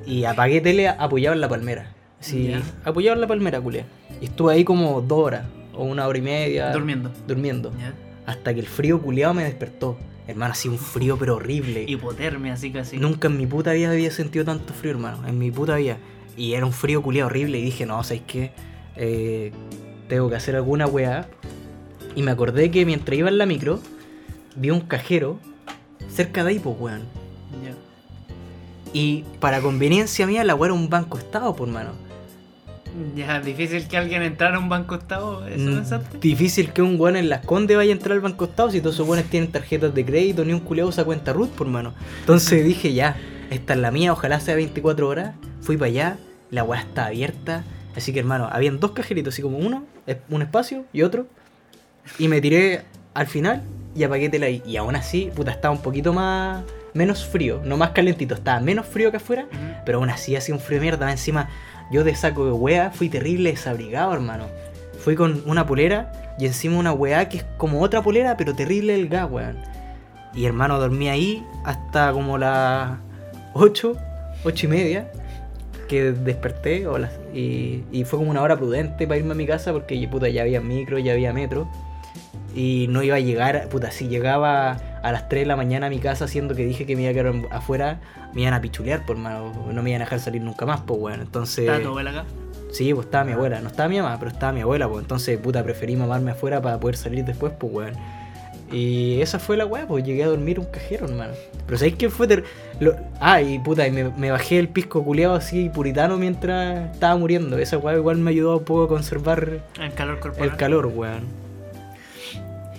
Y apagué tele apoyado en la palmera. Sí, Ya. apoyado en la palmera, culé. Y estuve ahí como dos horas, o una hora y media. Durmiendo. Durmiendo. Hasta que el frío culeado me despertó. Hermano, así un frío pero horrible. Hipotermia, así casi. Nunca en mi puta vida había sentido tanto frío, hermano. En mi puta vida. Y era un frío culiado horrible. Y dije, no, ¿sabes qué? Eh, tengo que hacer alguna weá. Y me acordé que mientras iba en la micro, vi un cajero cerca de ahí, pues, weón. Ya. Y para conveniencia mía, la weá era un banco estado, por mano. Ya, difícil que alguien entrara a un banco estado, ¿eso Mm, pensaste? Difícil que un weón en las condes vaya a entrar al banco estado si todos esos weones tienen tarjetas de crédito, ni un culeado usa cuenta root, por mano. Entonces dije, ya, esta es la mía, ojalá sea 24 horas. Fui para allá, la weá está abierta. Así que hermano, habían dos cajeritos, así como uno, un espacio y otro. Y me tiré al final y apagué tela ahí. Y aún así, puta, estaba un poquito más. menos frío, no más calentito, estaba menos frío que afuera. Pero aún así hacía un frío de mierda. Encima, yo de saco de wea fui terrible desabrigado, hermano. Fui con una polera y encima una weá que es como otra polera, pero terrible el gas, weón. Y hermano, dormí ahí hasta como las 8, 8 y media. Que desperté o y, fue como una hora prudente para irme a mi casa porque puta, ya había micro, ya había metro. Y no iba a llegar, puta, si llegaba a las 3 de la mañana a mi casa haciendo que dije que me iba a quedar afuera, me iban a pichulear, por mano, no me iban a dejar salir nunca más, pues bueno. Entonces. ¿Está tu abuela acá? Sí, pues estaba mi abuela. No estaba mi mamá, pero estaba mi abuela, pues entonces, puta, preferí mamarme afuera para poder salir después, pues weón. Y esa fue la weá, pues llegué a dormir un cajero, hermano. Pero ¿sabéis qué fue? ter- lo- Ah, y puta, y me, me bajé el pisco culeado así puritano mientras estaba muriendo. Esa weá igual me ayudó un poco a conservar El calor corporal. el calor, weón.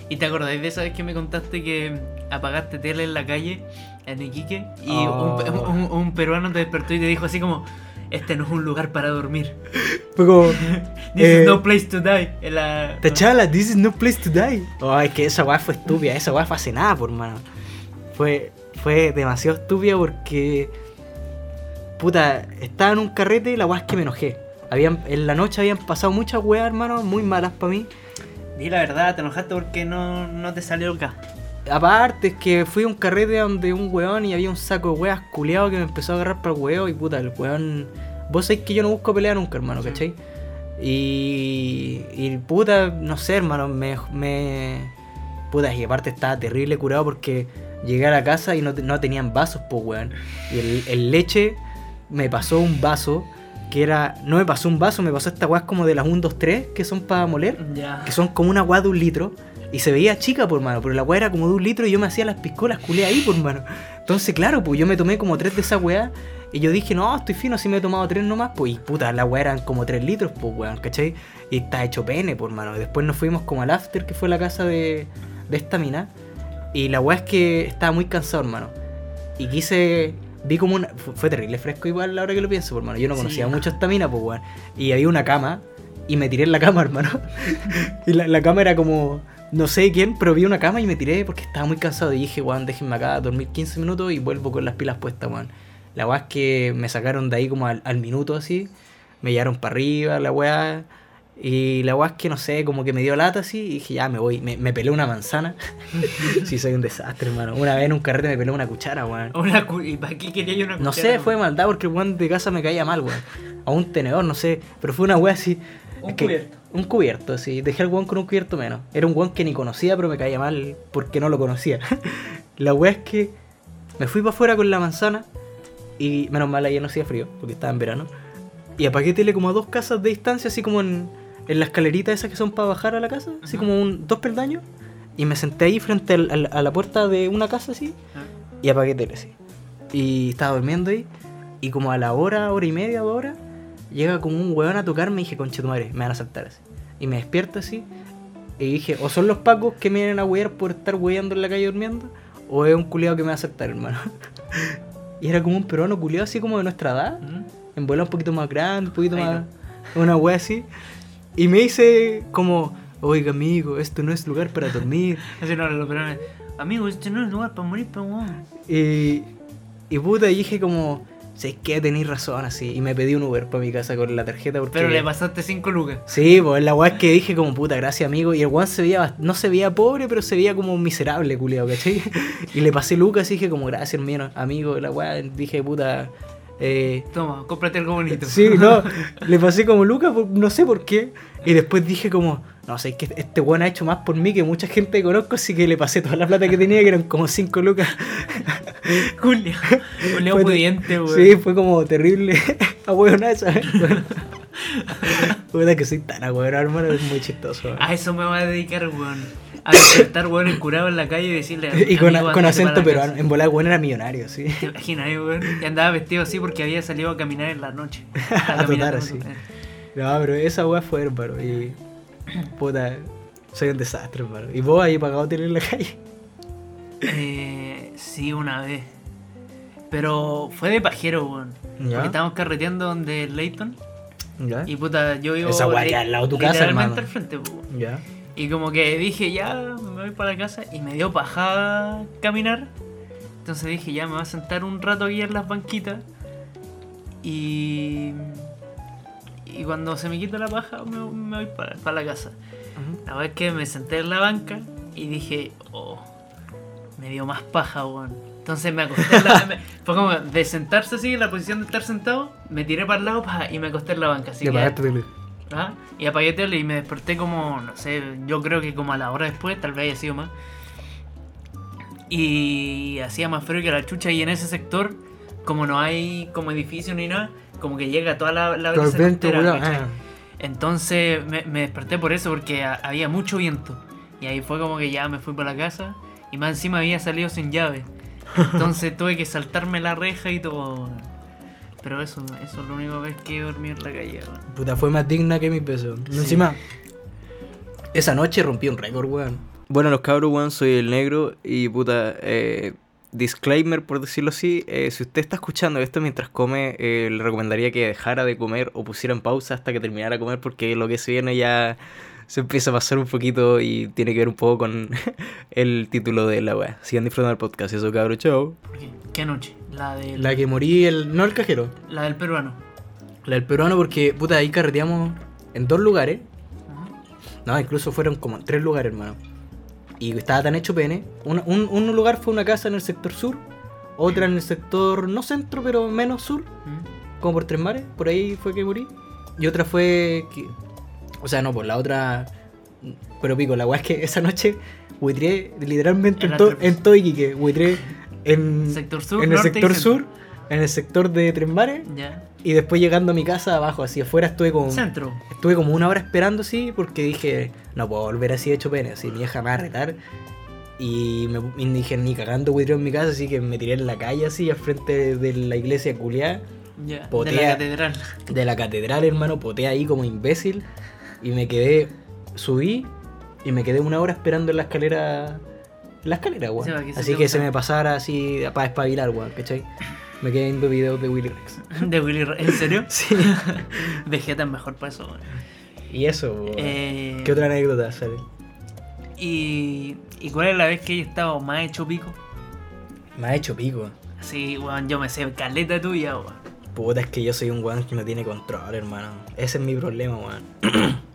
¿Y te acordáis de esa vez que me contaste que apagaste tele en la calle, en Iquique, y Oh. un, un- un peruano te despertó y te dijo así como, este no es un lugar para dormir? Fue como. This eh, is no place to die. En la... Tachala, this is no place to die. Oh, es que esa weá fue estúpida, esa weá fue hace nada, por mano. Fue, fue demasiado estúpida porque. Puta, estaba en un carrete y la weá es que me enojé. Habían, en la noche habían pasado muchas weas, hermano, muy malas para mí. Di la verdad, te enojaste porque no, no te salió acá. Aparte, es que fui a un carrete donde un weón y había un saco de weas culeado que me empezó a agarrar para el weón y puta, el weón. Vos sabés que yo no busco pelea nunca, hermano, Sí. ¿cachai? Y. Y puta, no sé, hermano, me. me puta, y aparte estaba terrible curado porque llegué a la casa y no, no tenían vasos, pues weón. Y el, el leche me pasó un vaso que era. No me pasó un vaso, me pasó esta weas como de las 1, 2, 3 que son para moler Ya. que son como una weá de un litro. Y se veía chica, por mano, pero la weá era como de un litro y yo me hacía las piscolas culé ahí, por mano. Entonces, claro, pues yo me tomé como tres de esa weá. Y yo dije, no, estoy fino, si me he tomado tres nomás. Pues, y puta, la weá eran como tres litros, pues weón, ¿cachai? Y está hecho pene, por mano. Después nos fuimos como al after, que fue la casa de, de esta mina. Y la weá es que estaba muy cansado, hermano. Y quise. Vi como una. Fue, terrible fresco igual la hora que lo pienso, por mano. Yo no Sí. conocía mucho esta mina, pues weón. Y había una cama. Y me tiré en la cama, hermano. y la, la cama era como. No sé quién, pero vi una cama y me tiré porque estaba muy cansado. Y dije, weón, déjenme acá dormir 15 minutos y vuelvo con las pilas puestas, weón. La weá es que me sacaron de ahí como al, al minuto así. Me llevaron para arriba, la weá. Y la weá es que no sé, como que me dio lata así. Y dije, ya me voy. Me, me pelé una manzana. sí, soy un desastre, hermano. Una vez en un carrete me pelé una cuchara, weón. Una cu- ¿Y para qué quería yo una No cuchara, sé, fue maldad porque el weón de casa me caía mal, weón. A un tenedor, no sé. Pero fue una weá así. Un es que- cubierto. Un cubierto, sí. Dejé al weón con un cubierto menos. Era un weón que ni conocía, pero me caía mal porque no lo conocía. la weá es que me fui para afuera con la manzana. Y menos mal ayer no hacía frío, porque estaba en verano. Y apagué tele como a dos casas de distancia, así como en, en la escalerita esas que son para bajar a la casa, así como un, dos peldaños. Y me senté ahí frente al- al- a la puerta de una casa así y apagué tele, sí. Y estaba durmiendo ahí. Y como a la hora, hora y media, dos horas, llega como un weón a tocarme y dije, conche tu madre, me van a saltar así. Y me despierto así. Y dije, o son los pacos que me vienen a wear por estar weyando en la calle durmiendo, o es un culiado que me va a saltar, hermano. y era como un peruano culiado así como de nuestra edad, ¿Mm? en bola un poquito más grande, un poquito más. Una wea así. Y me dice como, oiga amigo, esto no es lugar para dormir. Así no, lo pero Amigo, este no es lugar para morir, pero weón. Y, y puta, y dije como, sé que tenéis razón así. Y me pedí un Uber para mi casa con la tarjeta porque... Pero le pasaste 5 lucas. Sí, pues la weá es que dije como puta, gracias amigo. Y el weón se veía, no se veía pobre, pero se veía como miserable, culiao, ¿cachai? Y le pasé lucas y dije como gracias hermano, amigo. La weá, dije puta, eh, Toma, cómprate algo bonito. Sí, no, le pasé como Lucas, no sé por qué. Y después dije como, no sé, es que este weón ha hecho más por mí que mucha gente que conozco, así que le pasé toda la plata que tenía, que eran como 5 lucas. Julio. Julio pudiente, weón. Sí, fue como terrible. A weón. Bueno. Puta que soy tan ahueonado, hermano, es muy chistoso. weón. A eso me voy a dedicar, weón. A despertar, weón, el curado en la calle y decirle. Y con, "Amigo, con ándate acento peruano. casa". En volar, weón era millonario, sí. ¿Te imaginas, weón? Y andaba vestido así porque había salido a caminar en la noche. A trotar así. No, pero esa weá fue, hermano. Y. Puta, soy un desastre, hermano. ¿Y vos ahí pagado tener en la calle? Eh, sí, una vez. Pero fue de pajero, weón. Ya. Porque estábamos carreteando donde Leighton. ¿Ya? Y puta, yo vivo. Esa queda al lado de tu casa, hermano. al frente, weón. ¿Ya? Y como que dije, ya, me voy para la casa. Y me dio paja caminar. Entonces dije, ya, me voy a sentar un rato aquí en las banquitas. Y. Y cuando se me quita la paja, me, me voy para, para la casa. La vez que me senté en la banca y dije, oh, me dio más paja, weón. Entonces me acosté en la me- Fue como de sentarse así, en la posición de estar sentado, me tiré para el lado y me acosté en la banca. Así Le que, tele. Ajá, y apagué tele y me desperté como, no sé, yo creo que como a la hora después, tal vez haya sido más. Y hacía más frío que la chucha y en ese sector, como no hay como edificio ni nada, como que llega toda la, la brisa viento, ¿cachai? ah. Entonces me, me desperté por eso, porque ha- había mucho viento. Y ahí fue como que ya me fui para la casa y más encima había salido sin llave. Entonces tuve que saltarme la reja y todo. Pero eso, eso es la única vez que he dormido en la calle. weón. Puta, fue más digna que mi peso. Sí. Encima, esa noche rompí un récord, weón. Bueno, los cabros, weón, soy el negro y puta, eh, disclaimer, por decirlo así, eh, si usted está escuchando esto mientras come, eh, le recomendaría que dejara de comer o pusiera en pausa hasta que terminara de comer porque lo que se viene ya se empieza a pasar un poquito y tiene que ver un poco con el título de la wea. Sigan disfrutando del podcast, eso cabrón, chao. ¿Por qué? ¿Qué noche? La del, La que morí, el, no el cajero, la del peruano. la del peruano porque, puta, ahí carreteamos en dos lugares. Ajá. No, incluso fueron como en tres lugares, hermano. Y estaba tan hecho pene. Un, un, un lugar fue una casa en el sector sur, otra en el sector, no centro, pero menos sur, ¿Mm? como por Tres Mares, por ahí fue que morí. Y otra fue que. O sea, no, pues la otra. Pero pico, la weá es que esa noche buitré literalmente En en, la to- tres. en todo Iquique. Buitré en, Sector sur, en el sector sur, en el sector de Tres. Y después llegando a mi casa abajo, así afuera, estuve como. Centro. Estuve como una hora esperando así porque dije, no puedo volver así hecho pene, así mi vieja me va a retar. Y me y dije, ni cagando buitreo en mi casa, así que me tiré en la calle así, al frente de la iglesia culiá, Ya. De Potea. la catedral. de la catedral, hermano, poté ahí como imbécil. Y me quedé, subí y me quedé una hora esperando en la escalera, en la escalera, weón. Sí, que así que se me pasara así para espabilar, weón, ¿cachai? Me quedé viendo videos de Willy Rex. De Willy Ra- ¿En serio? Sí. Vegeta es mejor para eso. weón. y eso, weón. Eh, ¿Qué otra anécdota sale? y, ¿Y cuál es la vez que he estado más hecho pico? Ha hecho pico. Así, weón, yo me sé caleta tuya, weón. Puta, es que yo soy un weón que no tiene control, hermano. Ese es mi problema, weón.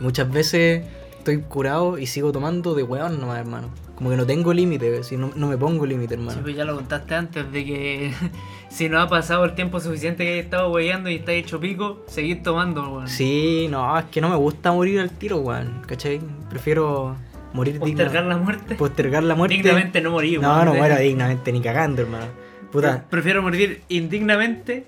Muchas veces estoy curado y sigo tomando de weón nomás, hermano. Como que no tengo límite, si no, no me pongo límite, Sí, hermano. pues ya lo contaste antes de que si no ha pasado el tiempo suficiente que he estado weyando y está hecho pico, seguir tomando, weón. Sí, no, es que no me gusta morir al tiro, weón. ¿Cachai? Prefiero morir Postergar digna- la muerte. Postergar la muerte. Dignamente no morir, No, no muero dignamente ni cagando, hermano. Puta. Prefiero morir indignamente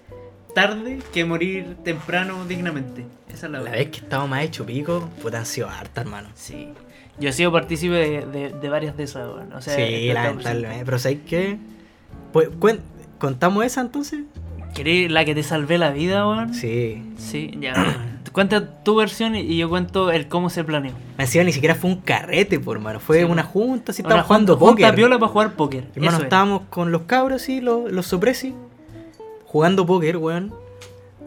tarde que morir temprano dignamente. Esa la vez que estaba más hecho pico, puta han sido harta, hermano. Sí. Yo he sido partícipe de, de, de varias de esas, weón. O sea, sí, lamentablemente. Pero ¿sabes qué? Pues, ¿Contamos esa entonces? ¿Querés la que te salvé la vida, weón? Sí. Sí, ya. Cuenta tu versión y yo cuento el cómo se planeó. Me decía ni siquiera fue un carrete, por hermano. Fue Sí. una junta, Una estábamos jugando junta- junta póker. piola para jugar póker. Hermano, es. estábamos con los cabros, sí, los, los sopresi, jugando póker, weón.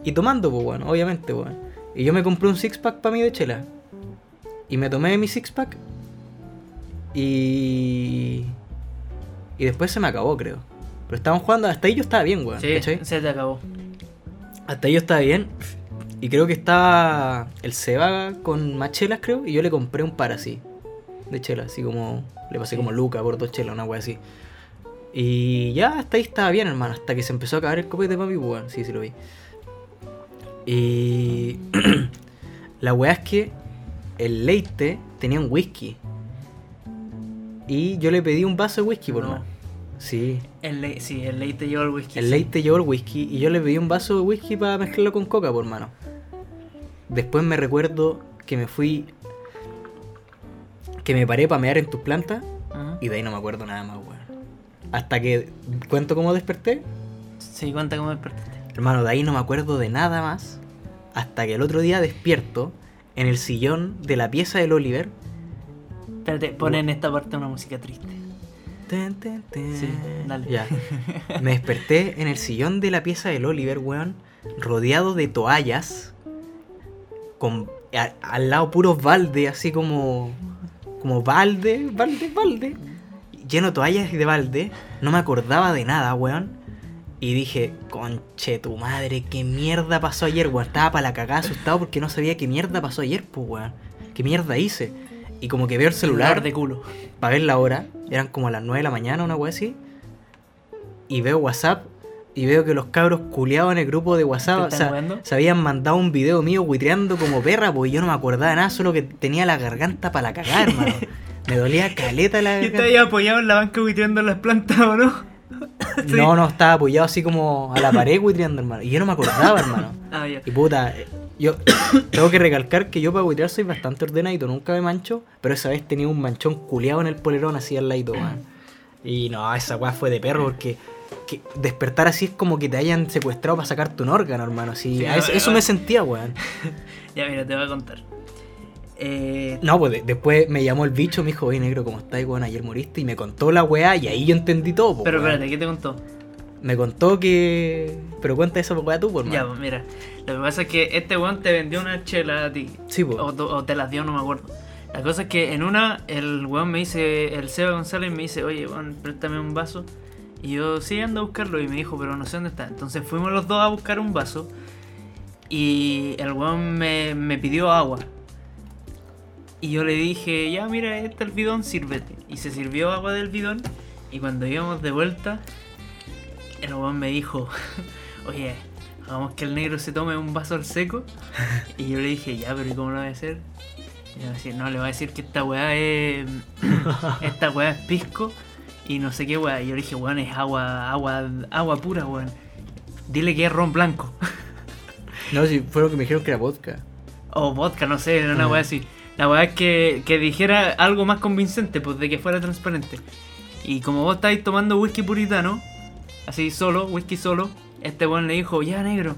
Y tomando, pues, weón, obviamente, weón. Y yo me compré un six pack para mí de chela. Y me tomé mi six pack. Y. Y después se me acabó, creo. Pero estábamos jugando, hasta ahí yo estaba bien, weón. Sí, ¿cachai? se te acabó. Hasta ahí yo estaba bien. Y creo que estaba el Seba con más chelas, creo. Y yo le compré un par así. De chelas, así como. Le pasé Sí. como Luca por dos chelas, una wea así. Y ya hasta ahí estaba bien, hermano. Hasta que se empezó a acabar el copete para mi weón. Sí, sí lo vi. Y. la wea es que el leite tenía un whisky. Y yo le pedí un vaso de whisky, por No. más. Sí. El sí, el ley te llevó el whisky. El sí. leite llevó el whisky y yo le pedí un vaso de whisky para mezclarlo con coca, por mano. Después me recuerdo que me fui. Que me paré para mear en tus plantas y de ahí no me acuerdo nada más, weón. Hasta que. ¿Cuento cómo desperté? Sí, cuenta cómo despertaste. Hermano, de ahí no me acuerdo de nada más. Hasta que el otro día despierto en el sillón de la pieza del Oliver. Espérate, pon en esta parte una música triste. Ten, ten, ten. Sí, dale. Ya. Me desperté en el sillón de la pieza del Oliver, weón, rodeado de toallas, con a- al lado puros balde, así como como balde, balde, balde, lleno de toallas y de balde. No me acordaba de nada, weón. Y dije, conche tu madre, qué mierda pasó ayer, weón. Estaba para la cagada asustado porque no sabía qué mierda pasó ayer, pues, weón. ¿Qué mierda hice? Y como que veo el celular de culo. para ver la hora. Eran como a las 9 de la mañana, una wea así. Y veo WhatsApp y veo que los cabros culeados en el grupo de WhatsApp ¿Te o están se habían mandado un video mío buitreando como perra, pues yo no me acordaba de nada, solo que tenía la garganta para la cagar, hermano. Me dolía caleta la Y garganta. ahí apoyado en la banca buitreando las plantas, ¿o no? Sí. No, no, estaba apoyado así como a la pared buitreando, hermano. Y yo no me acordaba, hermano. Ah, ya. Y puta, yo tengo que recalcar que yo para buitrear soy bastante ordenadito, nunca me mancho, pero esa vez tenía un manchón culeado en el polerón así al ladito, weón. Y no, esa weá fue de perro porque que despertar así es como que te hayan secuestrado para sacarte un órgano, hermano. Así, Sí, a eso, no, eso no. me sentía, weón. Ya, mira, te voy a contar. Eh, No, pues de- después me llamó el bicho, me dijo, oye negro, ¿cómo estás, weón? Ayer moriste y me contó la weá y ahí yo entendí todo, po, pero weón. espérate, ¿qué te contó? Me contó que. Pero cuenta eso, weá, tú, por Ya, pues mira. Lo que pasa es que este weón te vendió una chela a ti. Sí. O, o te las dio, no me acuerdo. La cosa es que en una, el weón me dice, el Seba González me dice, oye, weón, préstame un vaso. Y yo, sí, ando a buscarlo. Y me dijo, pero no sé dónde está. Entonces fuimos los dos a buscar un vaso. Y el weón me, me pidió agua. Y yo le dije, ya, mira, este es el bidón, sírvete. Y se sirvió agua del bidón. Y cuando íbamos de vuelta, el weón me dijo, oye, hagamos que el negro se tome un vaso al seco. Y yo le dije, ya, pero ¿y cómo lo va a hacer? Y le va a decir, no, le va a decir que esta weá es. esta weá es pisco y no sé qué weá. Y yo le dije, weón, es agua, agua, agua pura, weón. Dile que es ron blanco. No, si fue lo que me dijeron que era vodka. o vodka, no sé, era una Ah. weá así. La weá es que, que dijera algo más convincente, pues de que fuera transparente. Y como vos estáis tomando whisky puritano, así solo, whisky solo, este weón le dijo, ya negro,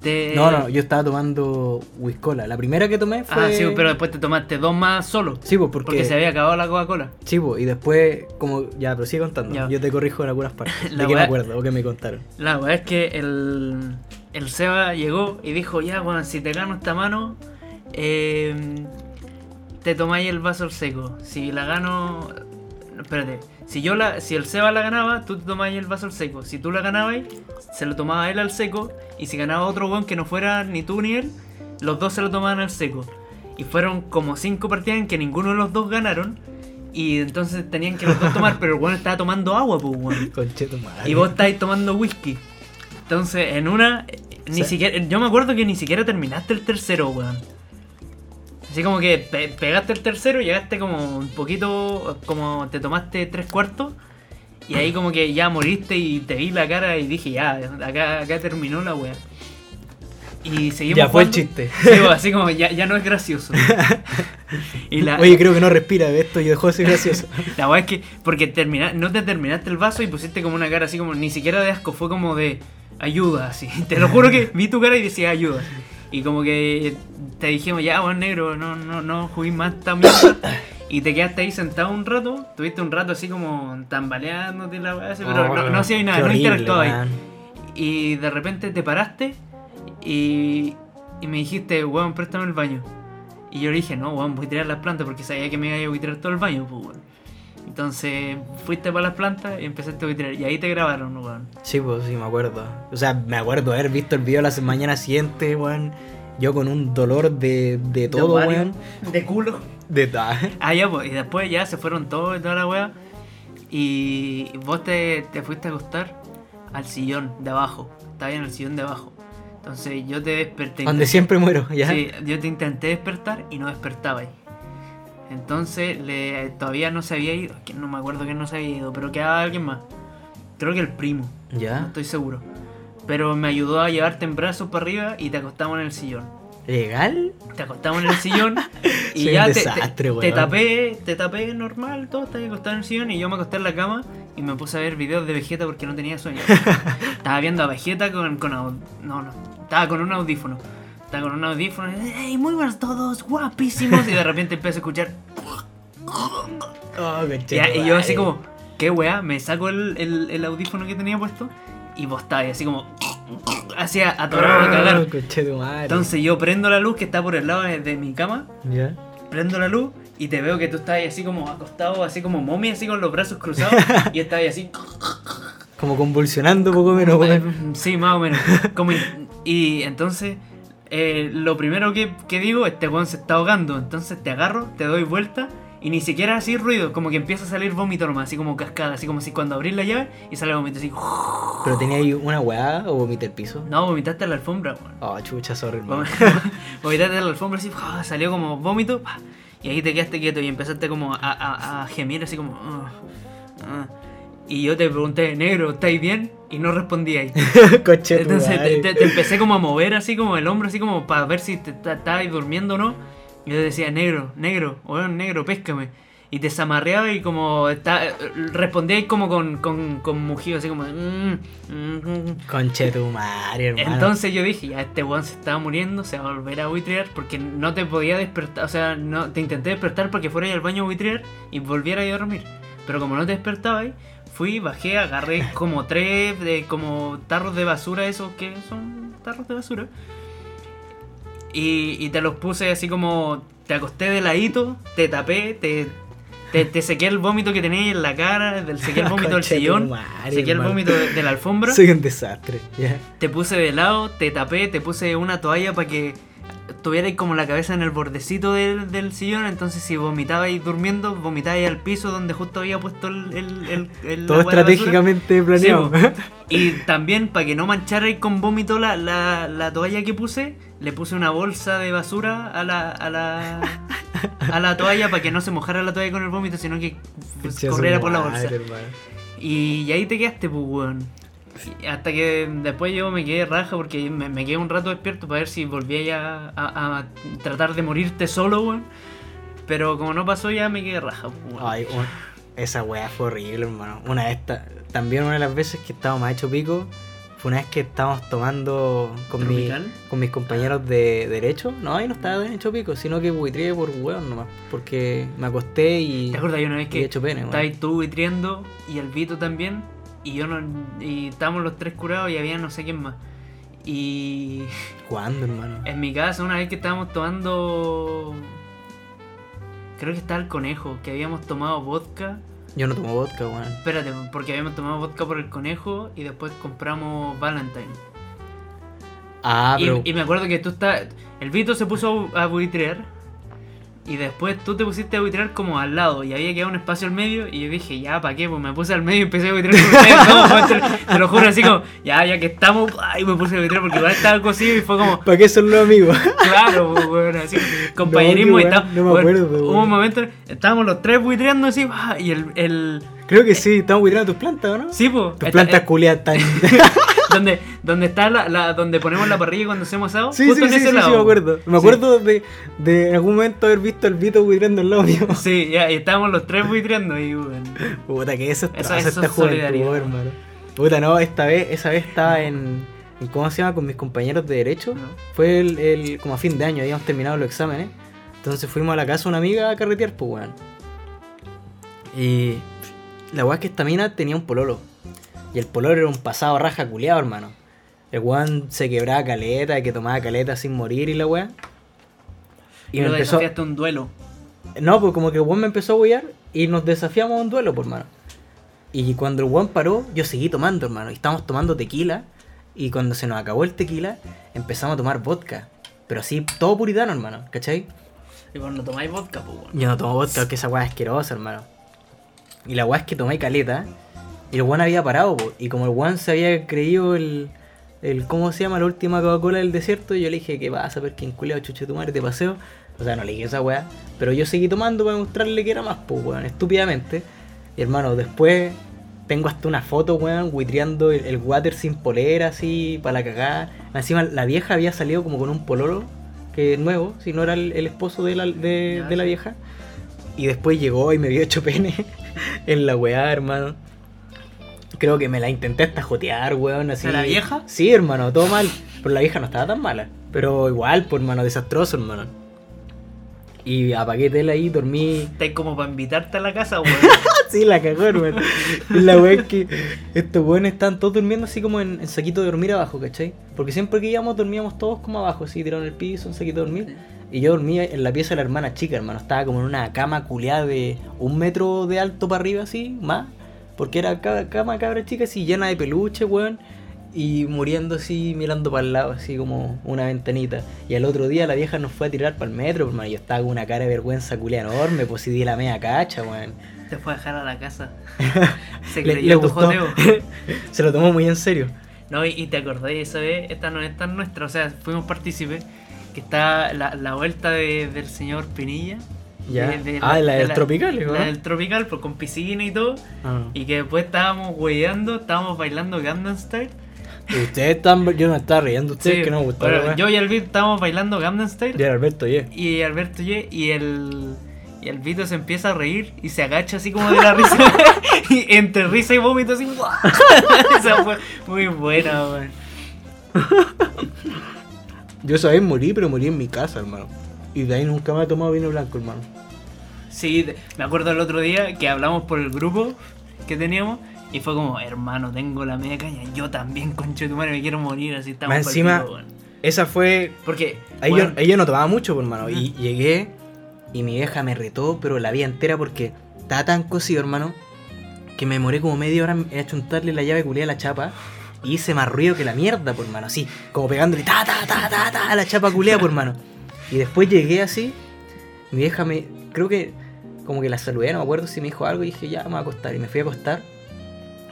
te. No, no, yo estaba tomando whiskola. La primera que tomé fue. Ah, sí, pero después te tomaste dos más solo. Sí, pues porque. Porque se había acabado la Coca-Cola. Sí, pues, y después, como. Ya, pero sigue contando. Ya. Yo te corrijo en algunas partes. La de que me acuerdo o que me contaron. La verdad es que el, el Seba llegó y dijo, ya, bueno, si te gano esta mano, eh, te tomáis el vaso al seco. Si la gano... no, Espérate. Si yo la, si el Seba la ganaba, tú te tomáis el vaso al seco. Si tú la ganabas, se lo tomaba él al seco. Y si ganaba otro weón que no fuera ni tú ni él, los dos se lo tomaban al seco. Y fueron como cinco partidas en que ninguno de los dos ganaron. Y entonces tenían que los dos tomar, pero el weón estaba tomando agua, pues weón. Y vos estáis tomando whisky. Entonces, en una, ni Sí. siquiera, yo me acuerdo que ni siquiera terminaste el tercero, weón. Así como que pe- pegaste el tercero, llegaste como un poquito, como te tomaste tres cuartos. Y ahí como que ya moriste y te vi la cara y dije, ya, acá, acá terminó la wea. Y seguimos Ya fue el chiste. Sí, pues, así como ya, ya no es gracioso. y la, Oye, creo que no respira de esto y dejó de ser gracioso. la weá es que, porque termina, no te terminaste el vaso y pusiste como una cara así como, ni siquiera de asco, fue como de ayuda, así. Te lo juro que vi tu cara y decía ayuda. Y como que te dijimos, ya, buen negro, no, no, no juguís más mierda. Y te quedaste ahí sentado un rato, tuviste un rato así como tambaleándote la weá, pero no, no hacías nada, Oh, no interactuabas ahí. Y de repente te paraste y, y me dijiste, weón, préstame el baño. Y yo le dije, no, weón, voy a tirar las plantas porque sabía que me iba a buitrear todo el baño, pues, weón. Entonces fuiste para las plantas y empezaste a buitrear. Y ahí te grabaron, weón. Sí, pues sí, me acuerdo. O sea, me acuerdo haber visto el video la mañana siguiente, weón. Yo con un dolor de, de todo, weón. De culo. De ta- Ah, ya, pues. Y después ya se fueron todos y toda la weá. Y vos te, te fuiste a acostar al sillón de abajo. Estaba en el sillón de abajo. Entonces yo te desperté. Donde siempre muero, ¿ya? Sí, yo te intenté despertar y no despertaba ahí. Entonces le, todavía no se había ido. No me acuerdo que no se había ido, pero quedaba alguien más. Creo que el primo, no ¿Ya? estoy seguro. Pero me ayudó a llevarte en brazos para arriba y te acostamos en el sillón. ¿Legal? Te acostamos en el sillón y Soy ya un te, te- desastre, te tapé, te tapé normal, todo estaba acostado en el sillón y yo me acosté en la cama y me puse a ver videos de Vegeta porque no tenía sueño. estaba viendo a Vegeta con, con no, no, estaba con un audífono. Estaba con un audífono y hey, muy buenos todos, guapísimos y de repente empecé a escuchar Oh, ya, y yo así como, ¿qué weá? Me saco el, el- el audífono que tenía puesto y vos estabas así como hacía atorado a cagar. Entonces, yo prendo la luz que está por el lado de, mi cama ¿Ya? prendo la luz y te veo que tú estás así como acostado, así como momia, así con los brazos cruzados y estás así. Como convulsionando poco menos, sí, más o menos. Como y, y entonces, eh, lo primero que, que digo, este weón se está ahogando. Entonces te agarro, te doy vuelta y ni siquiera así ruido, como que empieza a salir vómito nomás, así como cascada, así como si cuando abrís la llave y sale vómito así. ¿Pero tenía ahí una weá o vomité el piso? No, vomitaste en la alfombra, weón. Oh, chucha, sorry, Vomitaste en la alfombra así, ¡ah! salió como vómito, y ahí te quedaste quieto y empezaste como a, a- a gemir así como... "Ah, ah". Y yo te pregunté, negro, ¿estáis bien? Y no respondíais. Entonces te, te- te empecé como a mover así como el hombro, así como para ver si te ta- estabas durmiendo o no. Y yo decía, negro, negro, weón, negro, péscame. y te zamarreaba y como está, respondía como con, con, con mugido, así como... "Mm, mm, mm". Conche tu madre, hermano. Entonces yo dije, ya este weón se estaba muriendo, se va a volver a buitrear porque no te podía despertar, o sea, no te intenté despertar porque fuera al baño a buitrear y volviera a dormir. Pero como no te despertaba ahí, fui, bajé, agarré como tres de como tarros de basura, esos que son tarros de basura. Y, y te los puse así como, te acosté de ladito, te tapé, te, te, te sequé el vómito que tenías en la cara, te sequé el vómito del sillón, madre, sequé el vómito de, de la alfombra. Soy un desastre. Te puse de lado, te tapé, te puse una toalla para que tuvierais como la cabeza en el bordecito del, del sillón. Entonces, si vomitabais durmiendo, vomitabais al piso donde justo había puesto el. el, el- el- Todo estratégicamente planeado. Sí, Y también, para que no mancharais con vómito la, la, la toalla que puse, le puse una bolsa de basura a la, a la, a la toalla para que no se mojara la toalla con el vómito, sino que pues, corriera por la bolsa. y ahí te quedaste, pues, weón. Hasta que después yo me quedé raja porque me, me quedé un rato despierto para ver si volvía ya a, a tratar de morirte solo, weón. Pero como no pasó, ya me quedé raja, weón. Ay, esa weá fue horrible, hermano. Una de estas, también una de las veces que estábamos más hecho pico, fue una vez que estábamos tomando con, mi, con mis compañeros de derecho. No, ahí no estaba tan hecho pico, sino que buitrié por weón nomás. Porque me acosté y. ¿Te acuerdas? Hay una vez que hecho pene, weón. estabas tú vitriendo y el Vito también. Y yo no. Y estábamos los tres curados y había no sé quién más. Y ¿Cuándo, hermano? en mi casa, una vez que estábamos tomando. Creo que estaba el conejo, que habíamos tomado vodka. Yo no tomo vodka, weón. Espérate, porque habíamos tomado vodka por el conejo y después compramos Valentine. Ah, pero. Y, y me acuerdo que tú estás. El Vito se puso a buitrear. Y después tú te pusiste a buitrear como al lado. Y había quedado un espacio al medio. Y yo dije, ya, ¿para qué? Pues me puse al medio y empecé a buitrear con ustedes. No, te, te lo juro, así como, ya, ya que estamos. Ay, me puse a buitrear porque igual estaba cocido y fue como, ¿Para qué son los amigos? claro, pues, así. Compañerismo No, y tal. no me acuerdo, pues, Hubo un momento, estábamos los tres buitreando así. ah, Y el. el Creo que sí, estamos buitrando tus plantas, ¿o no? sí, pues. Tus plantas eh, culiadas están. Donde, donde está la, la- donde ponemos la parrilla cuando hacemos asado. Sí, justo sí, en sí, ese sí, lado. sí, me acuerdo. Me acuerdo de, de en algún momento haber visto al Vito buitrando al lado mío. Sí, ya, y estábamos los tres buitreando y bueno. Puta, que eso es Eso- eso esta es juventud, solidaridad. hermano. Puta, no, esta vez, esa vez estaba en, ¿cómo se llama? Con mis compañeros de derecho. No. Fue el, el- como a fin de año, habíamos terminado los exámenes. Entonces fuimos a la casa de una amiga a carretear, pues weón. Y la weá es que esta mina tenía un pololo. Y el pololo era un pasado raja culiado, hermano. El weón se quebraba caleta, que tomaba caleta sin morir y la weá. Y Y me empezó, un duelo. no, pues como que el weón me empezó a huear y nos desafiamos a un duelo, por mano. Y cuando el weón paró, yo seguí tomando, hermano. Y estábamos tomando tequila. Y cuando se nos acabó el tequila, empezamos a tomar vodka. Pero así, todo puritano, hermano, ¿cachai? Y cuando tomáis vodka, pues bueno. Yo no tomo vodka porque esa weá es asquerosa, hermano. Y la weá es que tomé caleta. Y el weón había parado, po. Y como el weón se había creído el. el ¿Cómo se llama? La última Coca-Cola del desierto. Yo le dije, ¿qué pasa? En culeado chuche tu madre te paseo. O sea, no le dije esa weá. Pero yo seguí tomando para mostrarle que era más, pues, weón, estúpidamente. Y hermano, después tengo hasta una foto, weón, buitreando el, el water sin polera, así, para la cagada. Encima, la vieja había salido como con un pololo, que es nuevo, si no era el, el esposo de la, de, de la vieja. Y después llegó y me vio hecho pene en la weá, hermano. Creo que me la intenté hasta jotear, weón, así. ¿De la vieja? Sí, hermano, todo mal. Pero la vieja no estaba tan mala. Pero igual, pues, hermano, desastroso, hermano. Y apagué tela ahí, dormí. Estáis como para invitarte a la casa, weón. sí, la cagó, hermano. La weá es que estos weones están todos durmiendo así como en, en saquito de dormir abajo, ¿cachai? Porque siempre que íbamos dormíamos todos como abajo, así, tirados en el piso, en saquito de dormir. Y yo dormía en la pieza de la hermana chica, hermano. Estaba como en una cama culeada de un metro de alto para arriba, así, más. Porque era ca- cama cabra chica, así, llena de peluche, weón. Y muriendo así, mirando para el lado, así como una ventanita. Y al otro día la vieja nos fue a tirar para el metro, hermano. Yo estaba con una cara de vergüenza culeada enorme, pues si di la media cacha, weón. Te fue a dejar a la casa. Se creyó le tu gustó. joteo. Se lo tomó muy en serio. No, y, y te acordás de esa vez, esta no es tan nuestra, o sea, fuimos partícipes, que está la, la vuelta de- del señor Pinilla. Ya. de- de Ah, la de del Tropical, ¿no? La del Tropical, pues con piscina y todo. Ah. Y que después estábamos weyando, estábamos bailando Gangnam Style. Y ustedes están. Yo me estaba riendo, ustedes Sí, que no me gustó. bueno, la yo y Alberto estábamos bailando Gangnam Style. Y Alberto, yeah. Y Alberto y, y el. Y el Vito se empieza a reír y se agacha así como de la risa. y entre risa y vómito así. Esa fue muy buena, weón. Yo vez morí, pero morí en mi casa, hermano. Y de ahí nunca me he tomado vino blanco, hermano. Sí, de- me acuerdo el otro día que hablamos por el grupo que teníamos. Y fue como, hermano, tengo la media caña. Yo también, conche tu madre, me quiero morir. Así estamos Más encima-. Esa fue. Porque, Ahí, weón, yo, ahí yo no tomaba mucho, por hermano. Y llegué y mi vieja me retó, pero la vida entera porque estaba tan cocido, hermano, que me demoré como media hora en achuntarle la llave culiada a la chapa. Y hice más ruido que la mierda, por hermano. Así, como pegándole ta, ta, ta, ta, ta, a la chapa culiada, por hermano. Y después llegué así. Mi vieja me. Creo que. Como que la saludé, no me acuerdo si me dijo algo. Y dije, ya, me voy a acostar. Y me fui a acostar.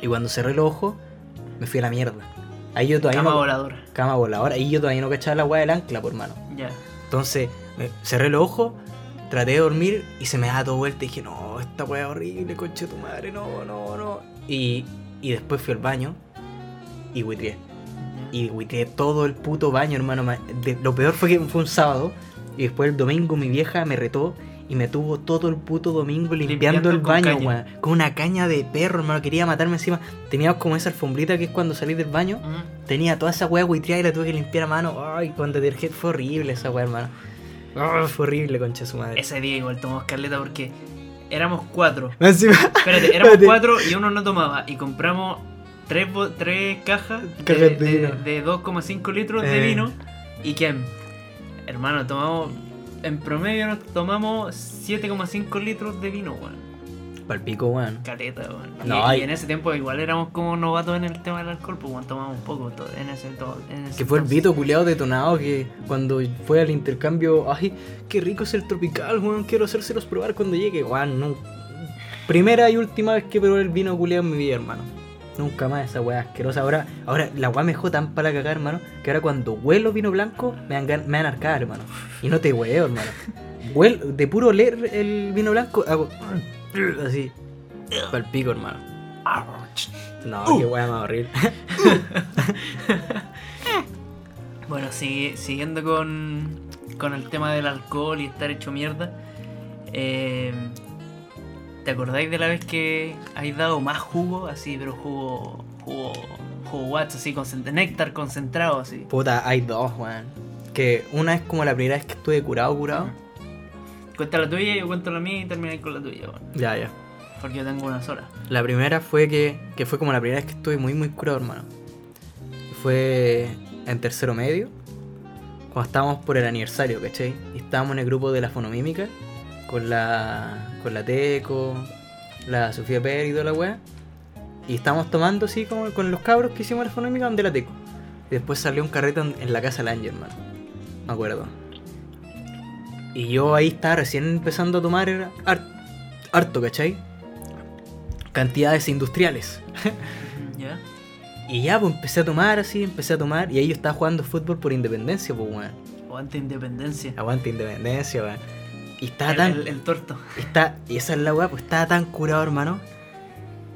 Y cuando cerré los ojos, me fui a la mierda. Ahí yo todavía cama no. voladora. Cama voladora. Ahí yo todavía no cachaba la weá del ancla, por hermano. Ya. Entonces, me cerré los ojos, traté de dormir y se me daba todo vuelta y dije, no, esta weá es horrible, conche tu madre, no, no, no. Y, y después fui al baño y huitrié. Y huitrié todo el puto baño, hermano. de- lo peor fue que fue un sábado y después el domingo mi vieja me retó y me tuvo todo el puto domingo limpiando, Limpiando el baño, weón. Con una caña de perro, hermano. Quería matarme encima. Teníamos como esa alfombrita que es cuando salís del baño. Mm. Tenía toda esa weá huitreada y la tuve que limpiar a mano. Ay, con detergente fue horrible esa weá, hermano. Fue horrible, concha su madre. Ese día igual tomamos caleta porque éramos cuatro. Espérate, éramos cuatro y uno no tomaba. Y compramos tres, bo- tres cajas de, de de- vino. de 2,5 litros de Eh. vino. ¿Y que Hermano, tomamos. En promedio nos tomamos 7,5 litros de vino, weón. Palpico, weón. Caleta, weón. Y, No, y hay- en ese tiempo igual éramos como novatos en el tema del alcohol, pues weón, tomamos un poco todo, en ese, todo, en ese Que fue el. Vito culeado detonado que cuando fue al intercambio, ay, qué rico es el tropical, weón, quiero hacérselos probar cuando llegue, weón, no. Primera y última vez que probé el vino culeado en mi vida, hermano. Nunca más esa weá asquerosa. Ahora, ahora la weá me dejó tan para cagar, hermano, que ahora cuando huelo vino blanco me dan, me dan arcada, hermano. Y no te hueo, hermano. Huelo, de puro oler el vino blanco, hago así. Palpico, hermano. No, qué weá más horrible. Bueno, sigue- siguiendo con, con el tema del alcohol y estar hecho mierda. eh, ¿Te acordáis de la vez que habéis dado más jugo? Así, pero jugo. jugo. jugo watts, así, concent- néctar concentrado, así. Puta, hay dos, weón. Que una es como la primera vez que estuve curado, curado. Cuenta la tuya, yo cuento la mía y termináis con la tuya, weón. Ya, ya. Porque yo tengo una sola. La primera fue que, que fue como la primera vez que estuve muy, muy curado, hermano. Fue en tercero medio, cuando estábamos por el aniversario, ¿cachai? Y estábamos en el grupo de la fonomímica, con la, con la Teco, la Sofía Pérez y toda la weá. Y estábamos tomando así como con los cabros que hicimos la fonomímica donde la Teco. Y después salió un carrete en, la casa del Ángel, hermano. Me acuerdo. Y yo ahí estaba recién empezando a tomar har- harto, ¿cachai? Cantidades industriales. ¿Ya? Y ya, pues empecé a tomar así, empecé a tomar. Y ahí yo estaba jugando fútbol por independencia, pues, weón. O ante independencia. Aguante independencia, weón. Y estaba El, tan. el- el torto. está, y esa es la weá, pues estaba tan curado, hermano.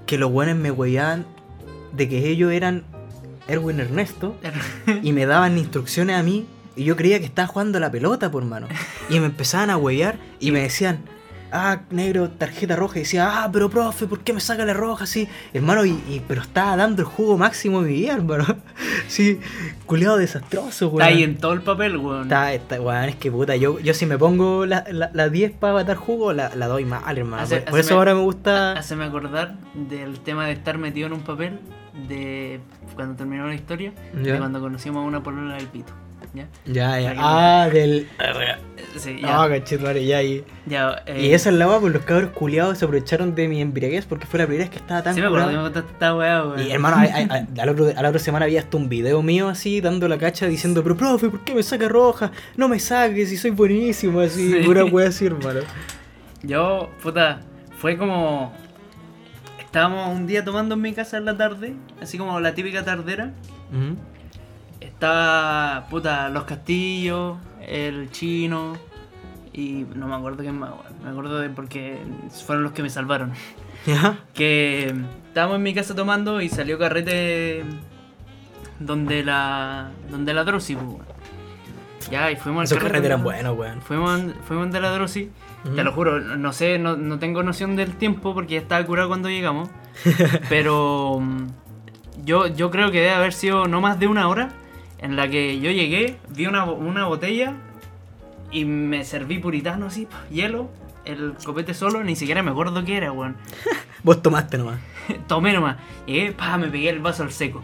Que los weones me weyaban de que ellos eran Erwin Ernesto. y me daban instrucciones a mí. Y yo creía que estaba jugando a la pelota, por mano. Y me empezaban a huevear y me decían, ah, negro, tarjeta roja. Y decía, ah, pero profe, ¿por qué me saca la roja así? Hermano, y, y- pero estaba dando el jugo máximo de mi vida, hermano. Sí, culeado desastroso, weón. Está ahí en todo el papel, weón. Está, está, weón, es que puta, yo, yo si me pongo la, la, la 10 para matar jugo, la, la doy mal, hermano. Hace- por, por eso haceme- ahora me gusta. Haceme acordar del tema de estar metido en un papel de cuando terminó la historia, Ya. de cuando conocimos a una polola del pito. ¿Ya? Ya. Ah, del. Eh, Sí, ya. Ah, cachete, ya, y. ya eh, Y esa es la weá, pues los cabros culiados se aprovecharon de mi embriaguez porque fue la primera vez que estaba tan Sí me acuerdo, me contaste esta weá, weón. Y hermano, otro- a la otra semana había hasta un video mío así, dando la cacha, diciendo, pero profe, ¿por qué me saca roja? No me saques, si soy buenísimo, así, Sí. pura wea así, hermano. Yo, puta, fue como. Estábamos un día tomando en mi casa en la tarde, así como la típica tardera. Ujú. Estaba, puta, los castillos, el chino y no me acuerdo quién más, weón. Me acuerdo de porque fueron los que me salvaron. ¿Ya? Que estábamos en mi casa tomando y salió carrete donde la donde la Drosi, pues. Ya, y fuimos al Esos carrete carretes eran buenos, weón. Fuimos, fuimos de la Drosi. Ujú. Te lo juro, no sé, no, no tengo noción del tiempo porque ya estaba curado cuando llegamos. pero mm, yo, yo creo que debe haber sido no más de una hora en la que yo llegué, vi una, una botella y me serví puritano así, hielo, el copete solo, ni siquiera me acuerdo qué era, weón. Vos tomaste nomás. Tomé nomás. Llegué, pa, me pegué el vaso al seco.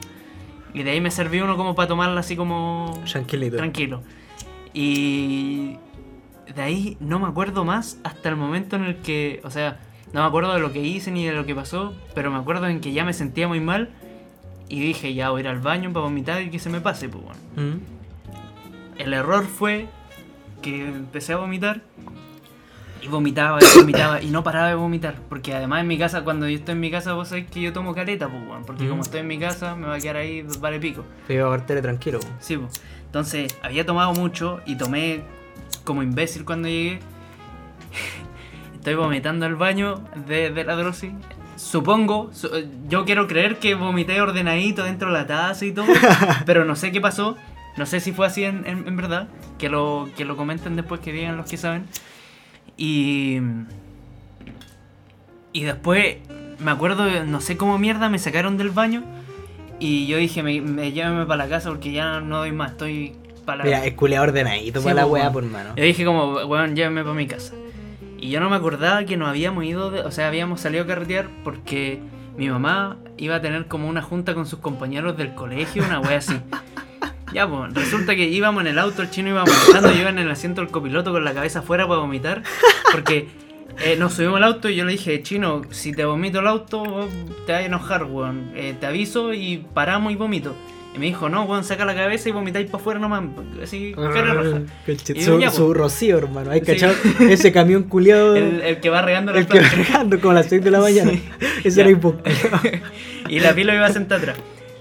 Y de ahí me serví uno como para tomarla así como Tranquilito. tranquilo. Y de ahí no me acuerdo más hasta el momento en el que, o sea, no me acuerdo de lo que hice ni de lo que pasó, pero me acuerdo en que ya me sentía muy mal y dije, ya voy a ir al baño para vomitar y que se me pase, pues bueno. Mm. El error fue que empecé a vomitar y vomitaba y vomitaba y no paraba de vomitar, porque además en mi casa, cuando yo estoy en mi casa, vos sabés que yo tomo careta, pues bueno, porque Mm. como estoy en mi casa me va a quedar ahí vale pico. Pero iba a tele tranquilo. weón. Sí, po. entonces había tomado mucho y tomé como imbécil cuando llegué. Estoy vomitando al baño de, de la Drosi. Supongo, su- yo quiero creer que vomité ordenadito dentro de la taza y todo, pero no sé qué pasó. No sé si fue así en, en- en verdad. Que lo, que lo comenten después, que digan los que saben. Y. Y después me acuerdo, no sé cómo mierda, me sacaron del baño. Y yo dije, me, me llévame para la casa porque ya no doy más, estoy para la Mira, es culeado ordenadito Sí, para la weón. por mano. Yo dije como, weón, llévame para mi casa. Y yo no me acordaba que nos habíamos ido, de- o sea, habíamos salido a carretear porque mi mamá iba a tener como una junta con sus compañeros del colegio, una wea así. Ya, pues, resulta que íbamos en el auto, el chino iba manejando, yo en el asiento del copiloto con la cabeza afuera para vomitar, porque eh, nos subimos al auto y yo le dije, chino, si te vomito el auto, te vas a enojar, weón. Eh, te aviso y paramos y vomito. Y me dijo, no, weón, saca la cabeza y vomitáis para afuera nomás, así, cara roja. Conche- Y Su, ya, su rocío, hermano. ¿Hay Sí. cachado? Ese camión culiado. El, el que va regando El que va regando como a las 6 de la mañana. Ese Ya. era hipo. Y la pila iba sentada atrás.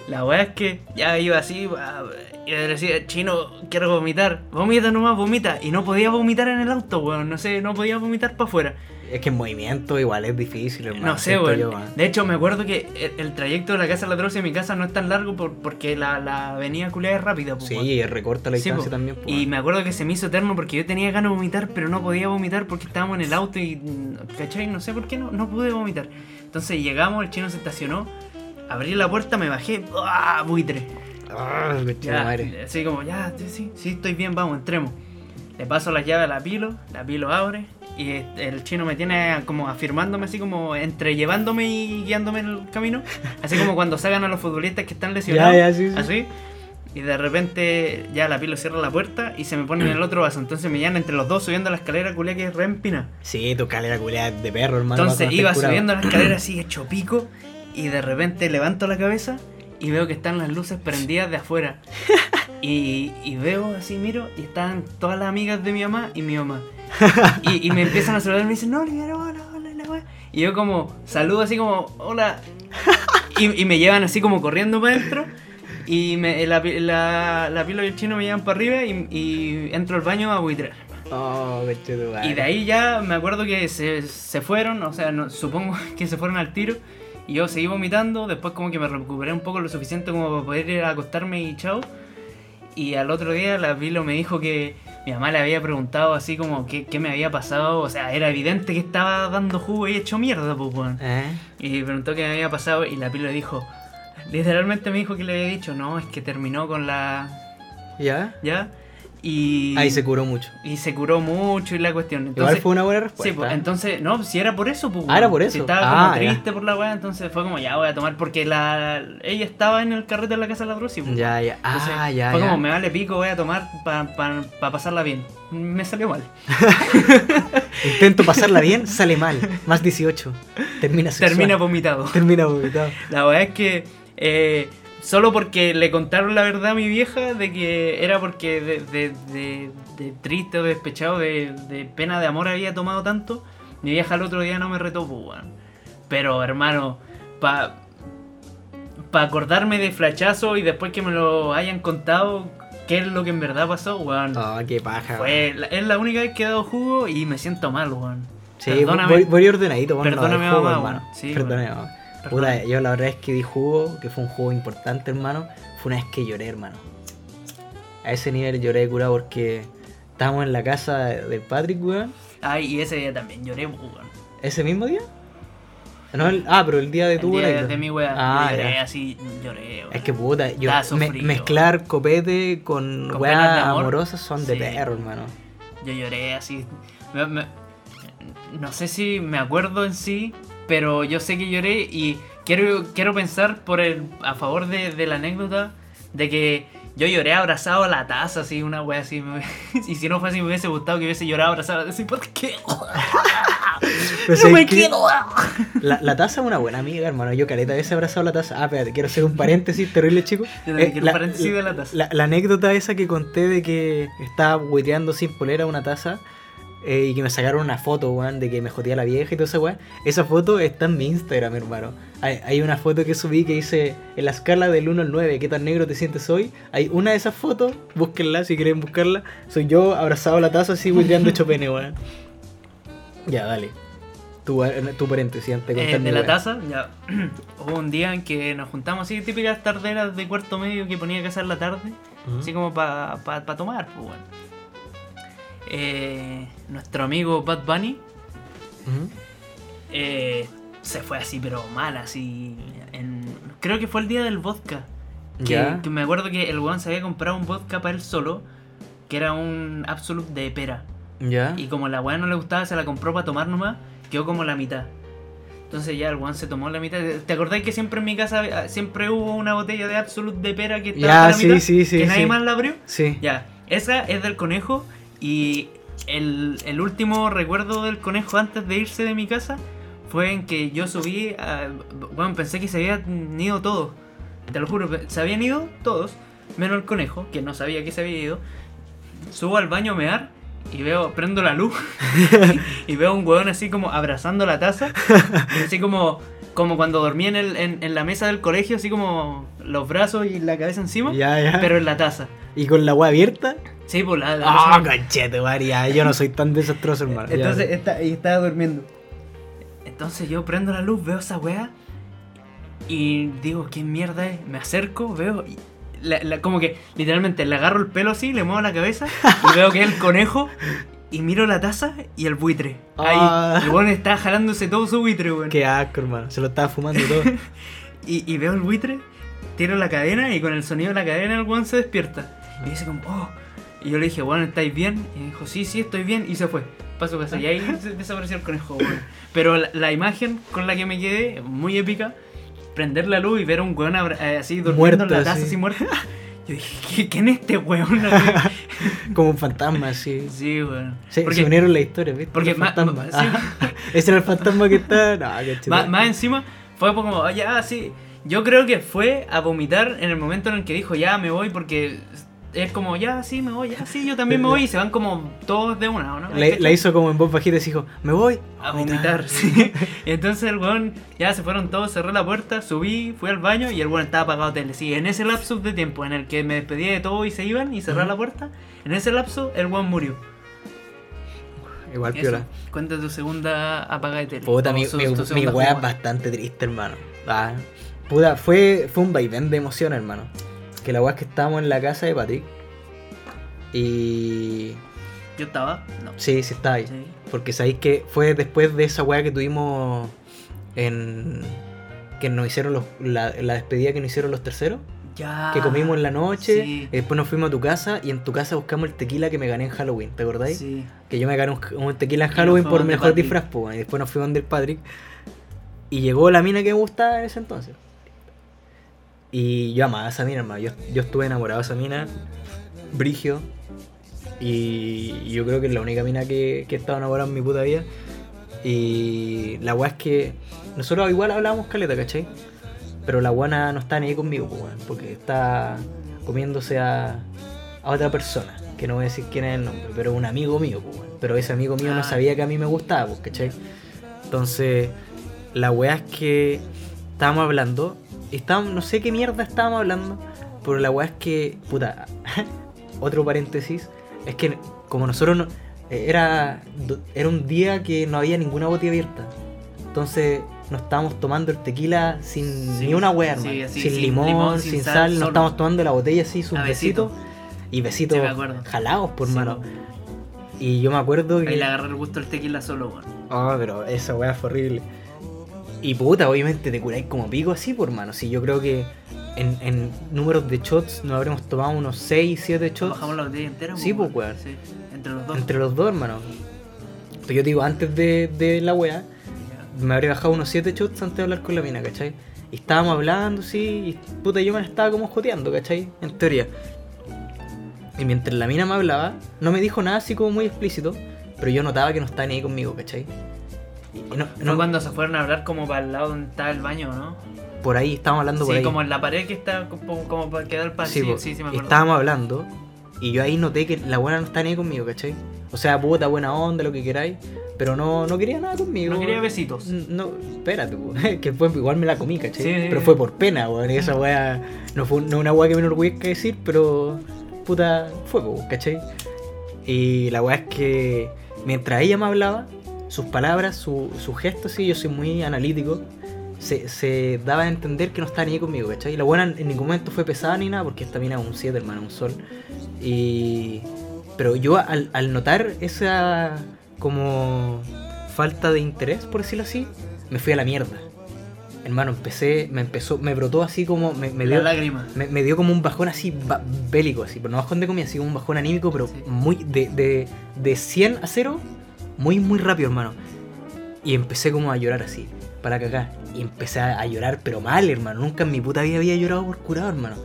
La weá es que ya iba así, ah, y le decía, chino, quiero vomitar. Vomita nomás, vomita. Y no podía vomitar en el auto, weón. No sé, no podía vomitar para afuera. Es que en movimiento igual es difícil, hermano. No sé, yo, weón. De hecho, me acuerdo que el, el trayecto de la casa de la a mi casa no es tan largo por- porque la, la avenida culiada es rápida, pues. Sí, recorta la distancia también. y me acuerdo que se me hizo eterno porque yo tenía ganas de vomitar, pero no podía vomitar porque estábamos en el auto y. mm, ¿cachai? No sé por qué no, no pude vomitar. Entonces llegamos, el chino se estacionó, abrí la puerta, me bajé, ¡ah! buitre. Ah, Ya, madre. así como, ya, sí, sí, sí, estoy bien, vamos, entremos. Le paso las llaves a la pilo, la pilo abre y el chino me tiene como afirmándome así como entre llevándome y guiándome en el camino. Así como cuando sacan a los futbolistas que están lesionados. Ya, ya, sí, sí. Así. Y de repente ya la pilo cierra la puerta y se me pone en el otro vaso. Entonces me llevan entre los dos subiendo la escalera culia que es re empina. Sí, tu calera culiada de perro, hermano. Entonces iba subiendo la escalera así hecho pico y de repente levanto la cabeza y veo que están las luces prendidas de afuera. Y, y veo así, miro, y están todas las amigas de mi mamá y mi mamá. Y, y me empiezan a saludar y me dicen, no, hola, hola, la wea". Y yo como saludo así como, hola. Y, y me llevan así como corriendo para adentro. Y me, la, la, la pilo y el chino me llevan para arriba y, y entro al baño a buitrar. Oh. Y de ahí ya me acuerdo que se, se fueron, o sea, no- supongo que se fueron al tiro. Y yo seguí vomitando, después como que me recuperé un poco lo suficiente como para poder ir a acostarme y chao. Y al otro día la Vilo me dijo que mi mamá le había preguntado así como qué, qué me había pasado. O sea, era evidente que estaba dando jugo y hecho mierda, pues, weón. ¿Eh? Y preguntó qué me había pasado y la Pilo le dijo... Literalmente me dijo que le había dicho, no, es que terminó con la... ¿Ya? ¿Ya? Y... Ahí se curó mucho. Y se curó mucho y la cuestión. Igual Entonces, fue una buena respuesta. Sí, pues, entonces, no, si era por eso, pues. Ah, era por Si eso. estaba Ah, como ya. triste por la weá, entonces fue como, ya voy a tomar, porque la ella estaba en el carrete de la casa de la Drusi, pues. Ya, ya. Entonces, Ah, ya, Fue ya. como, me vale pico, voy a tomar para pasarla bien. Me salió mal. Intento pasarla bien, sale mal. Más 18. Termina sexual. Termina vomitado. Termina vomitado. La verdad es que eh, solo porque le contaron la verdad a mi vieja de que era porque de, de- de- de triste o despechado, de, pena de amor había tomado tanto, mi vieja el otro día no me retó, pues. Pero hermano, para pa acordarme de flachazo y después que me lo hayan contado qué es lo que en verdad pasó, weón. Oh, qué paja. Fue, la- es la única vez que he dado jugo y me siento mal, weón. Sí, Perdóname. voy, voy ordenadito. Perdóname, no, jugo, mamá, weón. Sí, Perdóname, mamá. Puta, yo la verdad es que di jugo, que fue un juego importante, hermano. Fue una vez que lloré, hermano. a ese nivel lloré curado porque estábamos en la casa del Patrick, weón. Ay, y ese día también lloré, pues, weón. ¿Ese mismo día? No, el- ah, pero el día de El tu día boleto. de mi weá. Ah, lloré ya. así, lloré, weón. Es que puta, yo, me- mezclar copete con, Con weas penas de amor. amorosas son de perro, hermano. Yo lloré así. Me- me- no sé si me acuerdo en sí, pero yo sé que lloré y quiero, quiero pensar por el, a favor de, de la anécdota de que yo lloré abrazado a la taza, así, una wea así. me- y si no fue así, me hubiese gustado que hubiese llorado abrazado a la taza. ¿Por qué? Pero no ¿sabes me qué? quiero. La, la taza es una buena amiga, hermano. Yo caleta veces abrazado la taza. Ah, espérate, quiero hacer un paréntesis terrible, chico. Yo Eh, quiero un paréntesis de la taza. La, la anécdota esa que conté de que estaba hueteando sin polera una taza eh, y que me sacaron una foto, weón, de que me jodía la vieja y todo esa weón. Esa foto está en mi Instagram, hermano. Hay, hay una foto que subí que dice en la escala del 1 al 9, ¿qué tan negro te sientes hoy? Hay una de esas fotos, búsquenla si quieren buscarla. Soy yo abrazado a la taza así hueteando hecho pene, weón. Ya, dale. Tu, tu paréntesis antes de Eh, de la weá. taza, ya. Hubo un día en que nos juntamos así, típicas tarderas de cuarto medio que ponía que hacer la tarde. Ujú. Así como para pa, pa tomar, pues bueno. Eh, nuestro amigo Bad Bunny eh, se fue así, pero mal, así. En, creo que fue el día del vodka. Que, me acuerdo que el weón se había comprado un vodka para él solo, que era un Absolute de pera. Ya. Y como la weá no le gustaba, se la compró para tomar nomás, quedó como la mitad. Entonces ya el weón se tomó la mitad. ¿Te acordáis que siempre en mi casa eh, siempre hubo una botella de Absolute de pera que estaba hasta la sí, mitad? sí, sí, Que nadie sí. más la abrió. Sí. Ya, esa es del conejo y el, el último recuerdo del conejo antes de irse de mi casa fue en que yo subí, a- bueno, pensé que se habían ido todos, te lo juro, se habían ido todos, menos el conejo, que no sabía que se había ido. Subo al baño a mear y veo, prendo la luz y veo a un huevón así como abrazando la taza, así como, como cuando dormía en, el- en- en la mesa del colegio, así como los brazos y la cabeza encima, Ya, ya. pero en la taza. ¿Y con la weá abierta? Sí, pues la, Ah, taza- conchete, María. Yo no soy tan desastroso, hermano. Entonces está, y estaba durmiendo. Entonces yo prendo la luz, veo esa weá y digo, ¿qué mierda es? Me acerco, veo, y la- la- como que literalmente le agarro el pelo así, le muevo la cabeza y veo que es el conejo y miro la taza y el buitre. Ahí, Ah. el weón está jalándose todo su buitre, weón. Qué asco, hermano. Se lo estaba fumando todo. Y, y veo el buitre, tiro la cadena y con el sonido de la cadena el weón se despierta. Y dice como, oh. Y yo le dije, bueno, ¿estáis bien? Y dijo, sí, sí, estoy bien. Y se fue. Pasó casa. Y ahí desapareció el conejo, weón. Pero la, la imagen con la que me quedé, muy épica, prender la luz y ver a un weón eh, así durmiendo Muerto, en la taza así. así muerto. Yo dije, ¿qué- ¿quién es este weón? Como un fantasma, así. Sí, weón. Se, Porque- se unieron la historia, ¿viste? porque Los ma- fantasmas. ma- sí. Ah, Ese era el fantasma que está. No, conchete. Más, más encima, fue como, ya, sí. Yo creo que fue a vomitar en el momento en el que dijo, ya me voy, porque es como, ya, sí, me voy, ya, sí, yo también me voy, y se van como todos de una, ¿o ¿no? La, la hizo como en voz bajita y dijo: Me voy. a vomitar, sí. Y entonces el weón, ya se fueron todos, cerré la puerta, subí, fui al baño y el weón estaba apagado tele. Sí, en ese lapso de tiempo en el que me despedía de todo y se iban y cerré Ujú. la puerta, en ese lapso el weón murió. Igual Eso. piola. Cuenta tu segunda apagada de tele. Puta, mi, mi, mi weá es bastante triste, hermano. Ah, puta, fue, fue un vaivén de emoción, hermano. Que la weá es que estábamos en la casa de Patrick. Y. Yo estaba, no. Sí, sí está ahí. Sí. Porque sabéis que fue después de esa weá que tuvimos en. que nos hicieron los, la, la despedida que nos hicieron los terceros. Ya. Que comimos en la noche. Sí. y después nos fuimos a tu casa y en tu casa buscamos el tequila que me gané en Halloween. ¿Te acordáis? Sí. Que yo me gané un, un tequila en Halloween por mejor Patrick. disfraz, y después nos fuimos del Patrick. Y llegó la mina que me gustaba en ese entonces. Y yo amaba a esa mina, hermano. Yo, yo estuve enamorado de esa mina. Brigio. Y yo creo que es la única mina que, que he estado enamorado en mi puta vida. Y la weá es que nosotros igual hablábamos caleta, ¿cachai? Pero la guana no está ni ahí conmigo, pues, weón, porque está comiéndose a, a otra persona, que no voy a decir quién es el nombre, pero un amigo mío, pues, weón. pero ese amigo mío no Ah. sabía que a mí me gustaba, pues, ¿cachai? Entonces, la weá es que estábamos hablando, estábamos, no sé qué mierda estábamos hablando, pero la weá es que, puta, otro paréntesis, es que como nosotros no, eh, era, era un día que no había ninguna botella abierta, entonces nos estábamos tomando el tequila sin Sí, ni una sí, así, sin, sin limón, limón, sin, sin sal, sal, nos estábamos tomando la botella así, sus besitos. y besitos Sí, jalados, por Sí, mano. Y yo me acuerdo que. Ahí le agarré el gusto al tequila solo, weón. Oh, pero esa weá fue horrible. Y puta, obviamente te curáis como pico así, por mano. Si yo creo que en, en números de shots nos habremos tomado unos 6, 7 shots Bajamos la botella entera, Sí, pues, weón. Sí, entre los dos. entre los dos, hermano. Pero yo te digo, antes de, de la weá, me habría bajado unos 7 shots antes de hablar con la mina, ¿cachai? Y estábamos hablando, sí, y puta, yo me la estaba como joteando, ¿cachai? En teoría. Y mientras la mina me hablaba, no me dijo nada así como muy explícito, pero yo notaba que no estaba ni ahí conmigo, ¿cachai? No, no- cuando se fueron a hablar como para el lado donde estaba el baño, ¿no? por ahí, estábamos hablando por Sí, ahí. como en la pared que está como, como para quedar para Sí, sí, sí, sí, me Y acuerdo. estábamos hablando y yo ahí noté que la buena no está ni ahí conmigo, ¿cachai? O sea, puta, buena onda, lo que queráis, pero no, no quería nada conmigo. No quería besitos. No, espérate, po, que fue, igual me la comí, ¿cachai? Sí, sí, pero fue por pena, weón. Y esa weá no fue no una weá que me enorgullezca decir, pero puta, fue, po, ¿cachai? Y la weá es que mientras ella me hablaba, sus palabras, su, sus gestos, sí, yo soy muy analítico, se, se daba a entender que no estaba ni ahí conmigo, ¿cachai? Y la buena en ningún momento fue pesada ni nada, porque esta mina es un 7, hermano, un sol. Y. Pero yo al, al notar esa como falta de interés, por decirlo así, me fui a la mierda. Hermano, empecé, me empezó, me brotó así como, me, me la dio, lágrima. me, me dio como un bajón así ba- bélico, así, pero no bajón de comida, así como un bajón anímico, pero Sí. muy de, de, de 100 a 0, muy, muy rápido, hermano. Y empecé como a llorar así, para cagar. Y empecé a, llorar, pero mal, hermano. Nunca en mi puta vida había llorado por curado, hermano.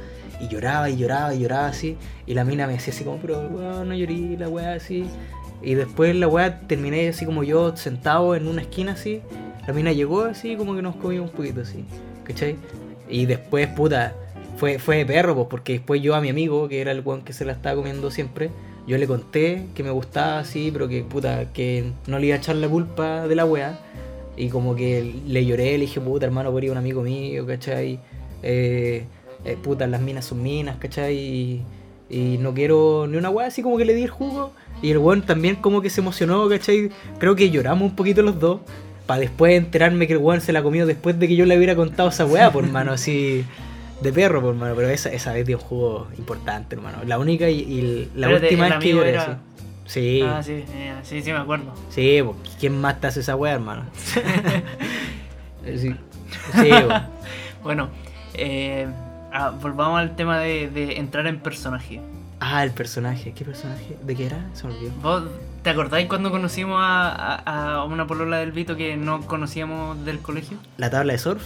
Y lloraba y lloraba y lloraba así. Y la mina me decía así como, pero weón, no llorí, la weá así. Y después la weá terminé así como yo, sentado en una esquina así. La mina llegó así, como que nos comimos un poquito así. ¿Cachai? Y después, puta, fue, fue de perro, pues, porque después yo a mi amigo, que era el weón que se la estaba comiendo siempre, yo le conté que me gustaba así, pero que puta, que no le iba a echar la culpa de la weá. Y como que le lloré, le dije, puta, hermano, por ir un amigo mío, ¿cachai? Eh, eh, puta, las minas son minas, ¿cachai? Y, y no quiero ni una weá así como que le di el jugo. Y el weón también como que se emocionó, ¿cachai? Creo que lloramos un poquito los dos. Para después enterarme que el weón se la comió después de que yo le hubiera contado esa weá, por mano, así de perro, por mano. Pero esa, esa vez dio un jugo importante, hermano. La única y, y la última vez que lloré, era- sí. Sí, Ah, sí, eh, sí, sí, me acuerdo. sí, pues, ¿quién más te hace esa weá, hermano? sí, sí, pues. Bueno, eh, ah, volvamos al tema de, de entrar en personaje. Ah, el personaje. ¿Qué personaje? ¿De qué era? Se me olvidó. ¿Vos te acordáis cuando conocimos a, a- a una polola del Vito que no conocíamos del colegio? ¿La tabla de surf?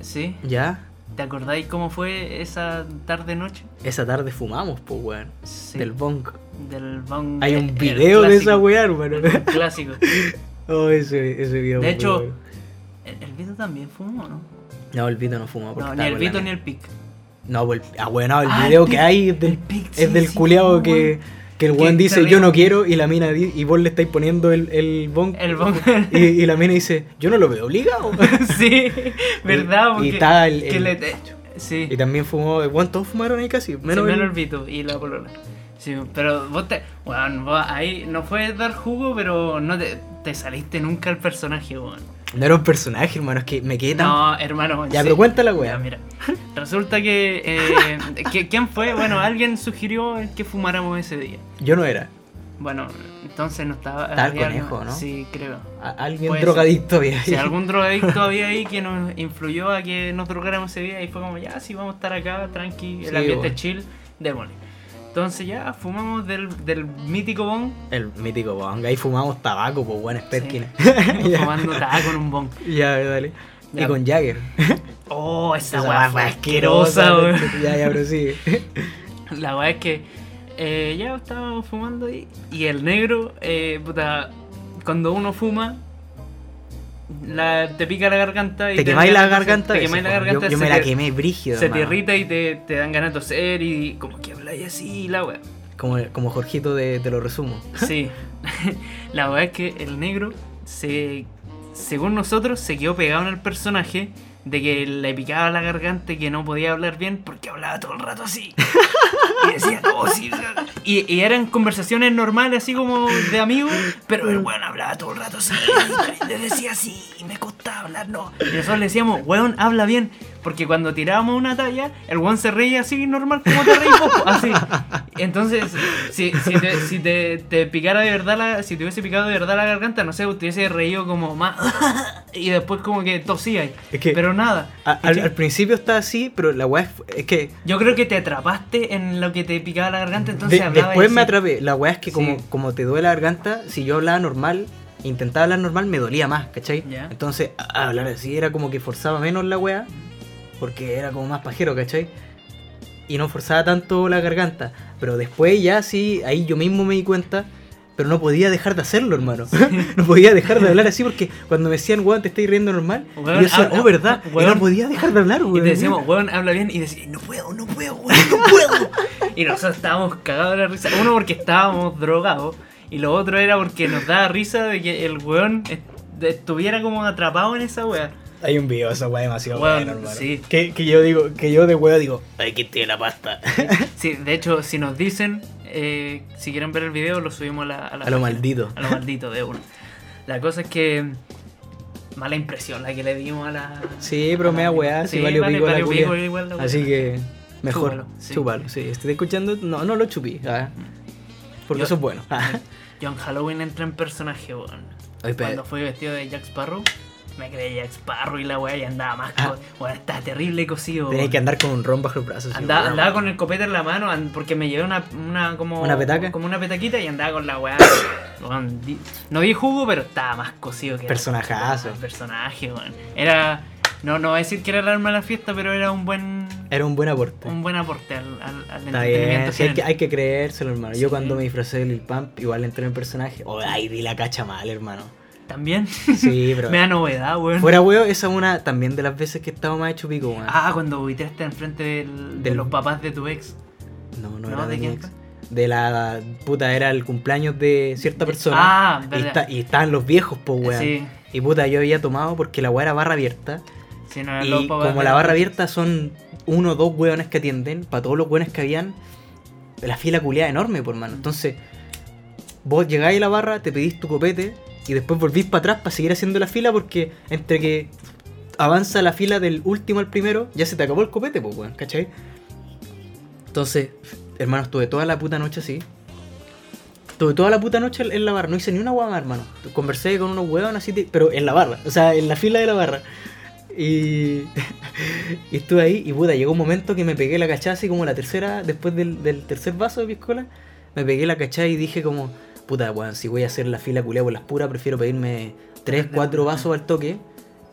Sí. Ya. ¿Te acordáis cómo fue esa tarde-noche? Esa tarde fumamos, pues, weón. Sí. Del bong. Del bong- Hay un video de esa weá, hermano. El clásico. oh, ese, ese video. De hecho, bueno. ¿El, el Vito también fumó, no? No, el Vito no fuma. porque No, ni el Vito ni el Pic. No, pues el, ah, bueno, el Ah, el video Pic- que hay es del, el Pic, es sí, del sí, fumó, que. Que el weón dice yo no quiero y la mina y vos le estáis poniendo el, el bong El bong. y, y la mina dice yo no lo veo obligado. sí, ¿verdad? Y- y Porque el- que el- le- Sí. y también fumó, bueno, todos fumaron ahí casi, Menos, menos, menos el- el Vito y la polola. Sí, pero vos te. Bueno, ahí no fue dar jugo, pero no te, te saliste nunca al personaje, weón. No era un personaje, hermano, es que me quedé tan... No, hermano. Ya, sí. pero cuéntala, weá. mira. Resulta que. eh, que- ¿Quién fue? Bueno, alguien sugirió que fumáramos ese día. Yo no era. Bueno, entonces no estaba. Estaba el conejo, ¿no? Sí, creo. Alguien drogadicto había ahí. Si algún drogadicto había ahí que nos influyó a que nos drogáramos ese día y fue como, ya, sí, vamos a estar acá, tranqui, el Sí, ambiente bueno. chill, démosle. Entonces ya fumamos del, del mítico bong, El mítico bong, ahí fumamos tabaco, pues. Sí. ya, fumando tabaco con un bong. ya, dale. Y con Jagger. Oh, esa Esa weá fue asquerosa, weón. Ya, ya, pero sí. La weá es que eh, ya estábamos fumando y, y el negro, eh, puta, cuando uno fuma, la, te pica la garganta y Te quemáis la dan ganas- garganta. Te quemáis la garganta Yo, me la quemé brígido. Se te irrita y te, te dan ganas de toser y como que habláis así la weá. Como, como Jorgito de Te lo resumo. Sí. la verdad es que el negro se según nosotros se quedó pegado en el personaje de que le picaba la garganta y que no podía hablar bien porque hablaba todo el rato así. Y decía, no, sí. o sea", Y, y eran conversaciones normales, así como de amigos, pero el weón hablaba todo el rato así. y Le decía así, y me costaba hablar, no. Y nosotros le decíamos, weón, habla bien. Porque cuando tirábamos una talla, el weón se reía así normal como te reís vos, así. Entonces, si, si, te, si te, te picara de verdad la, si te hubiese picado de verdad la garganta, no sé, te hubiese reído como más y después como que tosía. Es que- pero nada. A- al, al principio está así, pero la weá es, es que Yo creo que te atrapaste en lo que te picaba la garganta, entonces de- hablabas después me así. atrapé. La weá es que como, Sí. como te duele la garganta, si yo hablaba normal, intentaba hablar normal, me dolía más, ¿cachai? Ya. Entonces, a- hablar así era como que forzaba menos la weá, porque era como más pajero, ¿cachai? Y no forzaba tanto la garganta. Pero después ya sí, ahí yo mismo me di cuenta. Pero no podía dejar de hacerlo, hermano. no podía dejar de hablar así porque cuando me decían, weón, te estáis riendo normal. y Weón, yo decía, habla- oh, verdad. y weón. no podía dejar de hablar, Y weón. te decíamos, weón, habla bien. Y decías, no puedo, no puedo, weón, no puedo. y nosotros estábamos cagados de la risa. Uno porque estábamos drogados. Y lo otro era porque nos daba risa de que el weón est- estuviera como atrapado en esa wea. Hay un video de esa weá demasiado bueno, hermano. sí. Que, que yo digo, que yo de weá digo, ay, que tiene la pasta. Sí, de hecho, si nos dicen, eh, si quieren ver el video, lo subimos a la. A, la A lo maldito. A lo maldito de uno. La cosa es que. Mala impresión la que le dimos a la. Sí, pero a me la- da weá, si Sí, valió vale, pico la valió culia. pico igual la weá. Así que mejor Chúpalo, sí. chúpalo. Sí, estoy escuchando, no, no lo chupí, ah, porque Yo- eso es bueno. ah. Yo en Halloween entré en personaje, weón. Oye, pe- Cuando fui vestido de Jack Sparrow, me creí Jack Sparrow y la weá y andaba más. Ah. Weón, estaba terrible cocido. Weón. que andar con un ron bajo el brazo. así, Andaba, con el copete en la mano an- porque me llevé una, una como ¿Una petaca? como una petaquita y andaba con la weá. no vi jugo, pero estaba más cocido que Personajazo. El personaje. Era no no voy a decir que era el alma de la fiesta, pero era un buen Era un buen aporte. un buen aporte al, al, al Está entretenimiento. bien, sí, hay, que, general. hay que creérselo, hermano. Sí. Yo cuando me disfracé de Lil Pump, igual entré en el personaje. Oh, ay, di la cacha mal, hermano. También Sí, pero. me da novedad, weón. Fuera huevo, esa es una también de las veces que he estado más hecho pico, weón. Ah, cuando buiteaste enfrente del- de Del- los papás de tu ex. no, no, ¿no? era ¿De de mi ex. De la puta, era el cumpleaños de cierta persona. Ah, y, está- y estaban los viejos, pues, weón. Sí. Y puta, yo había tomado porque la weá era barra abierta. Sí, no los Y papás como de- la barra abierta son uno o dos weones que atienden, para todos los weones que habían, la fila culiada enorme, por mano. Entonces, vos llegáis a la barra, te pedís tu copete y después volvís para atrás para seguir haciendo la fila porque entre que avanza la fila del último al primero, ya se te acabó el copete, pues weón, ¿cachai? Entonces, hermano, estuve toda la puta noche así. Estuve toda la puta noche en la barra, no hice ni una guama, hermano. Conversé con unos huevones así, pero en la barra, o sea, en la fila de la barra. Y, y estuve ahí y puta, llegó un momento que me pegué la cachada así como la tercera, después del, del tercer vaso de piscola, me pegué la cachada y dije como, puta, weón, si voy a hacer la fila culiada por las puras, prefiero pedirme tres, cuatro vasos al toque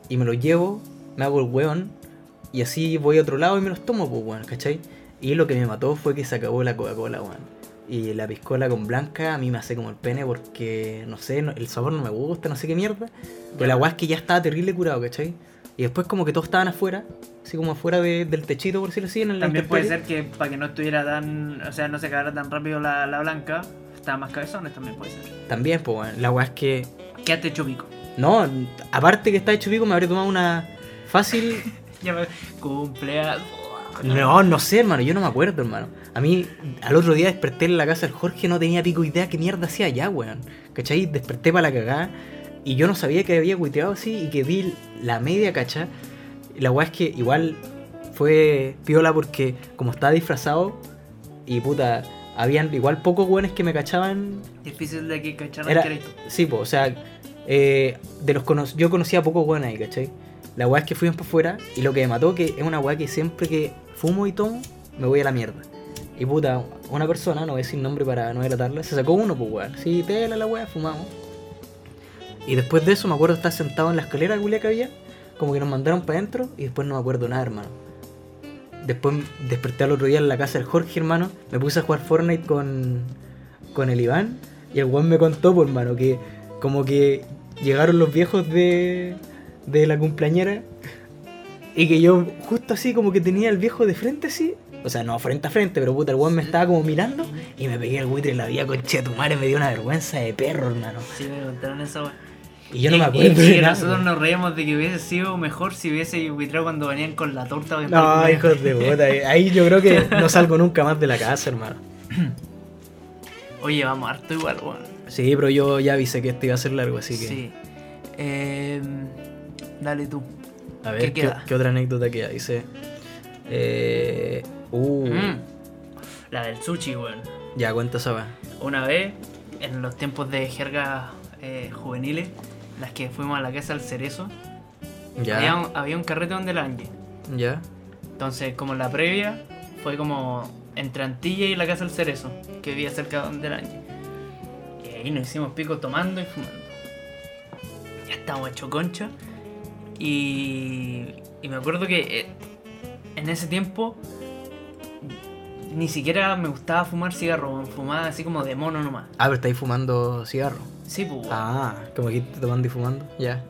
y me los llevo, me hago el weón y así voy a otro lado y me los tomo, pues, weón, ¿cachai? Y lo que me mató fue que se acabó la Coca-Cola, weón. Y la piscola con blanca a mí me hace como el pene porque, no sé, no- el sabor no me gusta, no sé qué mierda. Pero la weá es que ya estaba terrible curado, ¿cachai? Y después como que todos estaban afuera, así como afuera de- del techito, por decirlo así, en el También puede ser que para que no estuviera tan. O sea, no se acabara tan rápido la, la blanca, estaba más cabezones, también puede ser. También, pues, weón. La weá es que... Quédate hecho pico. No, aparte que está hecho pico, me habría tomado una fácil... Ya me. Cumpleaños. No, no sé, hermano, yo no me acuerdo, hermano. A mí, al otro día desperté en la casa del Jorge, no tenía pico idea qué mierda hacía allá, weón. ¿Cachai? Desperté para la cagada y yo no sabía que había cuiteado así y que vi la media, ¿cachai? Y La weá es que igual fue piola porque como estaba disfrazado y puta, habían igual pocos weones que me cachaban Difícil de que cacharan era, que sí, pues, o sea, eh, de los cono- yo conocía a pocos weones ahí, ¿cachai? La weá es que fuimos para afuera y lo que me mató que es una weá que siempre que fumo y tomo, me voy a la mierda. Y puta, una persona, no voy a decir nombre para no delatarla, se sacó uno, pues weón. Sí, tela la weá, fumamos. Y después de eso me acuerdo estar sentado en la escalera culia que había, como que nos mandaron para adentro y después no me acuerdo nada, hermano. Después desperté al otro día en la casa del Jorge, hermano. Me puse a jugar Fortnite con, con el Iván. Y el weón me contó, por hermano, que como que llegaron los viejos de, de la cumpleañera. Y que yo justo así como que tenía el viejo de frente así. O sea, no frente a frente, pero puta, el weón me estaba como mirando. Y me pegué el buitre en la vida, concha de tu madre. Me dio una vergüenza de perro, hermano. Sí, me contaron eso, weón. Y yo no Y- me acuerdo Y, nosotros nos reíamos de que hubiese sido mejor si hubiese buitrado cuando venían con la torta. No, hijos de puta. Ahí yo creo que no salgo nunca más de la casa, hermano. Oye, vamos harto igual, weón. Sí, pero yo ya avisé que este iba a ser largo, así que. Sí. Eh, Dale tú. A ¿Qué ver, ¿qué, queda? qué otra anécdota queda? Dice. Eh. Uh. Mm. La del sushi, weón. Ya, cuenta esa. Una vez, en los tiempos de jergas eh, juveniles, las que fuimos a la casa del cerezo, Ya. había, un, había un carrete donde la Angie. Ya. Entonces, como la previa, fue como entre Antilla y la casa del cerezo, que vivía cerca de donde la Angie. Y ahí nos hicimos pico tomando y fumando. Ya estábamos hecho concha. Y, y me acuerdo que eh, en ese tiempo ni siquiera me gustaba fumar cigarro, fumaba así como de mono nomás. Ah, pero estáis fumando cigarro. Sí, pues. Ah, como aquí tomando y fumando. Ya.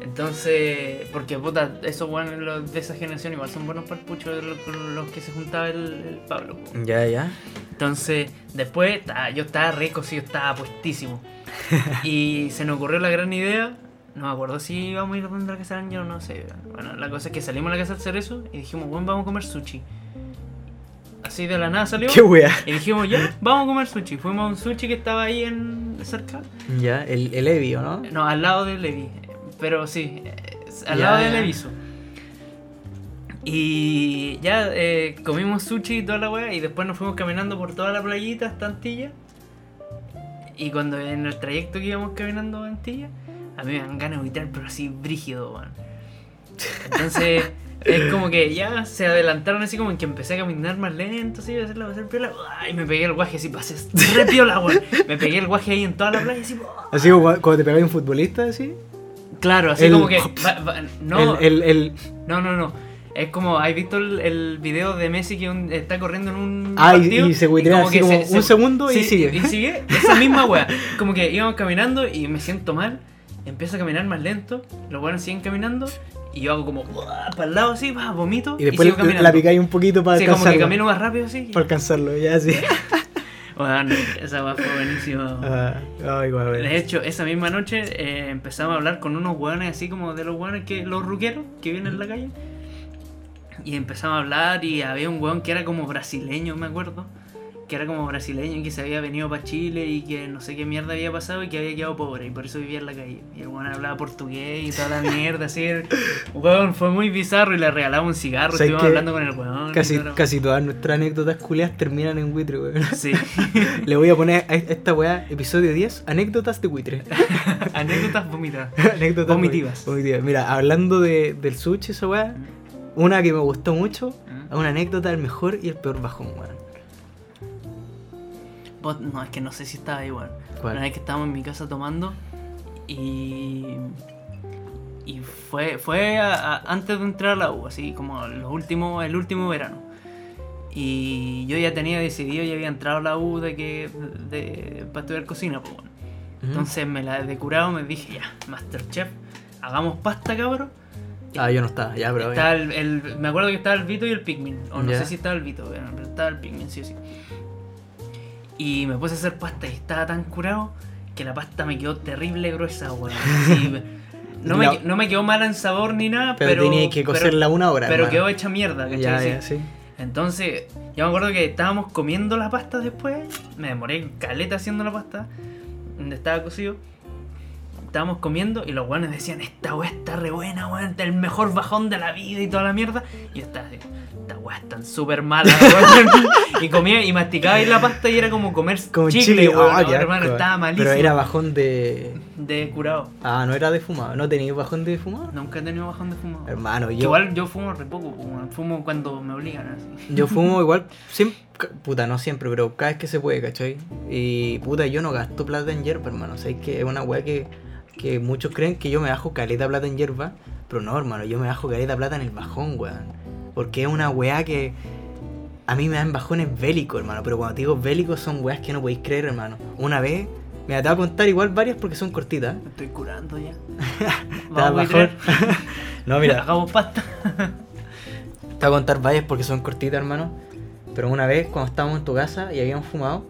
Entonces, porque puta, esos weones los de esa generación igual son buenos para el pucho de los, que se juntaba el, el Pablo. po. Ya, ya. Entonces, después ta- yo estaba rico, sí, yo estaba puestísimo. y se nos ocurrió la gran idea. No me acuerdo si íbamos a ir a la casa del año o no sé. Bueno, la cosa es que salimos a la casa del cerezo y dijimos, bueno, vamos a comer sushi. Así de la nada salió. Qué wea. Y dijimos, ya, vamos a comer sushi. Fuimos a un sushi que estaba ahí en cerca. Ya, el, el Evi, ¿o no? No, al lado de Levi. Pero sí, eh, al Ya, lado de ya. Leviso. Y ya eh, comimos sushi y toda la weá. Y después nos fuimos caminando por toda la playita hasta Antilla. Y cuando en el trayecto que íbamos caminando a Antilla, a mí me dan ganas de gritar, pero así brígido, weón. Entonces, es como que ya se adelantaron así como en que empecé a caminar más lento, así, a hacerlo, a hacer piola. Y me pegué el guaje así, pasé re piola, weón. Me pegué el guaje ahí en toda la playa, así. Así como cua- cuando te pegáis un futbolista, así. Claro, así El- como que. va- va- no, El, el, no, no, no. Es como, ¿has visto el, el video de Messi que un- está corriendo en un Ah, y- partido? y se buitea así como un segundo y sigue. Y sigue, esa misma wea. Como que íbamos caminando y me siento mal, empiezo a caminar más lento, los buenos siguen caminando y yo hago como para el lado así, va, vomito y después sigo la- picáis un poquito para Sí, como que camino más rápido así. Para alcanzarlo, ya, sí. Bueno, esa wea fue buenísima. Ay, guau, De hecho, esa misma noche eh, empezamos a hablar con unos hueones así como de los hueones que los ruqueros que vienen en la calle. Y empezamos a hablar y había un hueón que era como brasileño, me acuerdo. Que era como brasileño y que se había venido para Chile y que no sé qué mierda había pasado y que había quedado pobre y por eso vivía en la calle. Y el hueón hablaba portugués y toda la mierda, así. Hueón, fue muy bizarro y le regalaba un cigarro, ¿Sabes estuvimos hablando con el hueón. y Casi, casi todas nuestras anécdotas culiadas terminan en buitre, weón. Sí. Le voy a poner a esta weá, episodio 10, anécdotas de buitre. Anécdotas vomitadas. anécdotas Vomitivas. vomitivas. Mira, hablando de, del sushi, esa weá, una que me gustó mucho, Mm. una anécdota del mejor y el peor bajón, weón. Vos- no, es que no sé si estaba igual. ¿Cuál? Una vez que estábamos en mi casa tomando y. Y fue, fue a- a- antes de entrar a la U, así como los últimos, el último verano. Y yo ya tenía decidido, ya había entrado a la U de que de, para estudiar cocina, pues bueno. Entonces me la de curado, me dije, ya, Masterchef, hagamos pasta, cabrón. Ah, yo no estaba, ya, pero. Estaba el, el- me acuerdo que estaba el Vito y el Pikmin. O no sé si estaba el Vito, pero estaba el Pikmin, sí o sí. Y me puse a hacer pasta y estaba tan curado que la pasta me quedó terrible gruesa, weón. Así, no, me, no me quedó mala en sabor ni nada, Pero, pero. tenía que cocerla una hora. Pero hermano. quedó hecha mierda, ¿cachai? Ya, Sí. ya, sí. Entonces, yo me acuerdo que estábamos comiendo la pasta después. Me demoré caleta haciendo la pasta. Donde estaba cocido. Estábamos comiendo y los guanes decían, esta weá está re buena, weón, el mejor bajón de la vida y toda la mierda. Y yo estaba así, esta weá están súper mala, weón. y comía y masticaba ahí la pasta y era como comer Como chicle, chile, weón. ah, No, qué hermano, asco. estaba malísimo. Pero era bajón de. De curado. Ah, no era de fumado. ¿No tenías bajón de fumado? Nunca he tenido bajón de fumo. Hermano, yo. Igual yo fumo re poco, fumo cuando me obligan así. Yo fumo igual, siempre, puta, no siempre, pero cada vez que se puede, ¿cachai? Y puta, yo no gasto plata en hierba, hermano. O sea, es que es una weá que, que muchos creen que yo me bajo caleta plata en hierba, pero no, hermano, yo me bajo caleta plata en el bajón, weón. Porque es una weá que a mí me dan bajones bélicos, hermano. Pero cuando te digo bélicos son weas que no podéis creer, hermano. Una vez, me te voy a contar igual varias porque son cortitas. Me estoy curando ya. Vamos bajón. no, mira, Hagamos pasta. Te voy a contar varias porque son cortitas, hermano. Pero una vez, cuando estábamos en tu casa y habíamos fumado,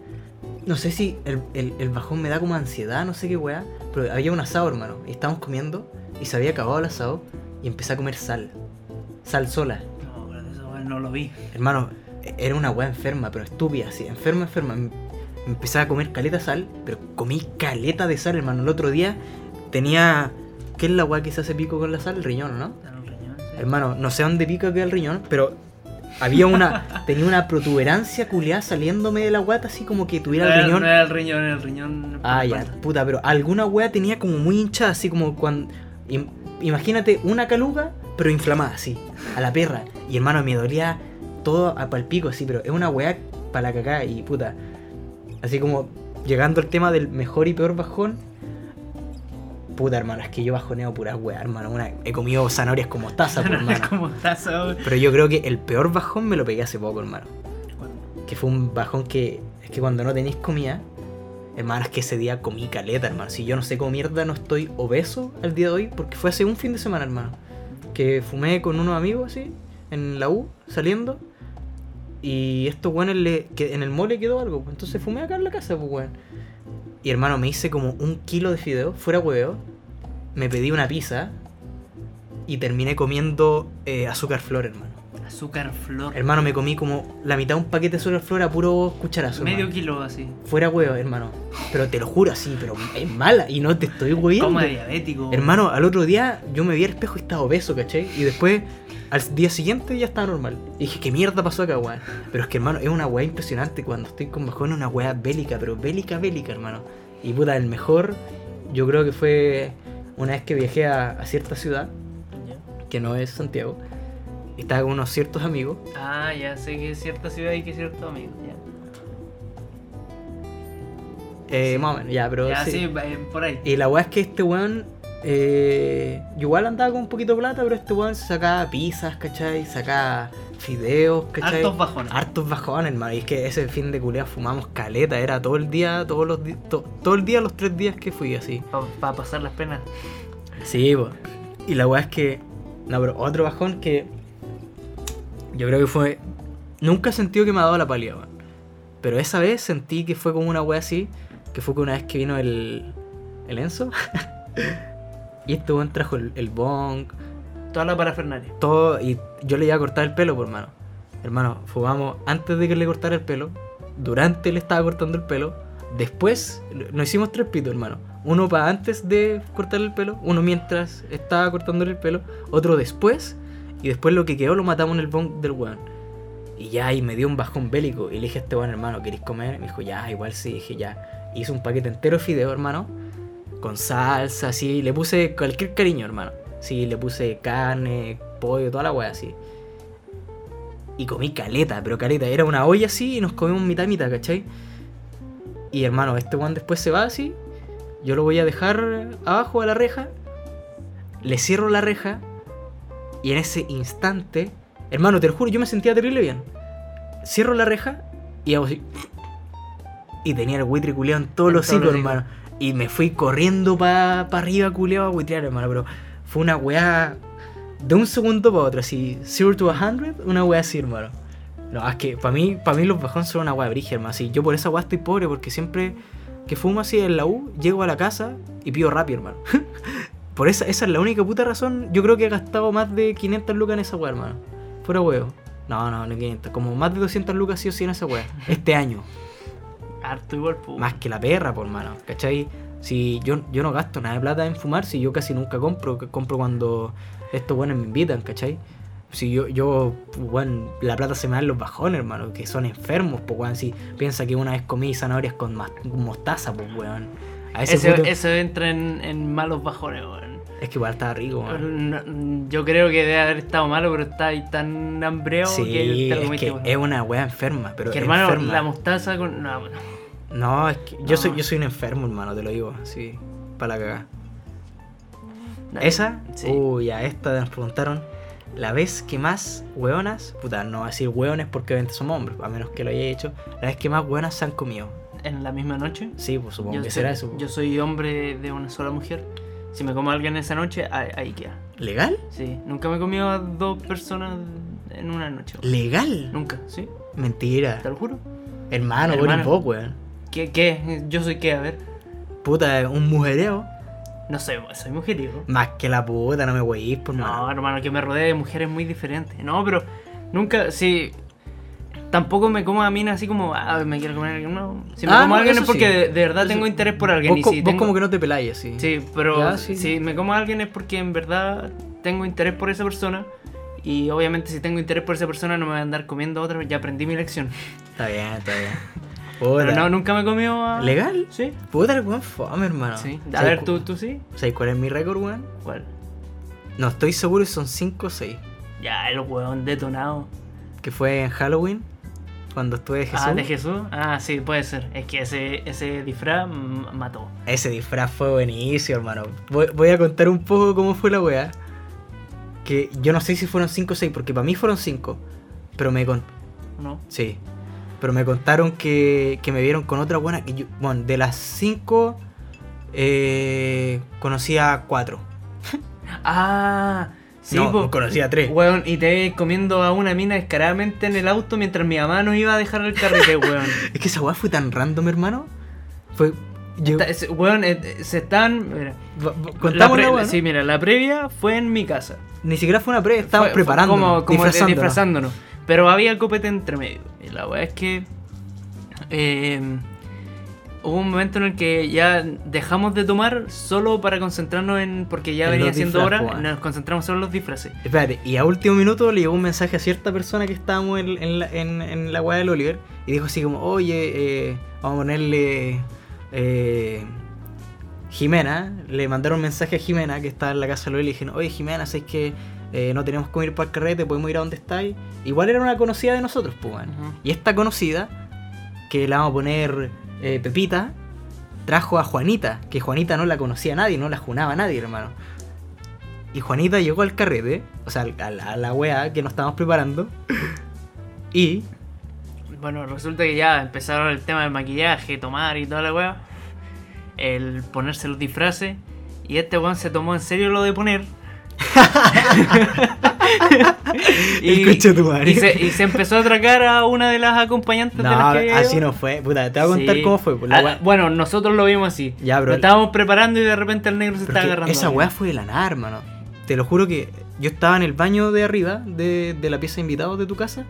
no sé si el, el- el bajón me da como ansiedad, no sé qué weá, pero había un asado, hermano. Y estábamos comiendo y se había acabado el asado y empecé a comer sal. Sal sola. No, lo vi. Hermano, era una weá enferma, pero estúpida, así. Enferma, enferma. Me empecé a comer caleta sal, pero comí caleta de sal, hermano. El otro día tenía, ¿qué es la weá que se hace pico con la sal? El riñón, ¿no? En el riñón, sí. Hermano, no sé dónde pica queda el riñón, pero había una. tenía una protuberancia culiada saliéndome de la guata, así como que No tuviera el riñón. no era el riñón, era el riñón. Ah, ya, puta, pero alguna wea tenía como muy hinchada, así como cuando. im- imagínate una caluga, pero inflamada, así, a la perra. Y hermano, me dolía todo a palpico, así, pero es una wea para la cagada y puta. Así como llegando al tema del mejor y peor bajón. Puta, hermano, es que yo bajoneo puras weas, hermano. Una, he comido zanahorias con mostaza, pues, No es hermano. como taza. Pero yo creo que el peor bajón me lo pegué hace poco, hermano. Que fue un bajón que. Es que cuando no tenéis comida. Hermano, es que ese día comí caleta, hermano. Si yo no sé cómo mierda no estoy obeso al día de hoy. Porque fue hace un fin de semana, hermano. Que fumé con unos amigos así. En la U, saliendo. Y estos weones le, que en el mole quedó algo. pues, Entonces fumé acá en la casa, pues weón. Y hermano, me hice como un kilo de fideo, fuera huevo. Me pedí una pizza. Y terminé comiendo eh, azúcar flor, hermano. Azúcar flor. Hermano, me comí como la mitad de un paquete de azúcar flor a puro cucharazo. Medio hermano. kilo así. Fuera huevo, hermano. Pero te lo juro así, pero es mala y no te estoy hueviendo. Como diabético. Hermano, al otro día yo me vi al espejo y estaba obeso, ¿cachai? Y después, al día siguiente ya estaba normal. Y dije, ¿qué mierda pasó acá, weón? Pero es que, hermano, es una weá impresionante cuando estoy con bajón, es una weá bélica, pero bélica, bélica, hermano. Y puta, el mejor, yo creo que fue una vez que viajé a, a cierta ciudad, que no es Santiago. Estaba con unos ciertos amigos. Ah, ya sé que es cierta ciudad y que es cierto amigo. Ya, Eh, Más o menos, ya, pero ya sí. sí, eh, por ahí. Y la weá es que este weón. Eh, igual andaba con un poquito de plata, pero este weón sacaba pizzas, ¿cachai? Sacaba fideos, ¿cachai? Hartos bajones. Hartos bajones, hermano. Y es que ese fin de culea fumamos caleta, era todo el día, todos los to- todo el día los tres días que fui así. Para pasar las penas. Sí, po. Y la weá es que. No, pero otro bajón que. Yo creo que fue. Nunca he sentido que me ha dado la pálida, weón. Pero esa vez sentí que fue como una weá así. Que fue que una vez que vino el. El Enzo. y este weón trajo el, el bong. Toda la parafernalia. Todo. Y yo le iba a cortar el pelo, por hermano. Hermano, fumamos antes de que le cortara el pelo. Durante le estaba cortando el pelo. Después nos hicimos tres pitos, hermano. Uno para antes de cortarle el pelo, uno mientras estaba cortándole el pelo, otro después, y después lo que quedó lo matamos en el bong del weón. Y ya, y me dio un bajón bélico. Y le dije a este weón, hermano, ¿queréis comer? Me dijo, ya, igual sí. Dije, ya. Hice un paquete entero de fideo, hermano. Con salsa, así. Le puse cualquier cariño, hermano. Sí, le puse carne, pollo, toda la weá así. Y comí caleta, pero caleta. Era una olla así y nos comimos mitad mitad, ¿cachai? Y hermano, este weón después se va así. Yo lo voy a dejar abajo a la reja. Le cierro la reja. Y en ese instante, hermano, te lo juro, yo me sentía terrible bien. Cierro la reja y hago así. Y tenía el buitre culeado en todos En los todos hocicos, los hocicos. hermano. Y me fui corriendo para arriba, culeado, a buitrear, hermano. Pero fue una weá de un segundo para otro, así, 0 to 100, una weá así, hermano. No, es que para mí, para mí los bajones son una weá brigia, hermano. Así, yo por esa weá estoy pobre, porque siempre que fumo así en la U, llego a la casa y pido rápido, hermano. por esa, esa es la única puta razón. Yo creo que he gastado más de 500 lucas en esa weá, hermano. Fuera huevo. No, no, no 500. Como más de 200 lucas sí o sí en esa weá. Este año. Harto igual, pues. Más que la perra, por mano. ¿Cachai? Si yo, yo no gasto nada de plata en fumar, si yo casi nunca compro, compro cuando estos buenos me invitan, ¿cachai? Si yo, yo, bueno, la plata se me da en los bajones, hermano, que son enfermos, pues, weón. Si piensa que una vez comí zanahorias con mostaza, pues, weón. Ese, punto- eso entra en, en malos bajones, weón. Es que igual estaba rico, Yo creo que debe haber estado malo, pero está ahí tan hambreado Sí, que te lo es que es una wea enferma, pero Que hermano, enferma. la mostaza con. No, bueno. No, es que yo, No. soy, yo soy un enfermo, hermano, te lo digo, sí, para la cagada. ¿Esa? Sí. Uy, a esta nos preguntaron. La vez que más hueonas, puta, no voy a decir hueones porque obviamente somos hombres, a menos que lo haya hecho. La vez que más hueonas se han comido. En la misma noche. Sí, pues supongo Yo que soy, será eso. yo soy hombre de una sola mujer. Si me como a alguien esa noche, ahí, queda. ¿Legal? Sí, nunca me he comido a dos personas en una noche. ¿Legal? Nunca, ¿sí? Mentira. Te lo juro. Hermano, Hermano. ni vos, weón. ¿Qué? ¿Qué? ¿Yo soy qué? A ver. Puta, un mujereo. No sé, soy mujeriego. Más que la puta, no me voy a ir, por No, mano. hermano, que me rodee de mujeres muy diferentes. No, pero nunca, sí. Tampoco me como a mina así como, ah, me quiero comer a alguien. No, si me Ah, como a alguien es porque sí. de, de verdad Eso- tengo interés por alguien. Vos, y si vos tengo- como que no te peláis así. Sí, pero Ya, sí. si me como a alguien es porque en verdad tengo interés por esa persona. Y obviamente si tengo interés por esa persona no me voy a andar comiendo a otra, ya aprendí mi lección. Está bien, está bien. Pero no, nunca me comió a... ¿Legal? Sí. Puta, el weón fome, hermano. Sí. A ¿Sabes ver, cu- ¿tú, tú sí. ¿Sabes cuál es mi récord, weón? ¿Cuál? No estoy seguro si son 5 o 6. Ya, el huevón detonado. Que fue en Halloween, cuando estuve de Jesús. Ah, de Jesús. Ah, sí, puede ser. Es que ese, ese disfraz mató. Ese disfraz fue buenísimo, hermano. Voy, voy a contar un poco cómo fue la weá. Que yo no sé si fueron 5 o 6, porque para mí fueron 5. Pero me con... ¿No? Sí. Pero me contaron que, que me vieron con otra buena. Que yo, bueno, de las 5 eh, conocía 4. Ah, sí, no, po. conocía 3. Weón, y te ves comiendo a una mina descaradamente en el auto mientras mi mamá nos iba a dejar el carrete, weón. Es que esa weá fue tan random, hermano. Fue. Yo, Está- es- Weón, eh, se están. Mira, la contamos pre- la weá, ¿no? Sí, mira, la previa fue en mi casa. Ni siquiera fue una pre, estábamos preparando. Como, como disfrazándonos. disfrazándonos. Pero había copete entre medio. Y la weá es que. eh, hubo un momento en el que ya dejamos de tomar solo para concentrarnos en. Porque ya En venía siendo hora, nos concentramos solo en los disfraces. Espérate, y a último minuto le llegó un mensaje a cierta persona que estábamos en, en la, en, en la del Oliver y dijo así como, oye, eh, vamos a ponerle eh, Jimena. Le mandaron un mensaje a Jimena que estaba en la casa del Oliver y le dijeron, oye Jimena, ¿sabes que eh, no tenemos cómo ir para el carrete? ¿Podemos ir a donde estáis? Igual era una conocida de nosotros, pues. Y esta conocida, que la vamos a poner eh, Pepita, trajo a Juanita, que Juanita no la conocía a nadie, no la junaba a nadie, hermano. Y Juanita llegó al carrete, o sea, a la, a la wea que nos estábamos preparando. Y Bueno, resulta que ya empezaron el tema del maquillaje, tomar y toda la weá. El ponerse los disfraces. Y este weón se tomó en serio lo de poner. El de y se, y se empezó a atracar a una de las acompañantes de no, las que así no fue. Puta, te voy a contar Sí. cómo fue. pues, la Ah, bueno, nosotros lo vimos así. Ya, bro. Lo estábamos preparando y de repente el negro se estaba agarrando. esa weá fue de la nada, hermano. Te lo juro que yo estaba en el baño de arriba de, de la pieza de invitados de tu casa,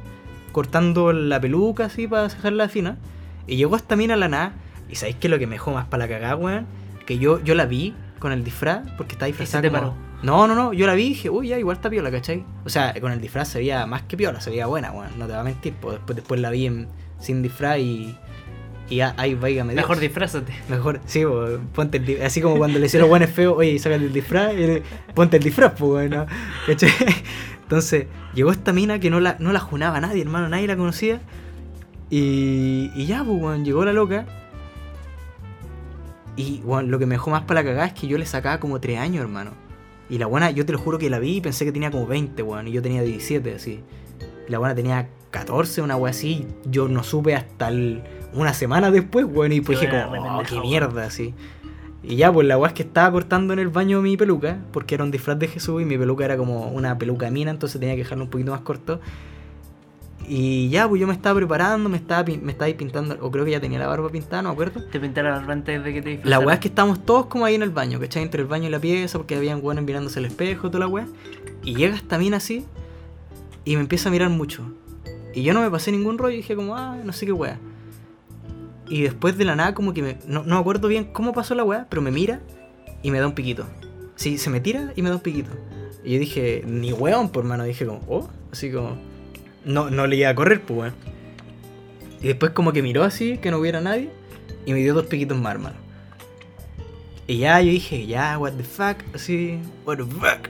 cortando la peluca así para dejarla fina. Y llegó esta mina a la nada. Y sabéis que lo que me dejó más para la cagada, weón. Que yo, yo la vi con el disfraz, porque está disfrazada. No, no, no, yo la vi y dije, uy, ya igual está piola, ¿cachai? O sea, con el disfraz se veía más que piola, se veía buena, weón. No te va a mentir, pues después, después la vi en- sin disfraz y. Y ahí Dios. Mejor disfrázate. Mejor, sí, po, ponte el disfraz. Así como cuando le hicieron buenos feos, oye, sácate el disfraz, y le- ponte el disfraz, pues, bueno. ¿cachai? Entonces, llegó esta mina que no la, no la junaba nadie, hermano, nadie la conocía. Y, y ya, pues, weón, llegó la loca. Y, weón, lo que me dejó más para la cagada es que yo le sacaba como 3 años, hermano. Y la buena, yo te lo juro que la vi y pensé que tenía como 20, weón, y yo tenía 17, así. Y la buena tenía 14, una wea así. Yo no supe hasta el- una semana después, weón, y pues dije como, oh, qué weón". mierda, así. Y ya, pues la weá es que estaba cortando en el baño mi peluca, porque era un disfraz de Jesús y mi peluca era como una peluca mina, entonces tenía que dejarlo un poquito más corto. Y ya, pues yo me estaba preparando, me estaba, me estaba ahí pintando, o creo que ya tenía la barba pintada, no me acuerdo. Te pintaron la barba antes de que te La disfrazaran. weá es que estábamos todos como ahí en el baño, ¿cachai? Entre el baño y la pieza, porque habían weones mirándose al espejo, toda la weá. Y llega esta mina así, y me empieza a mirar mucho. Y yo no me pasé ningún rollo, y dije como, ah, no sé qué weá. Y después de la nada, como que me. No, no me acuerdo bien cómo pasó la weá, pero me mira y me da un piquito. Sí, se me tira y me da un piquito. Y yo dije, ni weón, por mano. Dije como, oh, así como. No, no le iba a correr, pues weón. Y después como que miró así, que no hubiera nadie, y me dio dos piquitos más, hermano. Y ya yo dije, ya, what the fuck, así, what the fuck.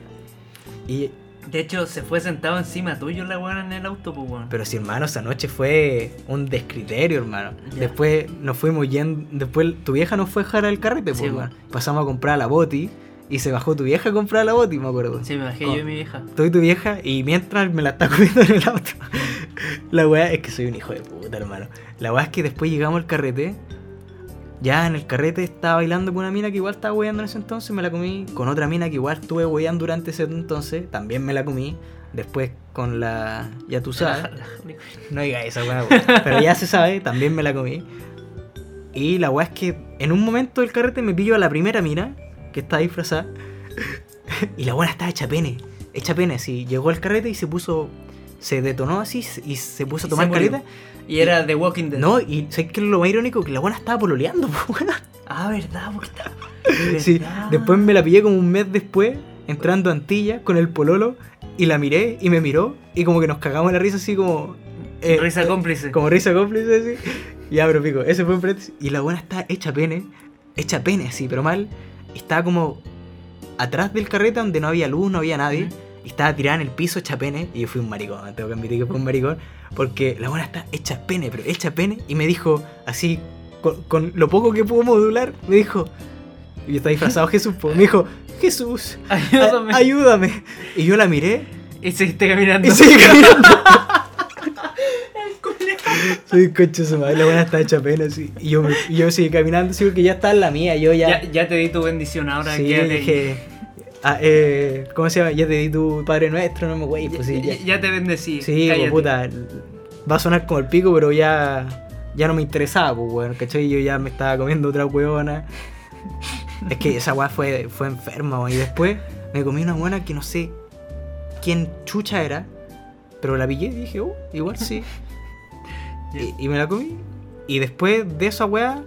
Y, De hecho, se fue sentado encima tuyo la weá en el auto, pues weón. pero si hermano, esa noche fue un descriterio, hermano. Ya. Después nos fuimos yendo, después tu vieja nos fue a dejar al carrete, Sí, pues, weón. weón. Pasamos a comprar la boti, y se bajó tu vieja a comprar la boti, me acuerdo. Sí, me bajé yo y mi vieja. Tú y tu vieja, y mientras me la está comiendo en el auto. La weá es que soy un hijo de puta, hermano. La weá es que después llegamos al carrete. Ya en el carrete estaba bailando con una mina que igual estaba weyando en ese entonces, me la comí. Con otra mina que igual estuve weyando durante ese entonces, también me la comí. Después con la. Ya tú sabes. No diga esa weá. Pero ya se sabe, también me la comí. Y la weá es que en un momento del carrete me pillo a la primera mina, que estaba disfrazada. Y la buena estaba hecha pene. Hecha pene, sí. Llegó al carrete y se puso. se detonó así y se puso a tomar caleta. Y era The Walking Dead. No, y ¿sabes qué es lo más irónico? Que la buena estaba pololeando, po, weón. Ah, verdad, porque estaba. Sí, después me la pillé como un mes después, entrando a Antilla con el pololo, y la miré y me miró, y como que nos cagamos la risa así como. eh, Risa eh, cómplice. Como risa cómplice, así. Ya, pero pico, ese fue un paréntesis. Y la buena está hecha pene, hecha pene así, pero mal. Estaba como atrás del carrete donde no había luz, no había nadie. Y estaba tirada en el piso hecha pene. Y yo fui un maricón, tengo que admitir que fui un maricón. Porque la buena está hecha pene, pero hecha pene. Y me dijo, así, con, con lo poco que pudo modular, me dijo. Y estaba disfrazado Jesús, me dijo, Jesús, Ayúdame. ayúdame. Y yo la miré Y seguiste caminando. y seguí caminando. Soy coche su madre, la buena está hecha pena, así. Y yo, yo seguí caminando, sí, porque ya está en la mía, yo ya. ya, ya te di tu bendición, ahora sí, quédate dije. ah, eh, ¿Cómo se llama? Ya te di tu Padre Nuestro, no me güey, pues sí, ya, ya. te bendecí. Sí, pues, puta. Va a sonar como el pico, pero ya. Ya no me interesaba, pues, weón, ¿cachai? Yo ya me estaba comiendo otra huevona. Es que esa weá fue, fue enferma, weón. Y después me comí una buena que no sé quién chucha era. Pero la pillé y dije, uh, igual sí. y, y me la comí. Y después de esa weá,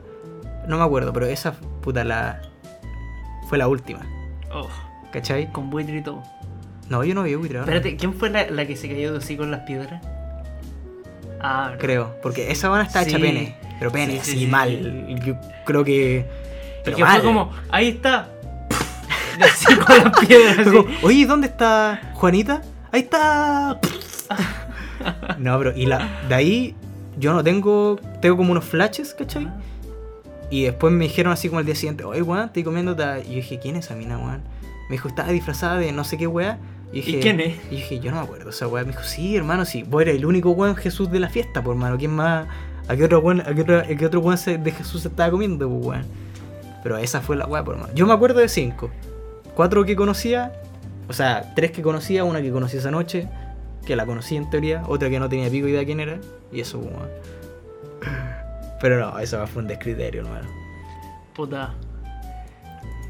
no me acuerdo, pero esa puta la. Fue la última, Oh, ¿cachai? con buitre y todo. No, yo no vi buitre, ¿no? Espérate, ¿quién fue la, la que se cayó así con las piedras? Ah. Creo, porque esa buena está hecha Sí. pene. Pero pene, Sí, así sí, sí, mal. Yo creo que. Pero mal. fue como, ahí está. Así con las piedras. Así. Oye, ¿dónde está Juanita? Ahí está. no, pero y la de ahí yo no tengo tengo como unos flashes, ¿cachai? Y después me dijeron así como el día siguiente, oye, weón, estoy comiendo. ta-". Y yo dije, ¿quién es esa mina, weón? Me dijo, estaba disfrazada de no sé qué weá. Y, dije, quién es? Y dije, yo no me acuerdo esa weá. Me dijo, sí, hermano, sí, vos eres el único weón Jesús de la fiesta, por hermano. ¿Quién más? ¿A qué otro weón, a qué otro, a qué otro weón se- de Jesús se estaba comiendo, weón? Pero esa fue la weá, por hermano. Yo me acuerdo de cinco. Cuatro que conocía, o sea, tres que conocía, una que conocí esa noche, que la conocí en teoría, otra que no tenía pico idea quién era, y eso, weón. Pero no, esa fue un descriterio, hermano. Puta.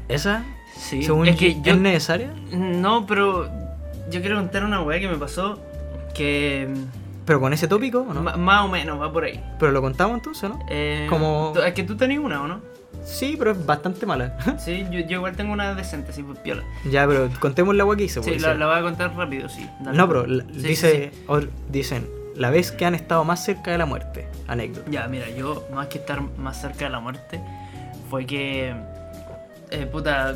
¿Esa? Sí. Según es que yo. ¿Es necesaria? No, pero. Yo quiero contar una weá que me pasó. Que. ¿Pero con ese tópico o no? Más o menos va por ahí. Pero lo contamos entonces, ¿no? Eh, Como- Es que tú tenías una, ¿o no? Sí, pero es bastante mala. Sí, yo, yo igual tengo una decente, sí, pues piola. ya, pero contemos la agua que hice. Sí, pues, la, la voy a contar rápido, sí. dale. No, pero la- Sí, dice, sí, dicen, la vez que han estado más cerca de la muerte. Anécdota. Ya, mira, yo más que estar más cerca de la muerte, fue que. Eh, puta.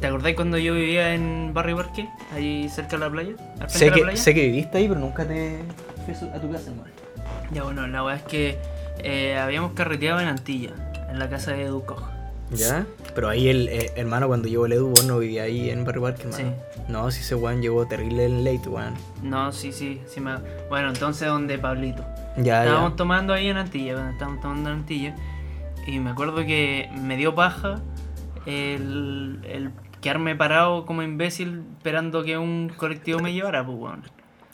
¿Te acordás cuando yo vivía en Barrio Parque? Ahí cerca de la playa. al Sé de la que, playa? sé que viviste ahí, pero nunca te fui a tu casa, hermano. Ya, bueno, la verdad es que eh, habíamos carreteado en Antilla, en la casa de Edu Koch. ¿Ya? Pero ahí el eh, hermano, cuando llegó el Edu, vos no vivía ahí en Barrio Parque, hermano. No, si ese weón llegó terrible en late, weón. No, sí, sí, sí me... Bueno, entonces donde Pablito. Ya, Estábamos ya. tomando ahí en Antilla, bueno, estábamos tomando en Antilla. Y me acuerdo que me dio paja el, el quedarme parado como imbécil esperando que un colectivo me llevara, pues, weón.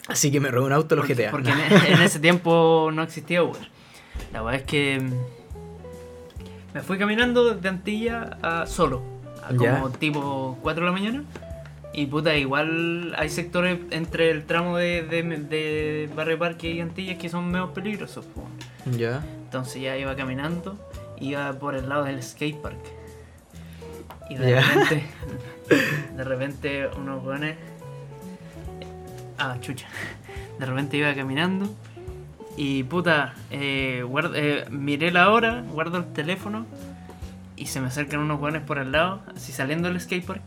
Así que me robé un auto los Porque, GTA. porque en, en ese tiempo no existía Uber. La verdad es que me fui caminando desde Antilla a solo, a como tipo 4 de la mañana. Y puta, igual hay sectores entre el tramo de, de, de Barrio Parque y Antillas que son menos peligrosos. Ya. Entonces ya iba caminando, iba por el lado del skatepark. Y de repente, de repente unos jóvenes... Ah, chucha. De repente iba caminando y puta, eh, eh, miré la hora, guardo el teléfono y se me acercan unos jóvenes por el lado, así saliendo del skatepark.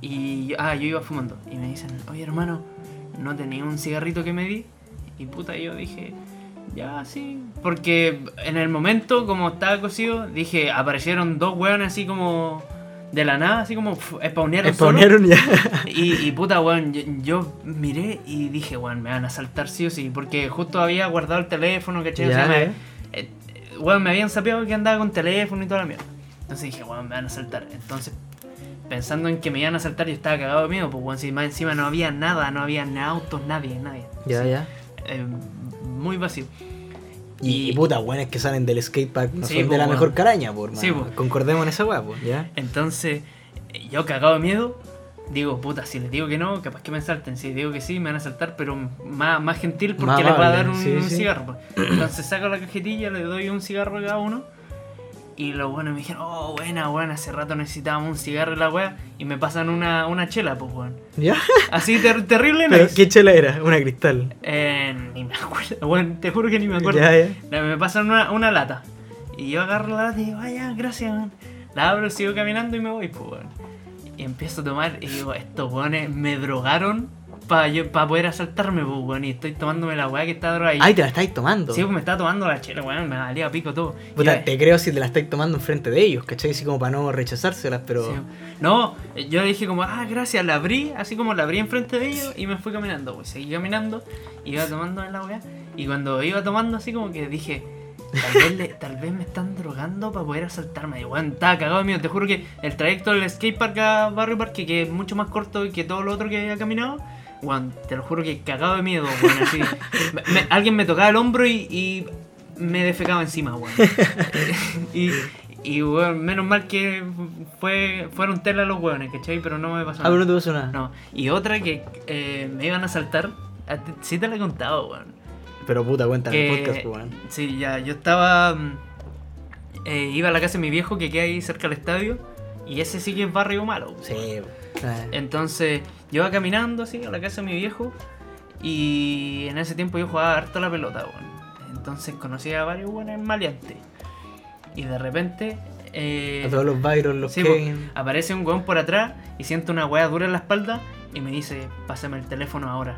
Y yo- ah, yo iba fumando. Y me dicen, oye hermano, ¿no tenía un cigarrito que me di? Y puta, yo dije, ya sí. Porque en el momento, como estaba cosido, dije, aparecieron dos hueones así como de la nada, así como pf, spawnearon solo. Spawnearon ya. Y, y puta, weón, yo, yo miré y dije, weón, me van a saltar sí o sí. Porque justo había guardado el teléfono, ¿cachai? O sea, Ya, me- ya. eh, eh, weón, me habían sapeado que andaba con teléfono y toda la mierda. Entonces dije, weón, me van a saltar. Entonces, pensando en que me iban a saltar, yo estaba cagado de miedo, pues weón, si más encima no había nada, no había ni autos, nadie, nadie. Ya, ya. Eh, muy vacío. Y, y puta, weones que salen del skatepark no Sí, son po, de la mejor caraña, por Sí. Concordemos en esa weá, pues, ya. Entonces, yo cagado de miedo, digo, puta, si les digo que no, capaz que me salten. Si digo que sí, me van a saltar, pero más, más gentil porque Más les voy a dar un, sí, un cigarro. Entonces saco la cajetilla, le doy un cigarro a cada uno. Y los buenos me dijeron, oh, buena, buena, hace rato necesitábamos un cigarro y la wea. Y me pasan una, una chela, pues, weón. ¿Ya? Así ter- terrible, ¿Pero nice. qué chela era? Una cristal. Eh, ni me acuerdo, bueno, te juro que ni me acuerdo. Ya, ya. Me pasan una, una lata. Y yo agarro la lata y digo, vaya, gracias, weón. La abro, sigo caminando y me voy, pues, weón. Y empiezo a tomar y digo, estos weones me drogaron para poder asaltarme, pues, weón. Y estoy tomándome la weá que está drogada ahí. Ay, te la estáis tomando. Sí, pues me estaba tomando la chela, weón. Me valía pico todo. Puta, Y- te creo si te la estáis tomando enfrente de ellos, ¿cachai? Así como para no rechazárselas, pero. Sí. No, yo dije como, ah, gracias, la abrí, así como la abrí enfrente de ellos y me fui caminando, pues seguí caminando, iba tomando en la weá, y cuando iba tomando así como que dije, tal vez, le- tal vez me están drogando para poder asaltarme, y weón, estaba cagado miedo, te juro que el trayecto del skatepark a Barrio Parque, que es mucho más corto que todo lo otro que había caminado, weón, te lo juro que cagado de miedo, weón, así, Me- alguien me tocaba el hombro y, y me defecaba encima, weón. y, y weón, menos mal que fue, fueron tela los weones, ¿cachai? Pero no me pasó Ah, pero no nada. te pasó nada. No. Y otra que eh, me iban a saltar, sí te la he contado, weón. Pero puta, cuenta en el Que- podcast, weón. Sí, ya, yo estaba. mm, eh, iba a la casa de mi viejo que queda ahí cerca del estadio. Y ese sí que es barrio malo. weón. Sí. Entonces, yo iba caminando así a la casa de mi viejo. Y en ese tiempo yo jugaba harto a la pelota, weón. Entonces conocí a varios buenos maleantes. Y de repente. eh, a todos los Byron, los Sí, Kane. aparece un weón por atrás y siento una weá dura en la espalda y me dice, pásame el teléfono ahora.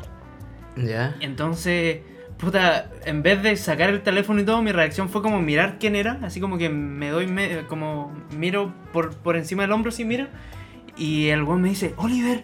Ya. Entonces, puta, en vez de sacar el teléfono y todo, mi reacción fue como mirar quién era, así como que me doy, me- como miro por, por encima del hombro, así miro, y el weón me dice, Oliver.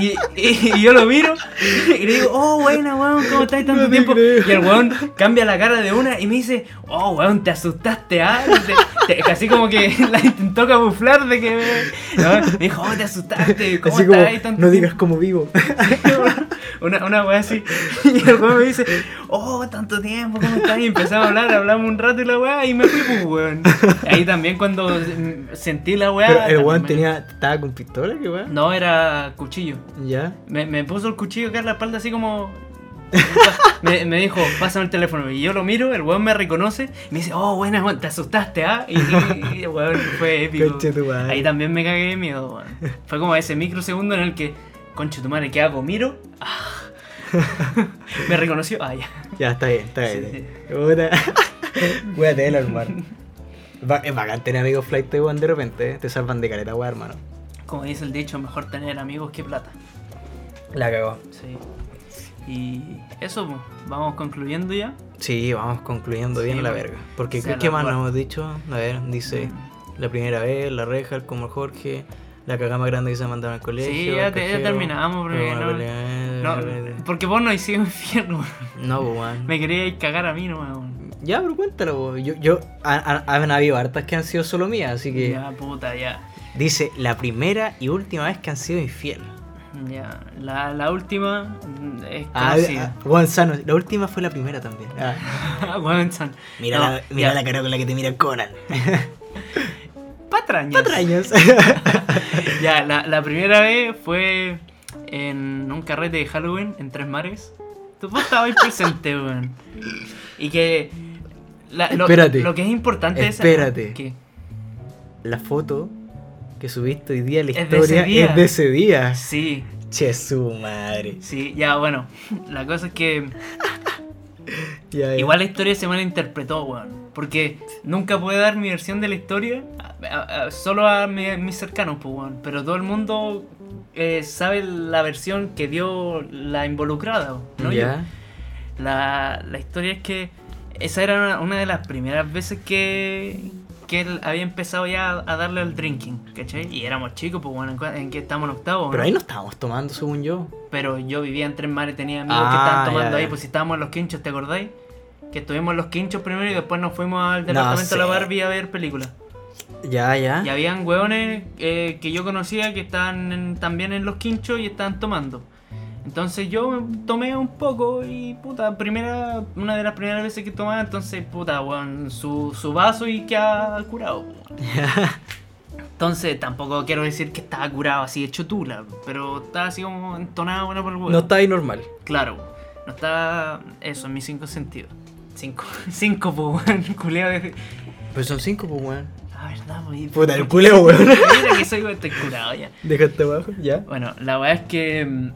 Y, y- y yo lo miro y le digo, oh, buena, weón, ¿cómo estás tanto No tiempo? creo. Y el weón cambia la cara de una y me dice, oh, weón, te asustaste, ¿ah? Te- te- casi como que la intentó camuflar de que me, ¿no? me dijo, oh, te asustaste, ¿cómo Así como, estás ahí tanto no tiempo?" digas cómo vivo. una, una wea así. Y el weón me dice, oh, tanto tiempo, ¿cómo estás? Y empezamos a hablar, hablamos un rato y la weá, y me fui, pues, weón. Ahí también cuando sentí la weá. Pero el weón tenía. ¿Estaba con pistola, qué weón? No, era cuchillo. Ya. Me, me puso el cuchillo acá en la espalda así como... Me, me dijo, pásame el teléfono. Y yo lo miro, el weón me reconoce. Y me dice, oh, buena, weón, te asustaste, ¿ah? Y, y, weón, fue épico. Conche tu madre. Ahí también me cagué de miedo, weón. Fue como ese microsegundo en el que, conche tu madre, ¿qué hago? Miro. Ah. me reconoció. Ah, ya. Ya, está bien, está Sí, bien. Puta. Cuídate, el hermano. Va- Es bacán tener amigos flight de weón de repente, ¿eh? te salvan de caleta, weón, hermano. Como dice el dicho, mejor tener amigos que plata. La cagó. Sí. Y eso, pues, vamos concluyendo ya. Sí, vamos concluyendo bien Sí, la weón. verga. Porque, ¿qué más nos hemos dicho? A ver, dice la primera vez, la reja, el como Jorge, la cagada más grande que se mandaron al colegio. Sí, ya terminamos, porque no- pelea, No, pelea. porque vos no hiciste infierno. No, pues, weón. Me queríais cagar a mí, no, weón. Ya, pero cuéntalo. Yo, yo, ha- ha- han habido hartas que han sido solo mías, así que. Ya, puta, ya. Dice, la primera y última vez que han sido infiel. Ya. La, la última es Ah, conocida. ah, sano. La última fue la primera también. Ah. Son- Mira, No, la, mira la cara con la que te mira Conan. Patrañas. Patrañas. Ya, la, la primera vez fue en un carrete de Halloween en Tres Mares. Tú estabas ahí presente, weón. Y que. la- lo, Espérate. Lo que es importante Espérate. es. que la foto que subiste hoy día la Es de ese historia día. es de ese día. Sí, Che, su madre. sí, ya, bueno. La cosa es que. Ya. Igual la historia se malinterpretó, weón. Porque nunca pude dar mi versión de la historia a- a- a- solo a mi- mis cercanos, pues, weón. Pero todo el mundo eh, sabe la versión que dio la involucrada, ¿no? Ya. La, la historia es que esa era una, una de las primeras veces que, que él había empezado ya a darle al drinking, ¿cachai? Y éramos chicos, pues bueno, en, que estamos en octavo, Pero ahí no estábamos tomando, según yo. Pero yo vivía en Tres Mares, tenía amigos que Ah, estaban tomando ahí, pues si estábamos en los quinchos, ¿te acordáis? Que estuvimos en los quinchos primero y después nos fuimos al departamento de la. Barbie a ver películas. Ya, ya. Y habían hueones eh, que yo conocía que estaban en- también en los quinchos y estaban tomando. Entonces yo tomé un poco y puta, primera, una de las primeras veces que tomaba, entonces puta, weón, su, su vaso y queda curado. weón. Entonces tampoco quiero decir que estaba curado así hecho tula, pero estaba así como entonado bueno por el huevo. No está ahí normal. Claro, no está eso en mis cinco sentidos. Cinco, cinco, pues, weón, de... Pero son cinco, pues, weón. Ah, verdad, pues. Puta, el culeo, weón. Mira que soy estoy curado ya. Déjate abajo, ya. Bueno, la verdad es que mm,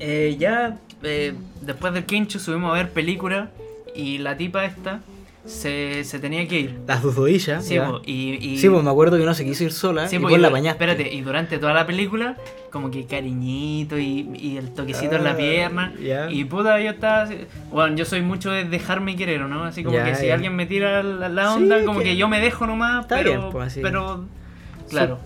eh, ya eh, después del quincho subimos a ver película y la tipa esta se, se tenía que ir. Las dos rodillas. Sí, po, y, y- Sí, pues me acuerdo que no se quiso ir sola sí, y po, vos y la bañaste. Espérate, y durante toda la película, como que cariñito y, y el toquecito en la Ah, pierna. ya. Y puta, yo estaba. así- Bueno, yo soy mucho de dejarme querer, ¿no? Así como que si alguien me tira la, la Sí, onda, como que- que yo me dejo nomás, Está pero. bien, pues, así. pero. Claro.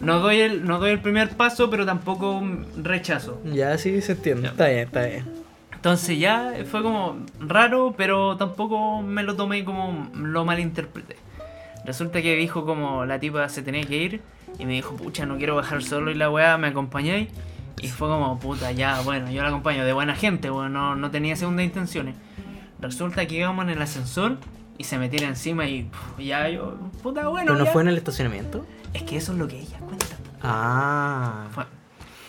No doy, el, no doy el primer paso, pero tampoco rechazo. Ya, sí, se entiende. Ya. Está bien, está bien. Entonces ya fue como raro, pero tampoco me lo tomé como lo malinterpreté. Resulta que dijo como la tipa se tenía que ir y me dijo, pucha, no quiero bajar solo y la weá, ¿me acompañáis? Y fue como, puta, ya, bueno, yo la acompaño de buena gente, bueno, no, no tenía segunda intenciones. Resulta que íbamos en el ascensor y se me tira encima y puf, ya yo, puta, bueno. ¿Pero no ya. fue en el estacionamiento? Es que eso es lo que ella cuenta. Ah. Fue-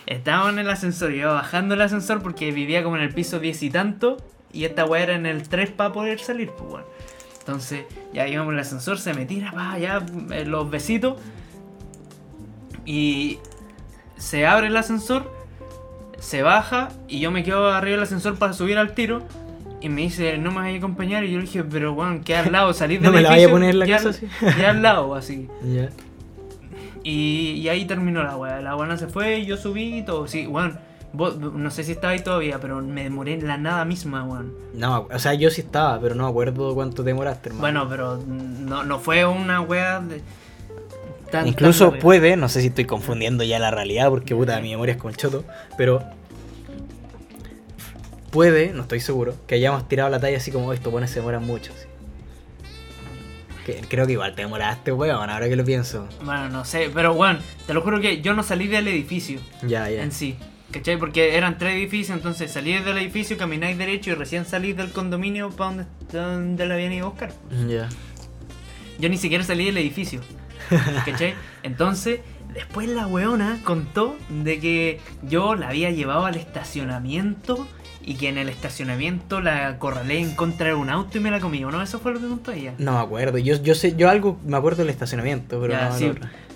Estábamos en el ascensor, iba bajando el ascensor porque vivía como en el piso 10 y tanto. Y esta weá era en el 3 para poder salir, pues bueno. Entonces, ya íbamos en el ascensor, se me tira, pa, ya eh, los besitos. Y se abre el ascensor, se baja y yo me quedo arriba del ascensor para subir al tiro. Y me dice, no me vayas a acompañar. Y yo le dije, pero bueno, queda al lado, salir No del me la vaya a poner en la queda casa así. queda al lado, así. Ya. Y, y ahí terminó la weá. La weá se fue, yo subí y todo. Sí, weón. vos- no sé si estaba ahí todavía, pero me demoré en la nada misma, weón. No, o sea, yo sí estaba, pero no me acuerdo cuánto te demoraste, hermano. Bueno, pero no, no fue una weá de. tan- Incluso tan puede, no sé si estoy confundiendo ya la realidad, porque puta, mi memoria es el choto, pero puede, no estoy seguro, que hayamos tirado la talla así como estos buenos se demoran mucho. así. Que, creo que igual te demoraste, weón, ahora que lo pienso. Bueno, no sé, pero weón, te lo juro que yo no salí del edificio Ya, ya. en sí. ¿Cachai? Porque eran tres edificios, entonces salí del edificio, camináis derecho y recién salí del condominio para donde, donde la habían ido a buscar. Ya. Yo ni siquiera salí del edificio. ¿Cachai? Entonces, después la weona contó de que yo la había llevado al estacionamiento y que en el estacionamiento la acorralé en contra de un auto y me la comí. ¿o ¿No? Eso fue lo que contó ella. No me acuerdo, yo, yo sé, yo algo me acuerdo del estacionamiento, pero Ya, no sí.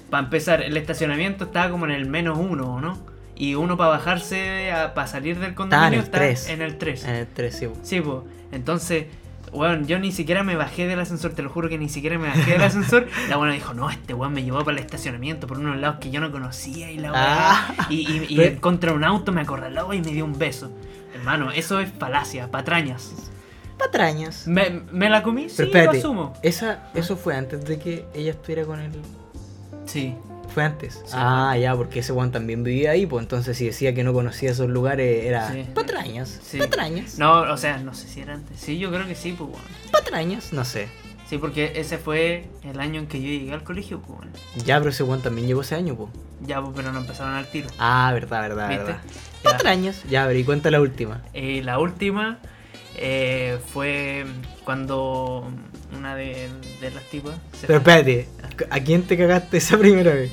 Para empezar, el estacionamiento estaba como en el menos uno, ¿no? Y uno para bajarse, para salir del condominio, está en el 3. En el 3, sí. Sí, pues. Entonces, weón, yo ni siquiera me bajé del ascensor, te lo juro que ni siquiera me bajé del ascensor. La buena dijo, no, este weón me llevó para el estacionamiento por unos lados que yo no conocía y la weá. Ah. y y, y contra un auto me acorraló y me dio un beso. Hermano, eso es falacia, patrañas. Patrañas. ¿Me, me la comí? Sí, Pero lo espérate, asumo. esa, eso fue antes de que ella estuviera con él. Sí. Fue antes. Sí. ah, ya, porque ese Juan también vivía ahí, pues entonces si decía que no conocía esos lugares era Sí. patrañas. Sí. Patrañas. No, o sea, no sé si era antes. Sí, yo creo que sí, pues, weón. Patrañas, no sé. Sí, porque ese fue el año en que yo llegué al colegio, pues. Ya, pero ese Juan también llegó ese año, pues. Ya, pues, pero no empezaron al tiro. Ah, verdad, verdad, ¿Viste? verdad. Ya. Patrañas. Ya, pero y cuenta la última. Eh, la última eh, fue cuando una de, de las tipas se Pero fue. espérate, ¿a quién te cagaste esa primera vez?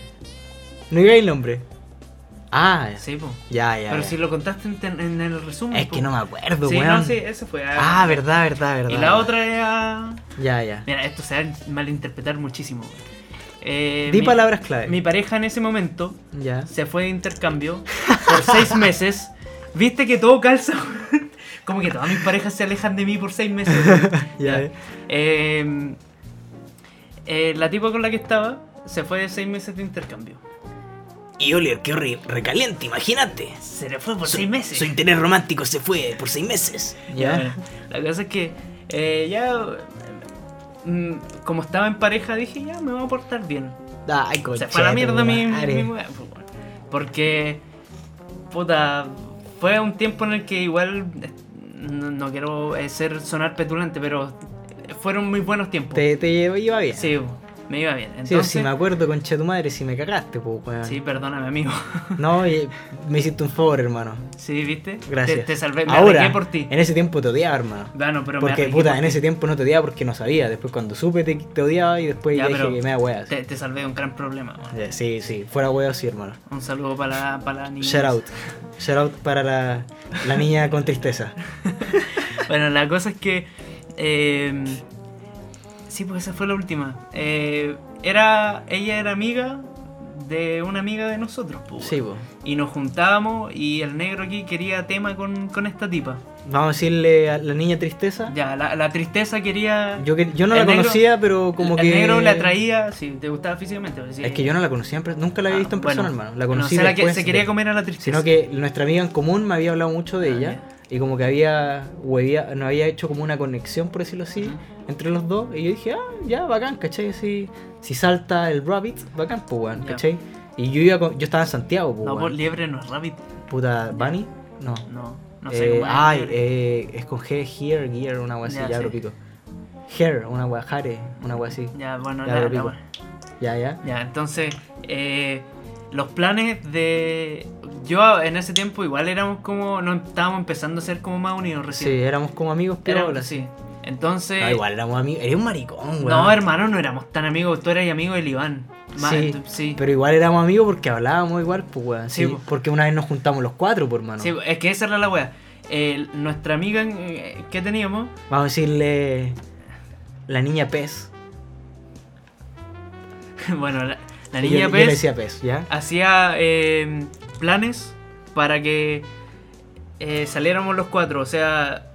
No digáis el nombre. Ah, Sí, pues. ya, ya. Pero ya. si lo contaste en, en el resumen. Es po. que no me acuerdo, Sí, weón. no, sí, eso fue. Ah, verdad, verdad, verdad. Y la otra era. Ya, ya. Mira, esto se va a malinterpretar muchísimo. weón. Eh, Di mi- palabras clave. Mi pareja en ese momento Ya. se fue de intercambio por seis meses. ¿Viste que todo calza? Como que todas mis parejas se alejan de mí por seis meses. Ya. Ya. Eh, eh, la tipa con la que estaba se fue de seis meses de intercambio. Y Oliver quedó re- recaliente, imagínate. Se le fue por Su- seis meses. Su interés romántico se fue por seis meses. Ya. bueno, la cosa es que eh, ya, mm, como estaba en pareja, dije ya me voy a portar bien. Ay, Se concha fue a la mierda mi, mi pues. Porque, puta, fue un tiempo en el que igual, eh, no, no quiero eh, ser sonar petulante, pero fueron muy buenos tiempos. Te, te iba bien. Sí, me iba bien. Sí, Entonces, si me acuerdo, concha de tu madre, si me cagaste, pues, weón. sí, perdóname, amigo. No, me hiciste un favor, hermano. Sí, ¿viste? Gracias. Te, te salvé, me Ahora, por ti. en ese tiempo te odiaba, hermano. Bueno, pero me Porque, arriesgué puta, por en ese tiempo no te odiaba porque no sabía. Después, cuando supe, te, te odiaba y después Ya, dije pero que me da weas. Te, te salvé de un gran problema. weón. Eh, Sí, sí, fuera weas, sí, hermano. Un saludo para la, para la niña. Shout out. Shout out para la, la niña con tristeza. Bueno, la cosa es que. eh, sí, pues esa fue la última. Eh, era, ella era amiga de una amiga de nosotros, pues. Sí, pues. Y nos juntábamos y el negro aquí quería tema con, con esta tipa. Vamos a decirle a la niña tristeza. Ya, la, la tristeza quería. Yo, que- yo no El la negro- conocía, pero como el que. negro le atraía, sí, te gustaba físicamente. pues. Es que yo no la conocía, nunca la había Ah, visto en bueno. persona, hermano. La No, conocí se, la que- se quería comer a la tristeza. Sino que nuestra amiga en común me había hablado mucho de Ah, ella. Y como que había, huevía- no había hecho como una conexión, por decirlo así, entre los dos. Y yo dije, ah, ya, bacán, ¿cachai? Si, si salta el rabbit, bacán, pues, weón. ¿cachai? Y yo iba con- yo estaba en Santiago, pues, No, por liebre no es rabbit. Puta, ¿Bunny? No. No, no sé Eh, cómo es ay, liebre. eh, es con G, Here, Gear, una wea así, Ya, ya, sí. lo pico. Hair, una wea, Hare, una wea así. Ya, bueno, ya la- lo la-. Ya, ya. Ya, entonces, eh, los planes de... Yo en ese tiempo igual éramos como... No estábamos empezando a ser como más unidos Sí, recién. éramos como amigos, pero ahora sí. Entonces... No, igual éramos amigos. Eres un maricón, weón. No, hermano, no éramos tan amigos. Tú eras amigo del Iván. Sí, sí. Pero igual éramos amigos porque hablábamos igual, pues, weón. Sí, Sí, po. porque una vez nos juntamos los cuatro, por mano. Sí, es que esa era la wea. Eh, nuestra amiga eh, que teníamos... Vamos a decirle. La niña pez. bueno, la, la Yo- niña yo, Pez le decía pez, ¿ya? hacía eh, planes para que eh, saliéramos los cuatro. O sea,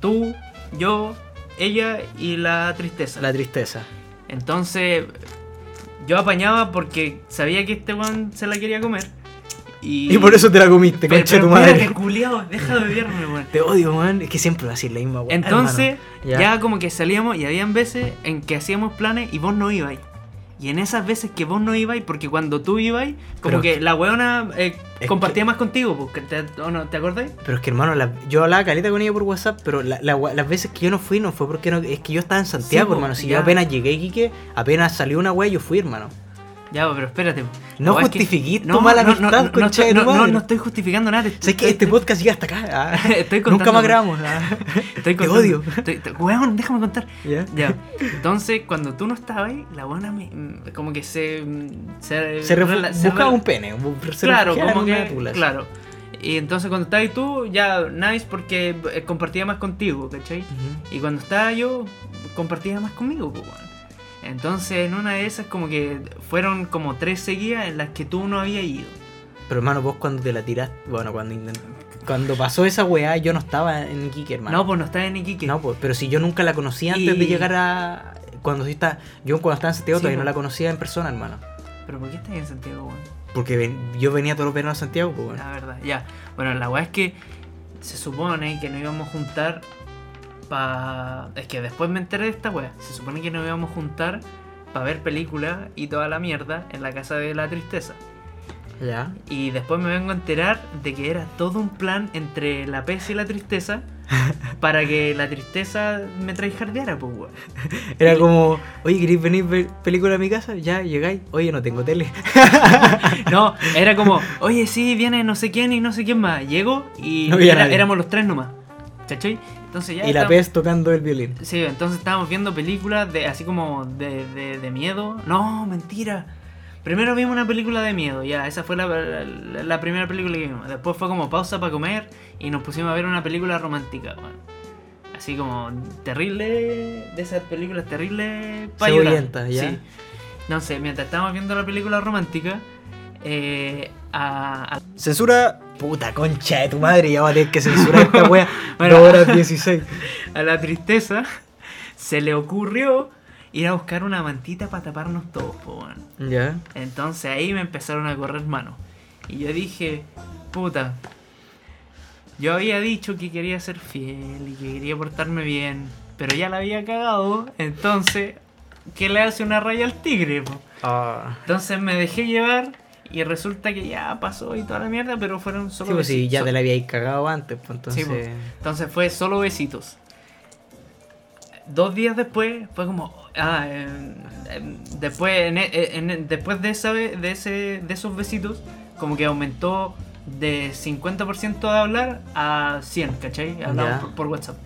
tú, yo, ella y la tristeza. La tristeza. Entonces, yo apañaba porque sabía que este weón se la quería comer. Y, Y por eso te la comiste, Pero, concha pero tu madre. espérate, culiao, deja de odiarme, weón. Te odio, man. Es que siempre va a decir la misma weón. Entonces, ya. como que salíamos y habían veces en que hacíamos planes y vos no ibais. Y en esas veces que vos no ibais, porque cuando tú ibais, como Pero- que la weona eh, compartía que- más contigo, porque te, ¿o no, ¿te acordáis? Pero es que, hermano, la- yo hablaba caleta con ella por WhatsApp, pero la- las veces que yo no fui no fue porque no, es que yo estaba en Santiago, hermano. Si ya. yo apenas llegué a Iquique, apenas salió una wea, yo fui, hermano. Ya, pero espérate. No weá es que- justifiquís tu mala amistad, no, estoy- de tu no, no, no estoy justificando nada. ¿Sabes que este podcast llega hasta acá? Ah, Estoy contando, Nunca más grabamos. ah. Estoy Te odio. Estoy- te- weón, déjame contar. ¿Ya? Ya. Entonces, cuando tú no estabas ahí, la buena me, mm, como que se. mm, Se, Se refu- rela- se buscaba rela- un pene. se Claro, como que. tula. Claro. Y entonces, cuando estabas ahí tú, ya nice porque eh, compartía más contigo, ¿cachai? Y cuando estaba yo, compartía más conmigo, pues, weón. Entonces, en una de esas, como que fueron como tres seguidas en las que tú no habías ido. Pero hermano, vos cuando te la tiraste, bueno, cuando cuando pasó esa weá, yo no estaba en Iquique, hermano. No, pues no estaba en Iquique. No, pues, pero si yo nunca la conocía antes Y- de llegar a. Cuando sí está. Yo cuando estaba en Santiago Sí, todavía po. no la conocía en persona, hermano. Pero ¿por qué estás en Santiago, weón? Porque ven- yo venía todos los veranos a Santiago, pues, bueno. La verdad, ya. Bueno, la weá es que se supone que nos íbamos a juntar Es que después me enteré de esta weá. Se supone que nos íbamos a juntar para ver películas y toda la mierda en la casa de la tristeza. Ya. Y después me vengo a enterar de que era todo un plan entre la pez y la tristeza para que la tristeza me traijardeara, pues weón. Era como, oye, ¿queréis venir a ver película a mi casa? Ya, llegáis. Oye, no tengo tele. No, era como, oye, sí, viene no sé quién y no sé quién más. Llego y No era- éramos los tres nomás. ¿Cachai? Entonces ya y la pez tocando el violín. Sí, entonces estábamos viendo películas de así como de, de, de miedo. No, mentira. Primero vimos una película de miedo, ya, esa fue la, la- la primera película que vimos. Después fue como pausa para comer y nos pusimos a ver una película romántica. Así como terrible, de esas películas terribles para llorar. Sangrientas, ya. Sí. No sé, mientras estábamos viendo la película romántica, eh, a, a- Censura. Puta concha de tu madre, ya va a tener que censurar esta wea. Bueno. 2 horas 16. a la tristeza se le ocurrió ir a buscar una mantita para taparnos todos, po. Ya. Entonces ahí me empezaron a correr manos. Y yo dije, puta, yo había dicho que quería ser fiel y que quería portarme bien, pero ya la había cagado, entonces, ¿qué le hace una raya al tigre? po? Ah. Entonces me dejé llevar y resulta que ya pasó y toda la mierda, pero fueron Sí, solo pues si besitos. ya te la habíais cagado antes, pues Sí, entonces. pues. Entonces fue solo besitos. dos días después fue como, ah, eh, eh, después, en e- en- después de, esa, de, ese, de esos besitos, como que aumentó de 50% de hablar a 100, ¿cachai? Hablamos por, por WhatsApp.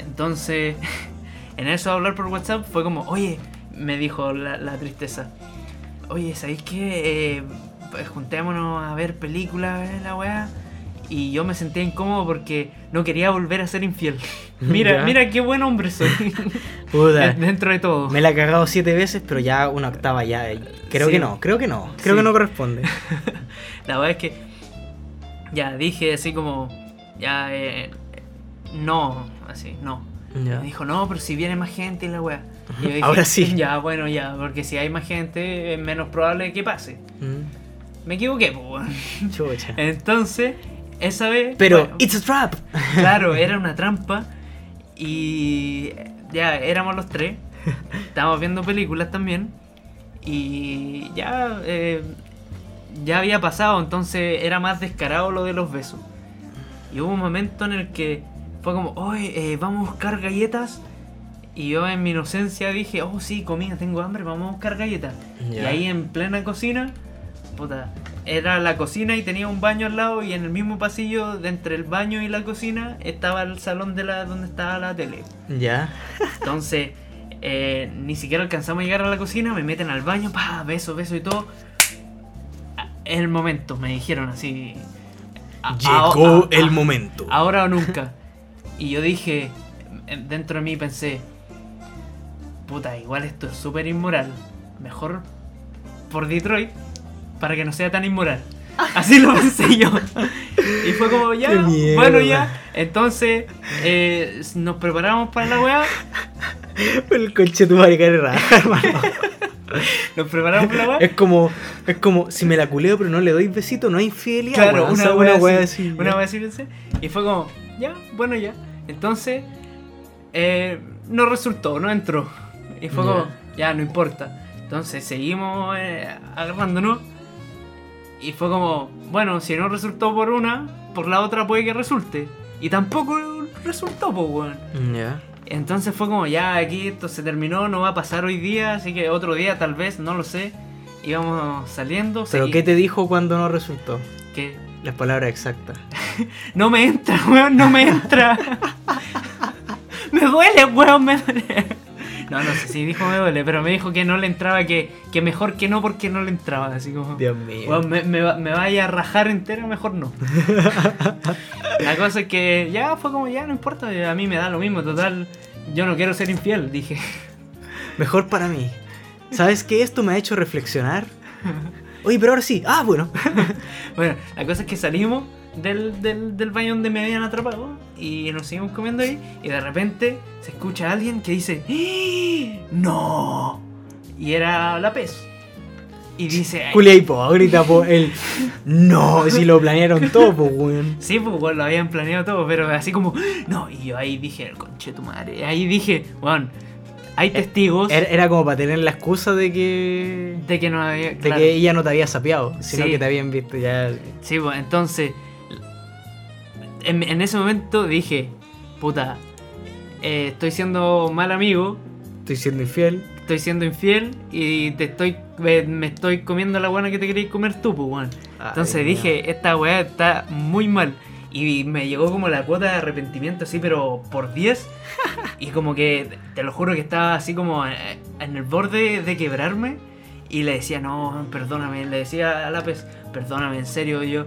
Entonces, en eso de hablar por WhatsApp fue como, oye, me dijo la, la tristeza, oye, ¿sabéis qué? Eh, pues juntémonos a ver películas, eh, la weá. Y yo me sentía incómodo porque no quería volver a ser infiel. Mira, Ya. mira qué buen hombre soy. Puta. Dentro de todo. Me la he cagado siete veces, pero ya una octava ya. eh, Creo Sí. que no, creo que no. Creo Sí. que no corresponde. La verdad es que ya dije así como, ya, eh, no, así, no. Ya. Me dijo, no, pero si viene más gente y la weá. Y yo dije, Ahora sí. Ya, bueno, ya, porque si hay más gente es menos probable que pase. Mm, Me equivoqué, pues. Entonces, esa vez... Pero, bueno, it's a trap. Claro, era una trampa y ya éramos los tres. Estábamos viendo películas también y ya eh, ya había pasado, entonces era más descarado lo de los besos. Y hubo un momento en el que fue como, oye, eh, vamos a buscar galletas. Y yo en mi inocencia dije, oh sí, comida, tengo hambre, vamos a buscar galletas. Y Ya. ahí en plena cocina, puta, era la cocina y tenía un baño al lado y en el mismo pasillo, de entre el baño y la cocina, estaba el salón de la donde estaba la tele. Ya. Entonces, eh, ni siquiera alcanzamos a llegar a la cocina, me meten al baño, pa, beso, beso y todo. El momento, me dijeron así. a- Llegó a- el momento. Ahora o nunca. Y yo dije, eh, dentro de mí pensé, puta, igual esto es súper inmoral. Mejor por Detroit para que no sea tan inmoral. Así lo pensé yo. Y fue como, ya, bueno, ya. Entonces, eh, nos preparamos para la weá. El coche tu raro, hermano. Nos preparamos para la weá. Es como, es como, si me la culeo pero no le doy besito, no hay infidelidad. Claro, una wea wea así, Una wea así pensé. Y fue como, ya, bueno, ya. Entonces, eh, no resultó, no entró. Y fue como, ya, no importa. Entonces seguimos eh, agarrándonos. Y fue como, bueno, si no resultó por una, por la otra puede que resulte. Y tampoco resultó, pues, weón. Ya. Entonces fue como, ya, aquí esto se terminó, no va a pasar hoy día, así que otro día tal vez, no lo sé. Íbamos saliendo. Pero ¿qué te dijo cuando no resultó? que Las palabras exactas. No me entra, weón, no me entra. me duele, weón, me duele. No, no sé si dijo me duele, pero me dijo que no le entraba, que, que mejor que no porque no le entraba. Así como, Dios mío. me, me, me vaya a rajar entera, mejor no. La cosa es que ya fue como, ya no importa, a mí me da lo mismo, total. Yo no quiero ser infiel, dije. Mejor para mí. ¿Sabes qué? Esto me ha hecho reflexionar. Oye, pero ahora sí. Ah, bueno. Bueno, la cosa es que salimos del, del, del baño donde me habían atrapado y nos seguimos comiendo ahí y de repente se escucha a alguien que dice ¡Ah! ¡No! Y era la pez. Y dice Julia hipócrita, po. El. No, si lo planearon todo, pues, weón. Sí, pues bueno, lo habían planeado todo, pero así como ¡No! Y yo ahí dije, conche tu madre. Ahí dije, bueno, hay testigos Era, era como para tener la excusa de que. de que no había. De claro. que ella no te había sapeado, sino Sí. que te habían visto ya. Sí, pues entonces, en, en ese momento dije, puta, eh, estoy siendo mal amigo, Estoy siendo infiel. estoy siendo infiel y te estoy me, me estoy comiendo la buena que te querías comer tú, pues. Ay, Entonces dije, esta weá está muy mal. Y me llegó como la cuota de arrepentimiento así, pero por 10. Y como que, te lo juro que estaba así como eh, en el borde de quebrarme. Y le decía, no, perdóname. Le decía a Lápiz, perdóname, en serio, yo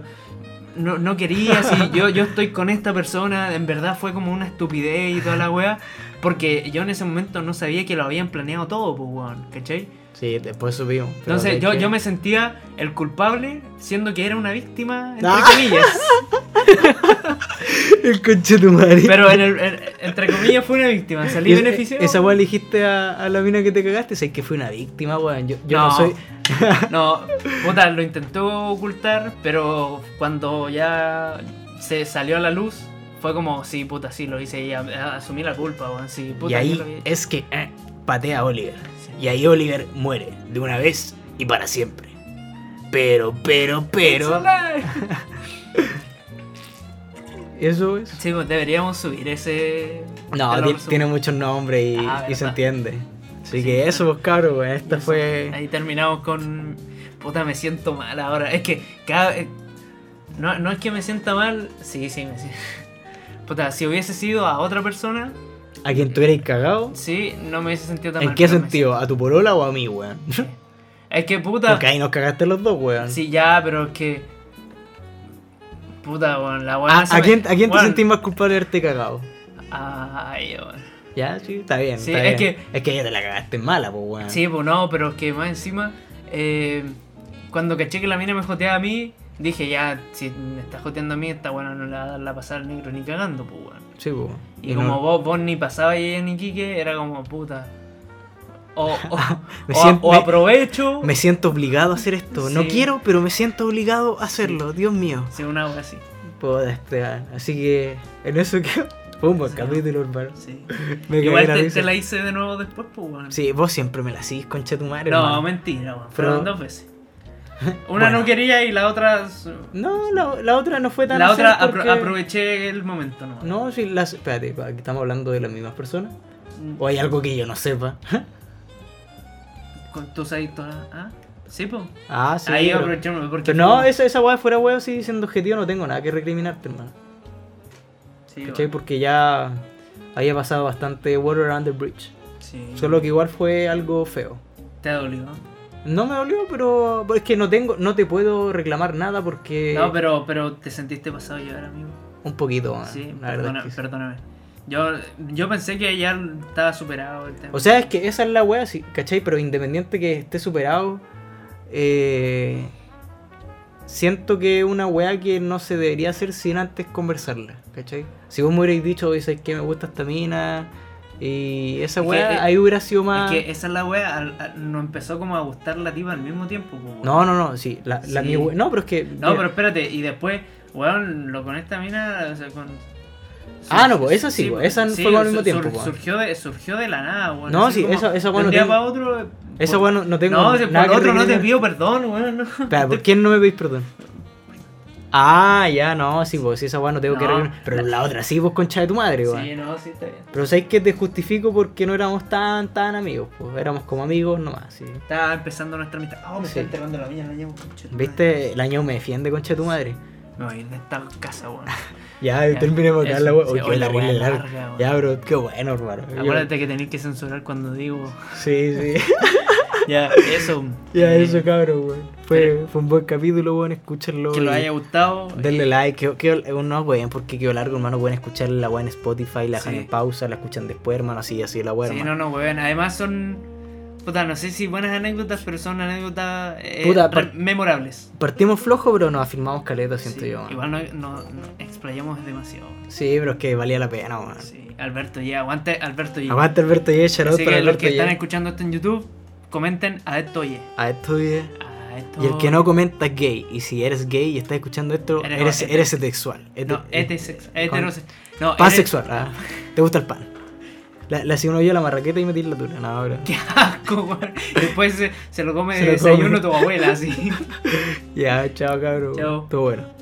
no, no quería, así, yo, yo estoy con esta persona. En verdad fue como una estupidez y toda la weá. Porque yo en ese momento no sabía que lo habían planeado todo, pues, weón, ¿cachai? Sí, después subimos. Entonces yo, que- yo me sentía el culpable siendo que era una víctima, entre Ah. comillas. El conche tu madre. Pero en el- en- entre comillas fue una víctima, salí es- beneficiado. Esa weá le dijiste a, a la mina que te cagaste, sé que fue una víctima, weón. Yo, yo no. No. soy. No, puta, lo intentó ocultar, pero cuando ya se salió a la luz, fue como, sí, puta, sí, lo hice y asumí la culpa, weón, sí, puta, y ahí es que eh, patea a Oliver. Y ahí Oliver muere de una vez y para siempre. Pero, pero, pero. Eso es. Sí, pues deberíamos subir ese No, tiene muchos nombres y, Ah, y se entiende. Así Sí, que eso, pues cabrón, weón. Esta Eso. fue. Ahí terminamos con. Puta, me siento mal ahora. Es que cada. eh, No, no es que me sienta mal. Sí, sí, me siento. Puta, si hubiese sido a otra persona, ¿A quien tú eres cagado? sí, no me hubiese sentido tan ¿En mal. qué sentido? ¿A tu polola o a mí, weón? Es que puta. Porque ahí nos cagaste los dos, weón. Sí, ya, pero es que. Puta, bueno, la weá. ¿A, se a me- quién, ¿A quién te weón, sentís más culpable de haberte cagado? Ay, weón. Ya, sí, está bien. Sí, está es bien. que- Es que ella te la cagaste mala, pues, weón. Sí, pues no, pero es que más encima, eh, cuando caché que la mina me joteaba a mí, dije ya, si me está joteando a mí, esta bueno no le va a dar la pasada al negro ni cagando, pues weón. Sí, pues. Y, Y como vos, vos ni pasaba y ella ni Quique, era como puta. O, o, Me siento- o me- aprovecho. Me siento obligado a hacer esto. No Sí. quiero, pero me siento obligado a hacerlo. Dios mío. Sí, una wea así. Puedo despegar. Así que en eso que fue un buen Sí. capítulo, hermano. Sí. Me Igual cagué la te, te la hice de nuevo después, pues weón. Sí, vos siempre me la hacís, concha tu madre. No, hermano. mentira. Pero- Fueron dos veces. Una Bueno. no quería y la otra. No, la, la otra no fue tan La otra apro- porque- aproveché el momento, ¿no? No, sí, las. Espérate, estamos hablando de las mismas personas. ¿O hay algo que yo no sepa? Con tus ahí todas. ¿Ah? Sí, pues. ah, sí. ahí pero- aprovechamos. Porque Pero no, esa, esa weá fuera weá, sí, siendo objetivo, no tengo nada que recriminarte, hermano. Sí, ¿Cachai? bueno, Porque ya había pasado bastante water under bridge. sí. Solo que igual fue algo feo. Te ha dolido. No me dolió, pero es que no tengo, no te puedo reclamar nada porque No, pero, pero te sentiste pasado llevar, amigo. un poquito, Sí, la verdad perdona- es que sí. perdóname. Yo, yo pensé que ya estaba superado el tema. O sea, es que esa es la wea, sí, ¿cachai? Pero independiente que esté superado, eh, siento que es una wea que no se debería hacer sin antes conversarla, ¿cachai? Si vos me hubierais dicho, dices que me gusta esta mina, y esa Es que, wea eh, ahí hubiera sido más... Es que esa es la wea, al- al- nos empezó como a gustar la tipa al mismo tiempo. pues. No, no, no, sí, la, la Sí. mi wea- No, pero es que... No, pero espérate, y después, weón, lo con esta mina, o sea, con... Ah, no, pues, esa sí, pues, esa fue al mismo sur- tiempo, pues. surgió, de, surgió de la nada, weón. No, sí, esa- esa weón no tengo- para otro. eh, Esa wea no, no tengo No, si nada por que otro no te pido perdón, weón. No. Espera, ¿por quién no me pedís perdón? Ah, ya, no, sí, pues esa weá no tengo que No. recriminar. Pero la otra sí, pues concha de tu madre, weón. Sí, no, sí, está bien. Pero sabes que te justifico porque no éramos tan, tan amigos, pues éramos como amigos nomás, sí. Estaba empezando nuestra amistad. Oh, me Sí. está enterrando la mía, la llamo, concha de tu ¿Viste? El año me defiende, concha de tu madre. madre. Me voy a ir de esta casa, weón. Ya, Ya, terminemos acá la weá. sí, Uy, oye, qué la larga. larga, weón. Ya, bro, qué bueno, hermano. Yo- Acuérdate que tenés que censurar cuando digo. Sí, sí. Ya, eso. ya, eh, eso, cabrón, weón. Fue, fue un buen capítulo, weón, escúchenlo. Que lo haya gustado. Denle eh, like, que, que, no, weón, porque quedó largo, hermano. Pueden escuchar la weá en Spotify, la dejan Sí. en pausa, la escuchan después, hermano, así, así, la weá, Sí, hermano. no, no, weón. Además son. Puta, no sé si buenas anécdotas, pero son anécdotas eh, Puta, re- par- memorables. Partimos flojo, pero nos afirmamos caleta, siento Sí, yo. man. Igual no, no, no explayamos demasiado. Sí, pero es que valía la pena. Sí, Alberto ya, aguante Alberto ya. Aguante Alberto Y, shout out Así para que los Alberto que están escuchando esto en YouTube, comenten a esto oye. A esto Y. A esto. Y el que no comenta es gay. Y si eres gay y estás escuchando esto, Eres- eres, eres heterosexual. No, Hete- heterosex- heterosexual. No, eres- Pansexual, ah. ¿Te gusta el pan? La, la hacía uno yo a la marraqueta y metí la tula. No, bro. Qué asco, weón. Después se, se lo come de come. desayuno tu abuela, así. Ya, chao, cabrón. Chao. Todo bueno.